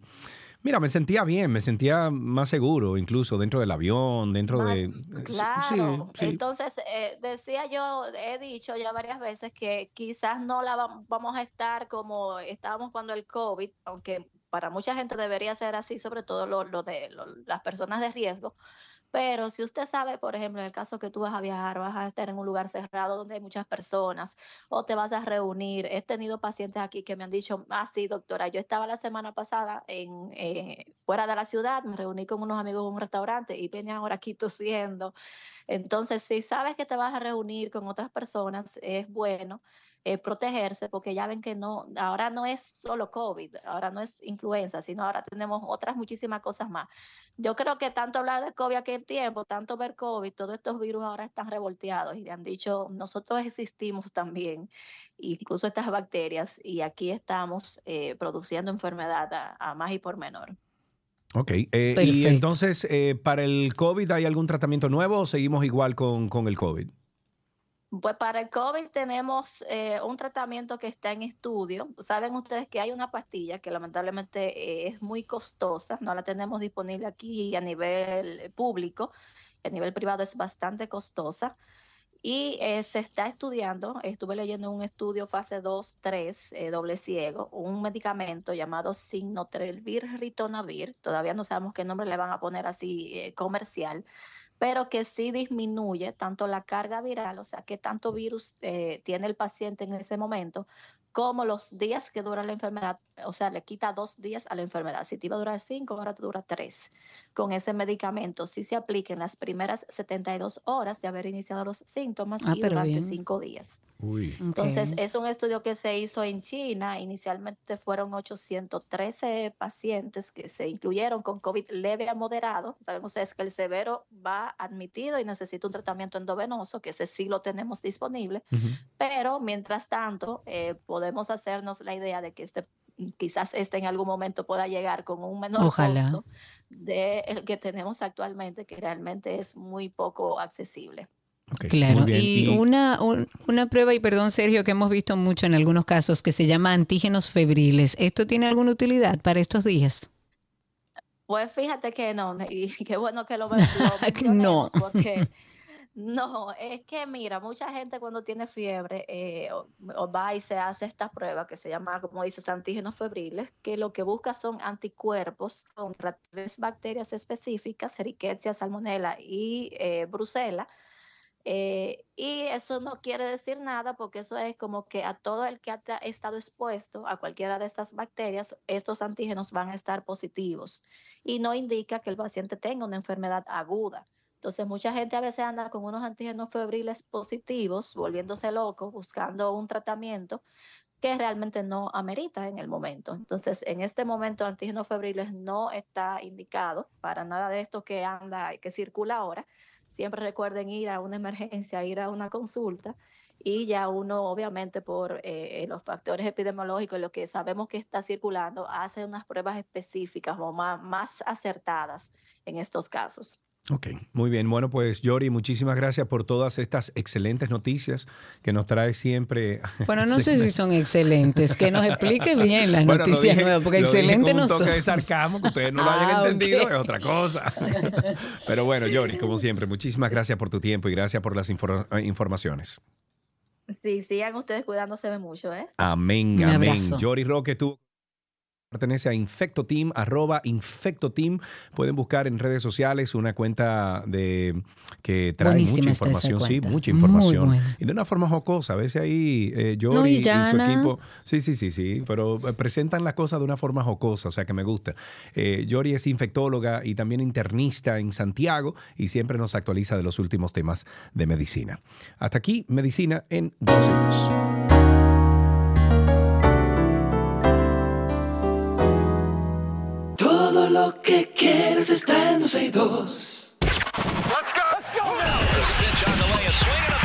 mira, me sentía bien, me sentía más seguro, incluso dentro del avión, dentro de... Claro, sí, sí. entonces eh, decía yo, he dicho ya varias veces que quizás no la vam- vamos a estar como estábamos cuando el COVID, aunque para mucha gente debería ser así, sobre todo lo, lo de lo- las personas de riesgo. Pero si usted sabe, por ejemplo, en el caso que tú vas a viajar, vas a estar en un lugar cerrado donde hay muchas personas o te vas a reunir. He tenido pacientes aquí que me han dicho, ah, sí, doctora, yo estaba la semana pasada en, eh, fuera de la ciudad, me reuní con unos amigos en un restaurante y venían ahora aquí tosiendo. Entonces, si sabes que te vas a reunir con otras personas, es bueno eh, protegerse porque ya ven que no, ahora no es solo COVID, ahora no es influenza, sino ahora tenemos otras muchísimas cosas más. Yo creo que tanto hablar de COVID aquel tiempo, tanto ver COVID, todos estos virus ahora están revolteados y le han dicho, nosotros existimos también, incluso estas bacterias, y aquí estamos eh, produciendo enfermedad a, a más y por menor. Ok, eh, y entonces, eh, ¿para el COVID hay algún tratamiento nuevo o seguimos igual con, con el COVID? Pues para el COVID tenemos eh, un tratamiento que está en estudio. Saben ustedes que hay una pastilla que lamentablemente eh, es muy costosa, no la tenemos disponible aquí a nivel eh, público, a nivel privado es bastante costosa. Y eh, se está estudiando, estuve leyendo un estudio fase 2, 3, eh, doble ciego, un medicamento llamado Signotrelvir Ritonavir, todavía no sabemos qué nombre le van a poner así comercial, pero que sí disminuye tanto la carga viral, o sea, que tanto virus eh, tiene el paciente en ese momento, como los días que dura la enfermedad, o sea, le quita dos días a la enfermedad. Si te iba a durar cinco, ahora te dura tres. Con ese medicamento, sí se aplica en las primeras 72 horas de haber iniciado los síntomas Ah, y durante bien. cinco días. Uy. Entonces, es un estudio que se hizo en China. Inicialmente fueron 813 pacientes que se incluyeron con COVID leve a moderado. Saben ustedes que el severo va admitido y necesita un tratamiento endovenoso, que ese sí lo tenemos disponible. Pero mientras tanto, eh, podemos hacernos la idea de que este quizás este en algún momento pueda llegar con un menor Ojalá. costo de el que tenemos actualmente, que realmente es muy poco accesible. Claro, muy bien. y, Y- Una, un- una prueba, y perdón Sergio, que hemos visto mucho en algunos casos, que se llama antígenos febriles. ¿Esto tiene alguna utilidad para estos días? Pues fíjate que no, y qué bueno que lo, lo mencionemos, porque no, es que mira, mucha gente cuando tiene fiebre eh, o, va y se hace esta prueba que se llama, como dices, antígenos febriles, que lo que busca son anticuerpos contra tres bacterias específicas, Rickettsia, Salmonella y eh, Brucella. Eh, y eso no quiere decir nada porque eso es como que a todo el que ha ta- estado expuesto a cualquiera de estas bacterias, estos antígenos van a estar positivos y no indica que el paciente tenga una enfermedad aguda. Entonces, mucha gente a veces anda con unos antígenos febriles positivos, volviéndose loco, buscando un tratamiento que realmente no amerita en el momento. Entonces, en este momento, antígenos febriles no está indicado para nada de esto que anda, que circula ahora. Siempre recuerden ir a una emergencia, ir a una consulta y ya uno, obviamente, por eh, los factores epidemiológicos, lo que sabemos que está circulando, hace unas pruebas específicas o más acertadas en estos casos. Ok, muy bien. Bueno, pues Yori, muchísimas gracias por todas estas excelentes noticias que nos trae siempre. Bueno, no sé si son excelentes. Que nos explique bien las Bueno, lo noticias dije- nuevas, porque lo dije excelente con no son. de sarcasmo, que ustedes no lo hayan Ah, entendido, es otra cosa. Pero bueno, Yori, como siempre, muchísimas gracias por tu tiempo y gracias por las infor- eh, informaciones. Sí, sigan ustedes cuidándose mucho, ¿eh? Amén, Un amén. Yori Roque, tú. Pertenece a Infecto Team, arroba Infecto Team. Pueden buscar en redes sociales una cuenta de que trae Buenísima mucha información, sí, mucha información. Y de una forma jocosa. A veces ahí eh, No, Yori y y, su equipo. Sí, sí, sí, sí. Pero eh, presentan las cosas de una forma jocosa, o sea que me gusta. Eh, Yori es infectóloga y también internista en Santiago y siempre nos actualiza de los últimos temas de medicina. Hasta aquí, medicina en 12 años. Lo que quieres está en 12 y 2. Let's go. Let's go now.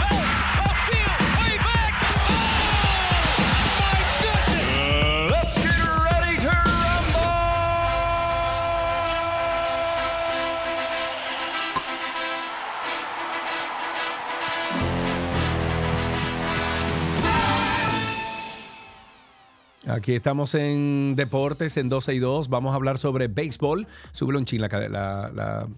Aquí estamos en Deportes en 12 y 2. Vamos a hablar sobre béisbol. Súbelo en chin la, la- la-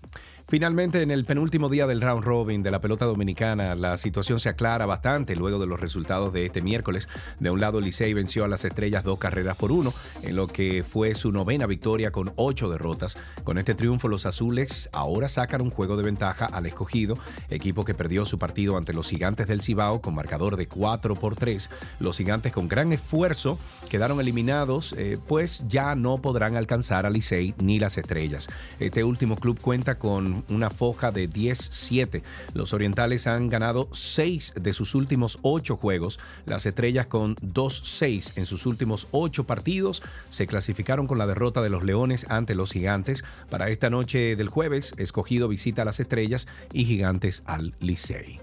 Finalmente, en el penúltimo día del round robin de la pelota dominicana, la situación se aclara bastante luego de los resultados de este miércoles. De un lado, Licey venció a las estrellas dos carreras por uno, en lo que fue su novena victoria con ocho derrotas. Con este triunfo, los azules ahora sacan un juego de ventaja al escogido, equipo que perdió su partido ante los gigantes del Cibao con marcador de 4 por 3. Los gigantes con gran esfuerzo quedaron eliminados, eh, pues ya no podrán alcanzar a Licey ni las estrellas. Este último club cuenta con una foja de 10-7. Los orientales han ganado 6 de sus últimos 8 juegos. Las estrellas con 2-6 en sus últimos 8 partidos se clasificaron con la derrota de los leones ante los gigantes. Para esta noche del jueves, escogido visita a las estrellas y gigantes al Licey.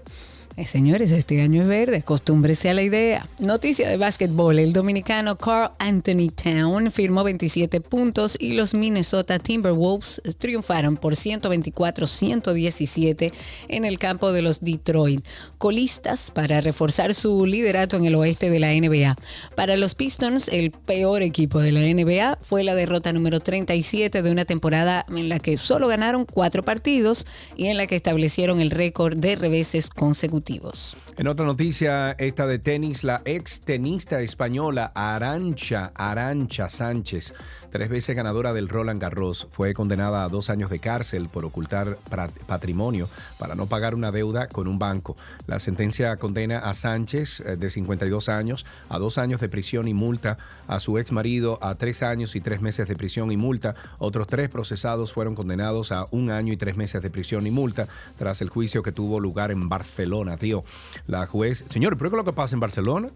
Eh, señores, este año es verde, acostúmbrese a la idea. Noticia de básquetbol, el dominicano Carl Anthony Town firmó 27 puntos y los Minnesota Timberwolves triunfaron por 124-117 en el campo de los Detroit, colistas para reforzar su liderato en el oeste de la NBA. Para los Pistons, el peor equipo de la NBA fue la derrota número 37 de una temporada en la que solo ganaron cuatro partidos y en la que establecieron el récord de reveses consecutivos ejecutivos. En otra noticia, esta de tenis, la ex tenista española Arancha, Arancha Sánchez, tres veces ganadora del Roland Garros, fue condenada a dos años de cárcel por ocultar patrimonio para no pagar una deuda con un banco. La sentencia condena a Sánchez, eh, de 52 años, a dos años de prisión y multa, a su ex marido a tres años y tres meses de prisión y multa. Otros tres procesados fueron condenados a un año y tres meses de prisión y multa tras el juicio que tuvo lugar en Barcelona, tío. La juez, señor, ¿pero qué es lo que pasa en Barcelona?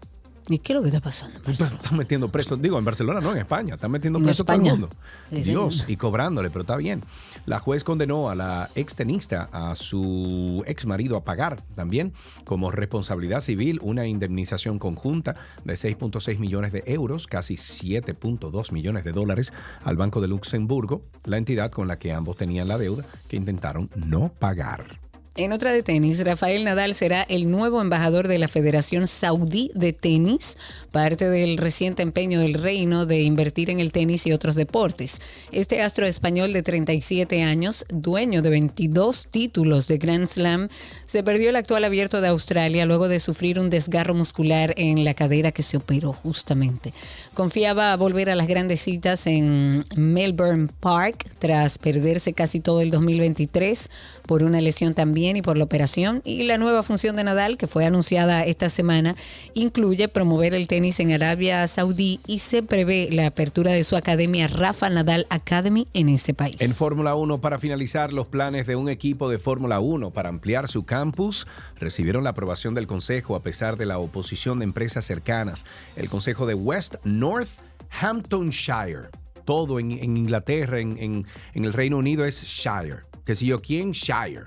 ¿Y qué es lo que está pasando? Están metiendo preso, digo, en Barcelona no, en España, están metiendo En preso a todo el mundo. Dios, y cobrándole, pero está bien. La juez condenó a la ex tenista, a su ex marido a pagar también como responsabilidad civil una indemnización conjunta de 6.6 millones de euros, casi 7.2 millones de dólares al Banco de Luxemburgo, la entidad con la que ambos tenían la deuda que intentaron no pagar. En otra de tenis, Rafael Nadal será el nuevo embajador de la Federación Saudí de Tenis, parte del reciente empeño del reino de invertir en el tenis y otros deportes. Este astro español de 37 años, dueño de 22 títulos de Grand Slam, se perdió el actual abierto de Australia luego de sufrir un desgarro muscular en la cadera que se operó justamente. Confiaba volver a las grandes citas en Melbourne Park tras perderse casi todo el 2023 por una lesión también y por la operación. Y la nueva función de Nadal, que fue anunciada esta semana, incluye promover el tenis en Arabia Saudí y se prevé la apertura de su academia Rafa Nadal Academy en ese país. En Fórmula 1, para finalizar, los planes de un equipo de Fórmula 1 para ampliar su campus recibieron la aprobación del Consejo a pesar de la oposición de empresas cercanas. El Consejo de West Northamptonshire, todo en, en Inglaterra, en, en- en el Reino Unido es Shire. ¿Qué sé yo quién? Shire.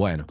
Bueno,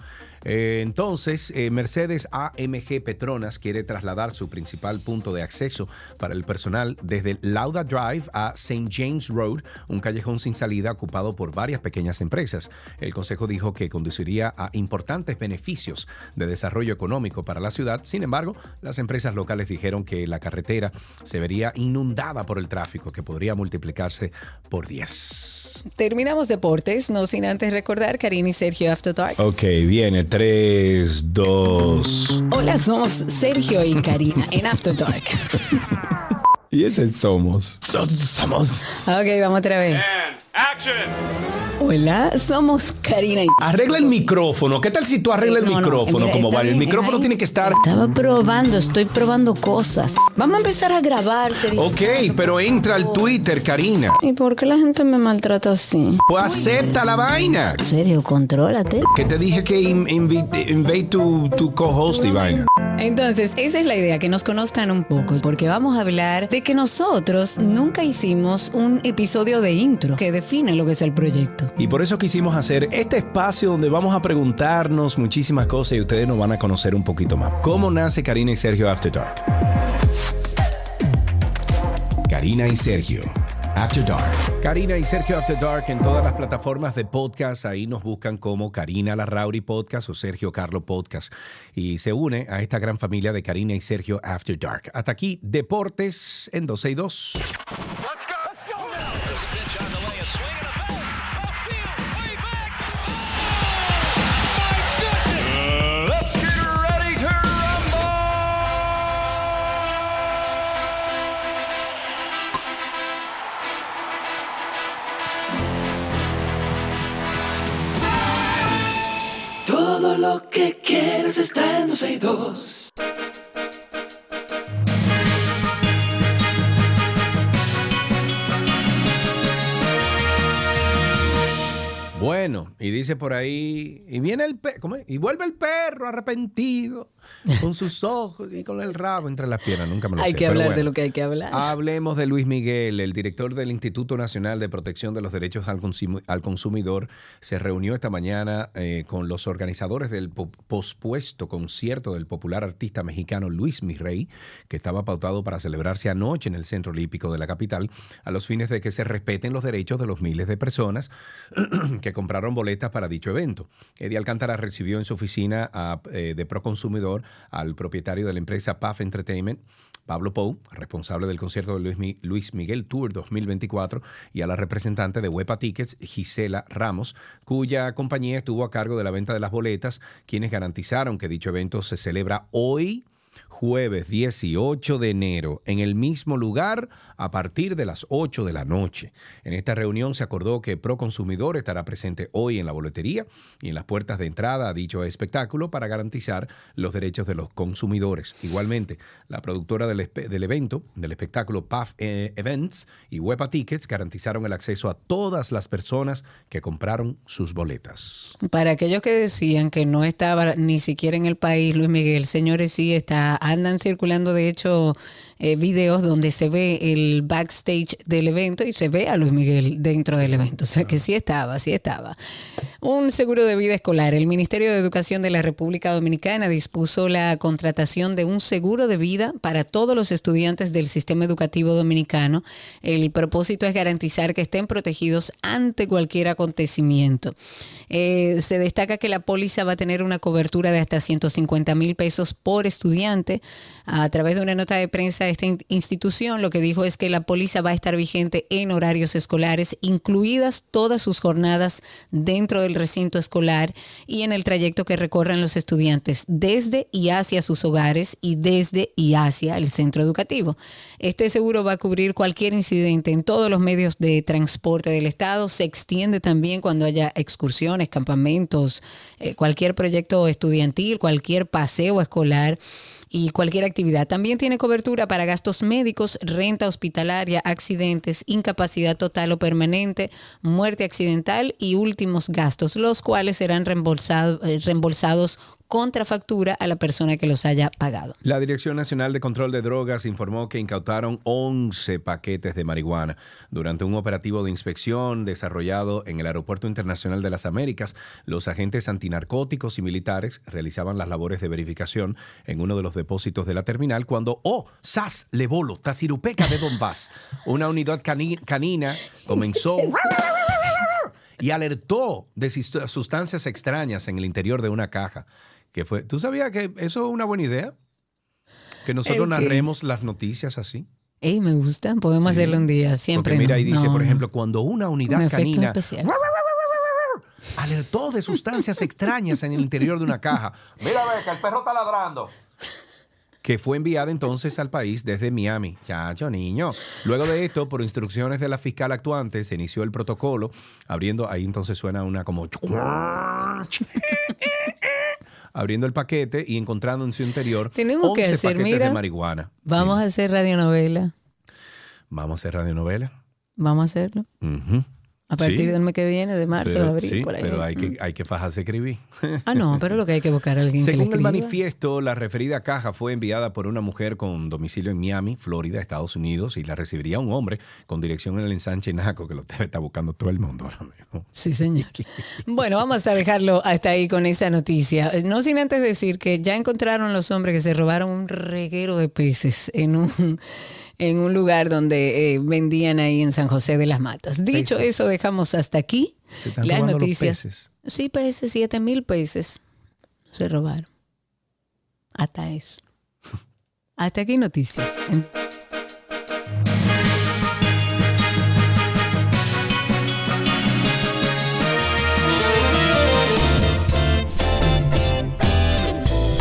eh, entonces eh, Mercedes AMG Petronas quiere trasladar su principal punto de acceso para el personal desde Lauda Drive a St. James Road, un callejón sin salida ocupado por varias pequeñas empresas. El consejo dijo que conduciría a importantes beneficios de desarrollo económico para la ciudad. Sin embargo, las empresas locales dijeron que la carretera se vería inundada por el tráfico, que podría multiplicarse por 10. Terminamos deportes, no sin antes recordar Karina y Sergio After Dark. Ok, viene 3, 2. Hola, somos Sergio y Karina en After Dark. Y ese somos. somos. Ok, vamos otra vez. Hola, somos Karina y... Arregla el micrófono. ¿Qué tal si tú arreglas el No, no, micrófono? mira, como vale. El micrófono ahí. tiene que estar. Estaba probando, estoy probando cosas. Vamos a empezar a grabar. sería- Ok, pero entra al Twitter, Karina. ¿Y por qué la gente me maltrata así? Pues acepta la vaina. En serio, contrólate. Que te dije que in- invite, invite tu, tu co-host y vaina. Entonces, esa es la idea, que nos conozcan un poco, porque vamos a hablar de que nosotros nunca hicimos un episodio de intro que define lo que es el proyecto. Y por eso quisimos hacer este espacio donde vamos a preguntarnos muchísimas cosas y ustedes nos van a conocer un poquito más. ¿Cómo nace Karina y Sergio After Dark? Karina y Sergio After Dark. Karina y Sergio After Dark en todas las plataformas de podcast. Ahí nos buscan como Karina Larrauri Podcast o Sergio Carlo Podcast. Y se une a esta gran familia de Karina y Sergio After Dark. Hasta aquí, Deportes en 12 y 2. Let's lo que quieres está en 12 y 2. Bueno, y dice por ahí, y viene el ¿cómo y vuelve el perro arrepentido, con sus ojos y con el rabo entre las piernas, nunca me lo Hay sé, que hablar bueno. de lo que hay que hablar. Hablemos de Luis Miguel, el director del Instituto Nacional de Protección de los Derechos al, Consum- al Consumidor, se reunió esta mañana eh, con los organizadores del po- pospuesto concierto del popular artista mexicano Luis Mirrey, que estaba pautado para celebrarse anoche en el Centro Olímpico de la capital, a los fines de que se respeten los derechos de los miles de personas que compraron boletas para dicho evento. Eddie Alcántara recibió en su oficina a, eh, de Proconsumidor al propietario de la empresa PAF Entertainment, Pablo Pou, responsable del concierto de Luis, Luis Miguel Tour 2024, y a la representante de Huepa Tickets, Gisela Ramos, cuya compañía estuvo a cargo de la venta de las boletas, quienes garantizaron que dicho evento se celebra hoy jueves 18 de enero, en el mismo lugar a partir de las 8 de la noche. En esta reunión se acordó que Proconsumidor estará presente hoy en la boletería y en las puertas de entrada a dicho espectáculo para garantizar los derechos de los consumidores. Igualmente, la productora del, del evento, del espectáculo PAF eh, Events y Huepa Tickets garantizaron el acceso a todas las personas que compraron sus boletas. Para aquellos que decían que no estaba ni siquiera en el país, Luis Miguel, señores, sí está, andan circulando de hecho eh, videos donde se ve el backstage del evento y se ve a Luis Miguel dentro del evento. O sea que sí estaba, sí estaba. Un seguro de vida escolar. El Ministerio de Educación de la República Dominicana dispuso la contratación de un seguro de vida para todos los estudiantes del sistema educativo dominicano. El propósito es garantizar que estén protegidos ante cualquier acontecimiento. Eh, se destaca que la póliza va a tener una cobertura de hasta 150 mil pesos por estudiante. A través de una nota de prensa, esta in- institución lo que dijo es que la póliza va a estar vigente en horarios escolares, incluidas todas sus jornadas dentro del recinto escolar y en el trayecto que recorran los estudiantes desde y hacia sus hogares y desde y hacia el centro educativo. Este seguro va a cubrir cualquier incidente en todos los medios de transporte del Estado. Se extiende también cuando haya excursiones, campamentos, eh, cualquier proyecto estudiantil, cualquier paseo escolar y cualquier actividad. También tiene cobertura para gastos médicos, renta hospitalaria, accidentes, incapacidad total o permanente, muerte accidental y últimos gastos, los cuales serán reembolsado- eh, reembolsados contra factura a la persona que los haya pagado. La Dirección Nacional de Control de Drogas informó que incautaron 11 paquetes de marihuana durante un operativo de inspección desarrollado en el Aeropuerto Internacional de las Américas. Los agentes antinarcóticos y militares realizaban las labores de verificación en uno de los depósitos de la terminal cuando, oh, sas, lebolo, tasirupeca de Donbass, una unidad cani- canina comenzó y alertó de sustancias extrañas en el interior de una caja. Que fue, ¿Tú sabías que eso es una buena idea? Que nosotros ¿El qué? narremos las noticias así. Ey, me gusta, podemos hacerlo un día, siempre. Porque mira, no, ahí dice, no, por ejemplo, cuando una unidad efectos canina alertó de sustancias extrañas en el interior de una caja. Mira, ve que el perro está ladrando. que fue enviada entonces al país desde Miami. Chacho, niño. Luego de esto, por instrucciones de la fiscal actuante, se inició el protocolo, abriendo, ahí entonces suena una como... abriendo el paquete y encontrando en su interior Tenemos que 11 hacer, paquetes mira. de marihuana. Vamos a hacer radionovela. Vamos a hacer radionovela. Vamos a hacerlo. Ujú. A partir Sí, del mes que viene, de marzo, pero- de abril, sí, por ahí. pero hay que, hay que fajarse escribir. Ah, no, pero lo que hay que buscar a alguien que le Según el escriba. manifiesto, la referida caja fue enviada por una mujer con domicilio en Miami, Florida, Estados Unidos, y la recibiría un hombre con dirección en el ensanche Naco, que lo debe estar buscando todo el mundo ahora mismo. Sí, señor. Bueno, vamos a dejarlo hasta ahí con esa noticia. Eh, No sin antes decir que ya encontraron los hombres que se robaron un reguero de peces en un, en un lugar donde eh, vendían ahí en San José de las Matas. Dicho Peces. eso, dejamos hasta aquí Se están las los noticias. peces. Sí, peces, siete mil peces se robaron. Hasta eso. Hasta aquí noticias.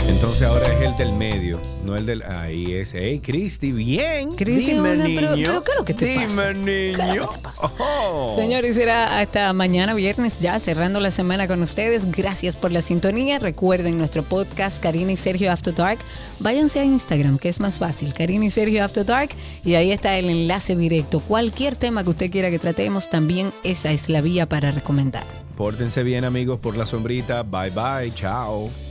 Entonces ahora es el del medio, no el del... Ahí es. ¡Hey, Cristi! ¡Bien! Cristi, Dime, una- niño. pero- pero ¿qué es lo que te Dime, pasa? niño. Oh. Señores, será hasta mañana viernes ya cerrando la semana con ustedes. Gracias por la sintonía. Recuerden nuestro podcast Karina y Sergio After Dark. Váyanse a Instagram, que es más fácil. Karina y Sergio After Dark. Y ahí está el enlace directo. Cualquier tema que usted quiera que tratemos, también esa es la vía para recomendar. Pórtense bien, amigos, por la sombrita. Bye, bye. Chao.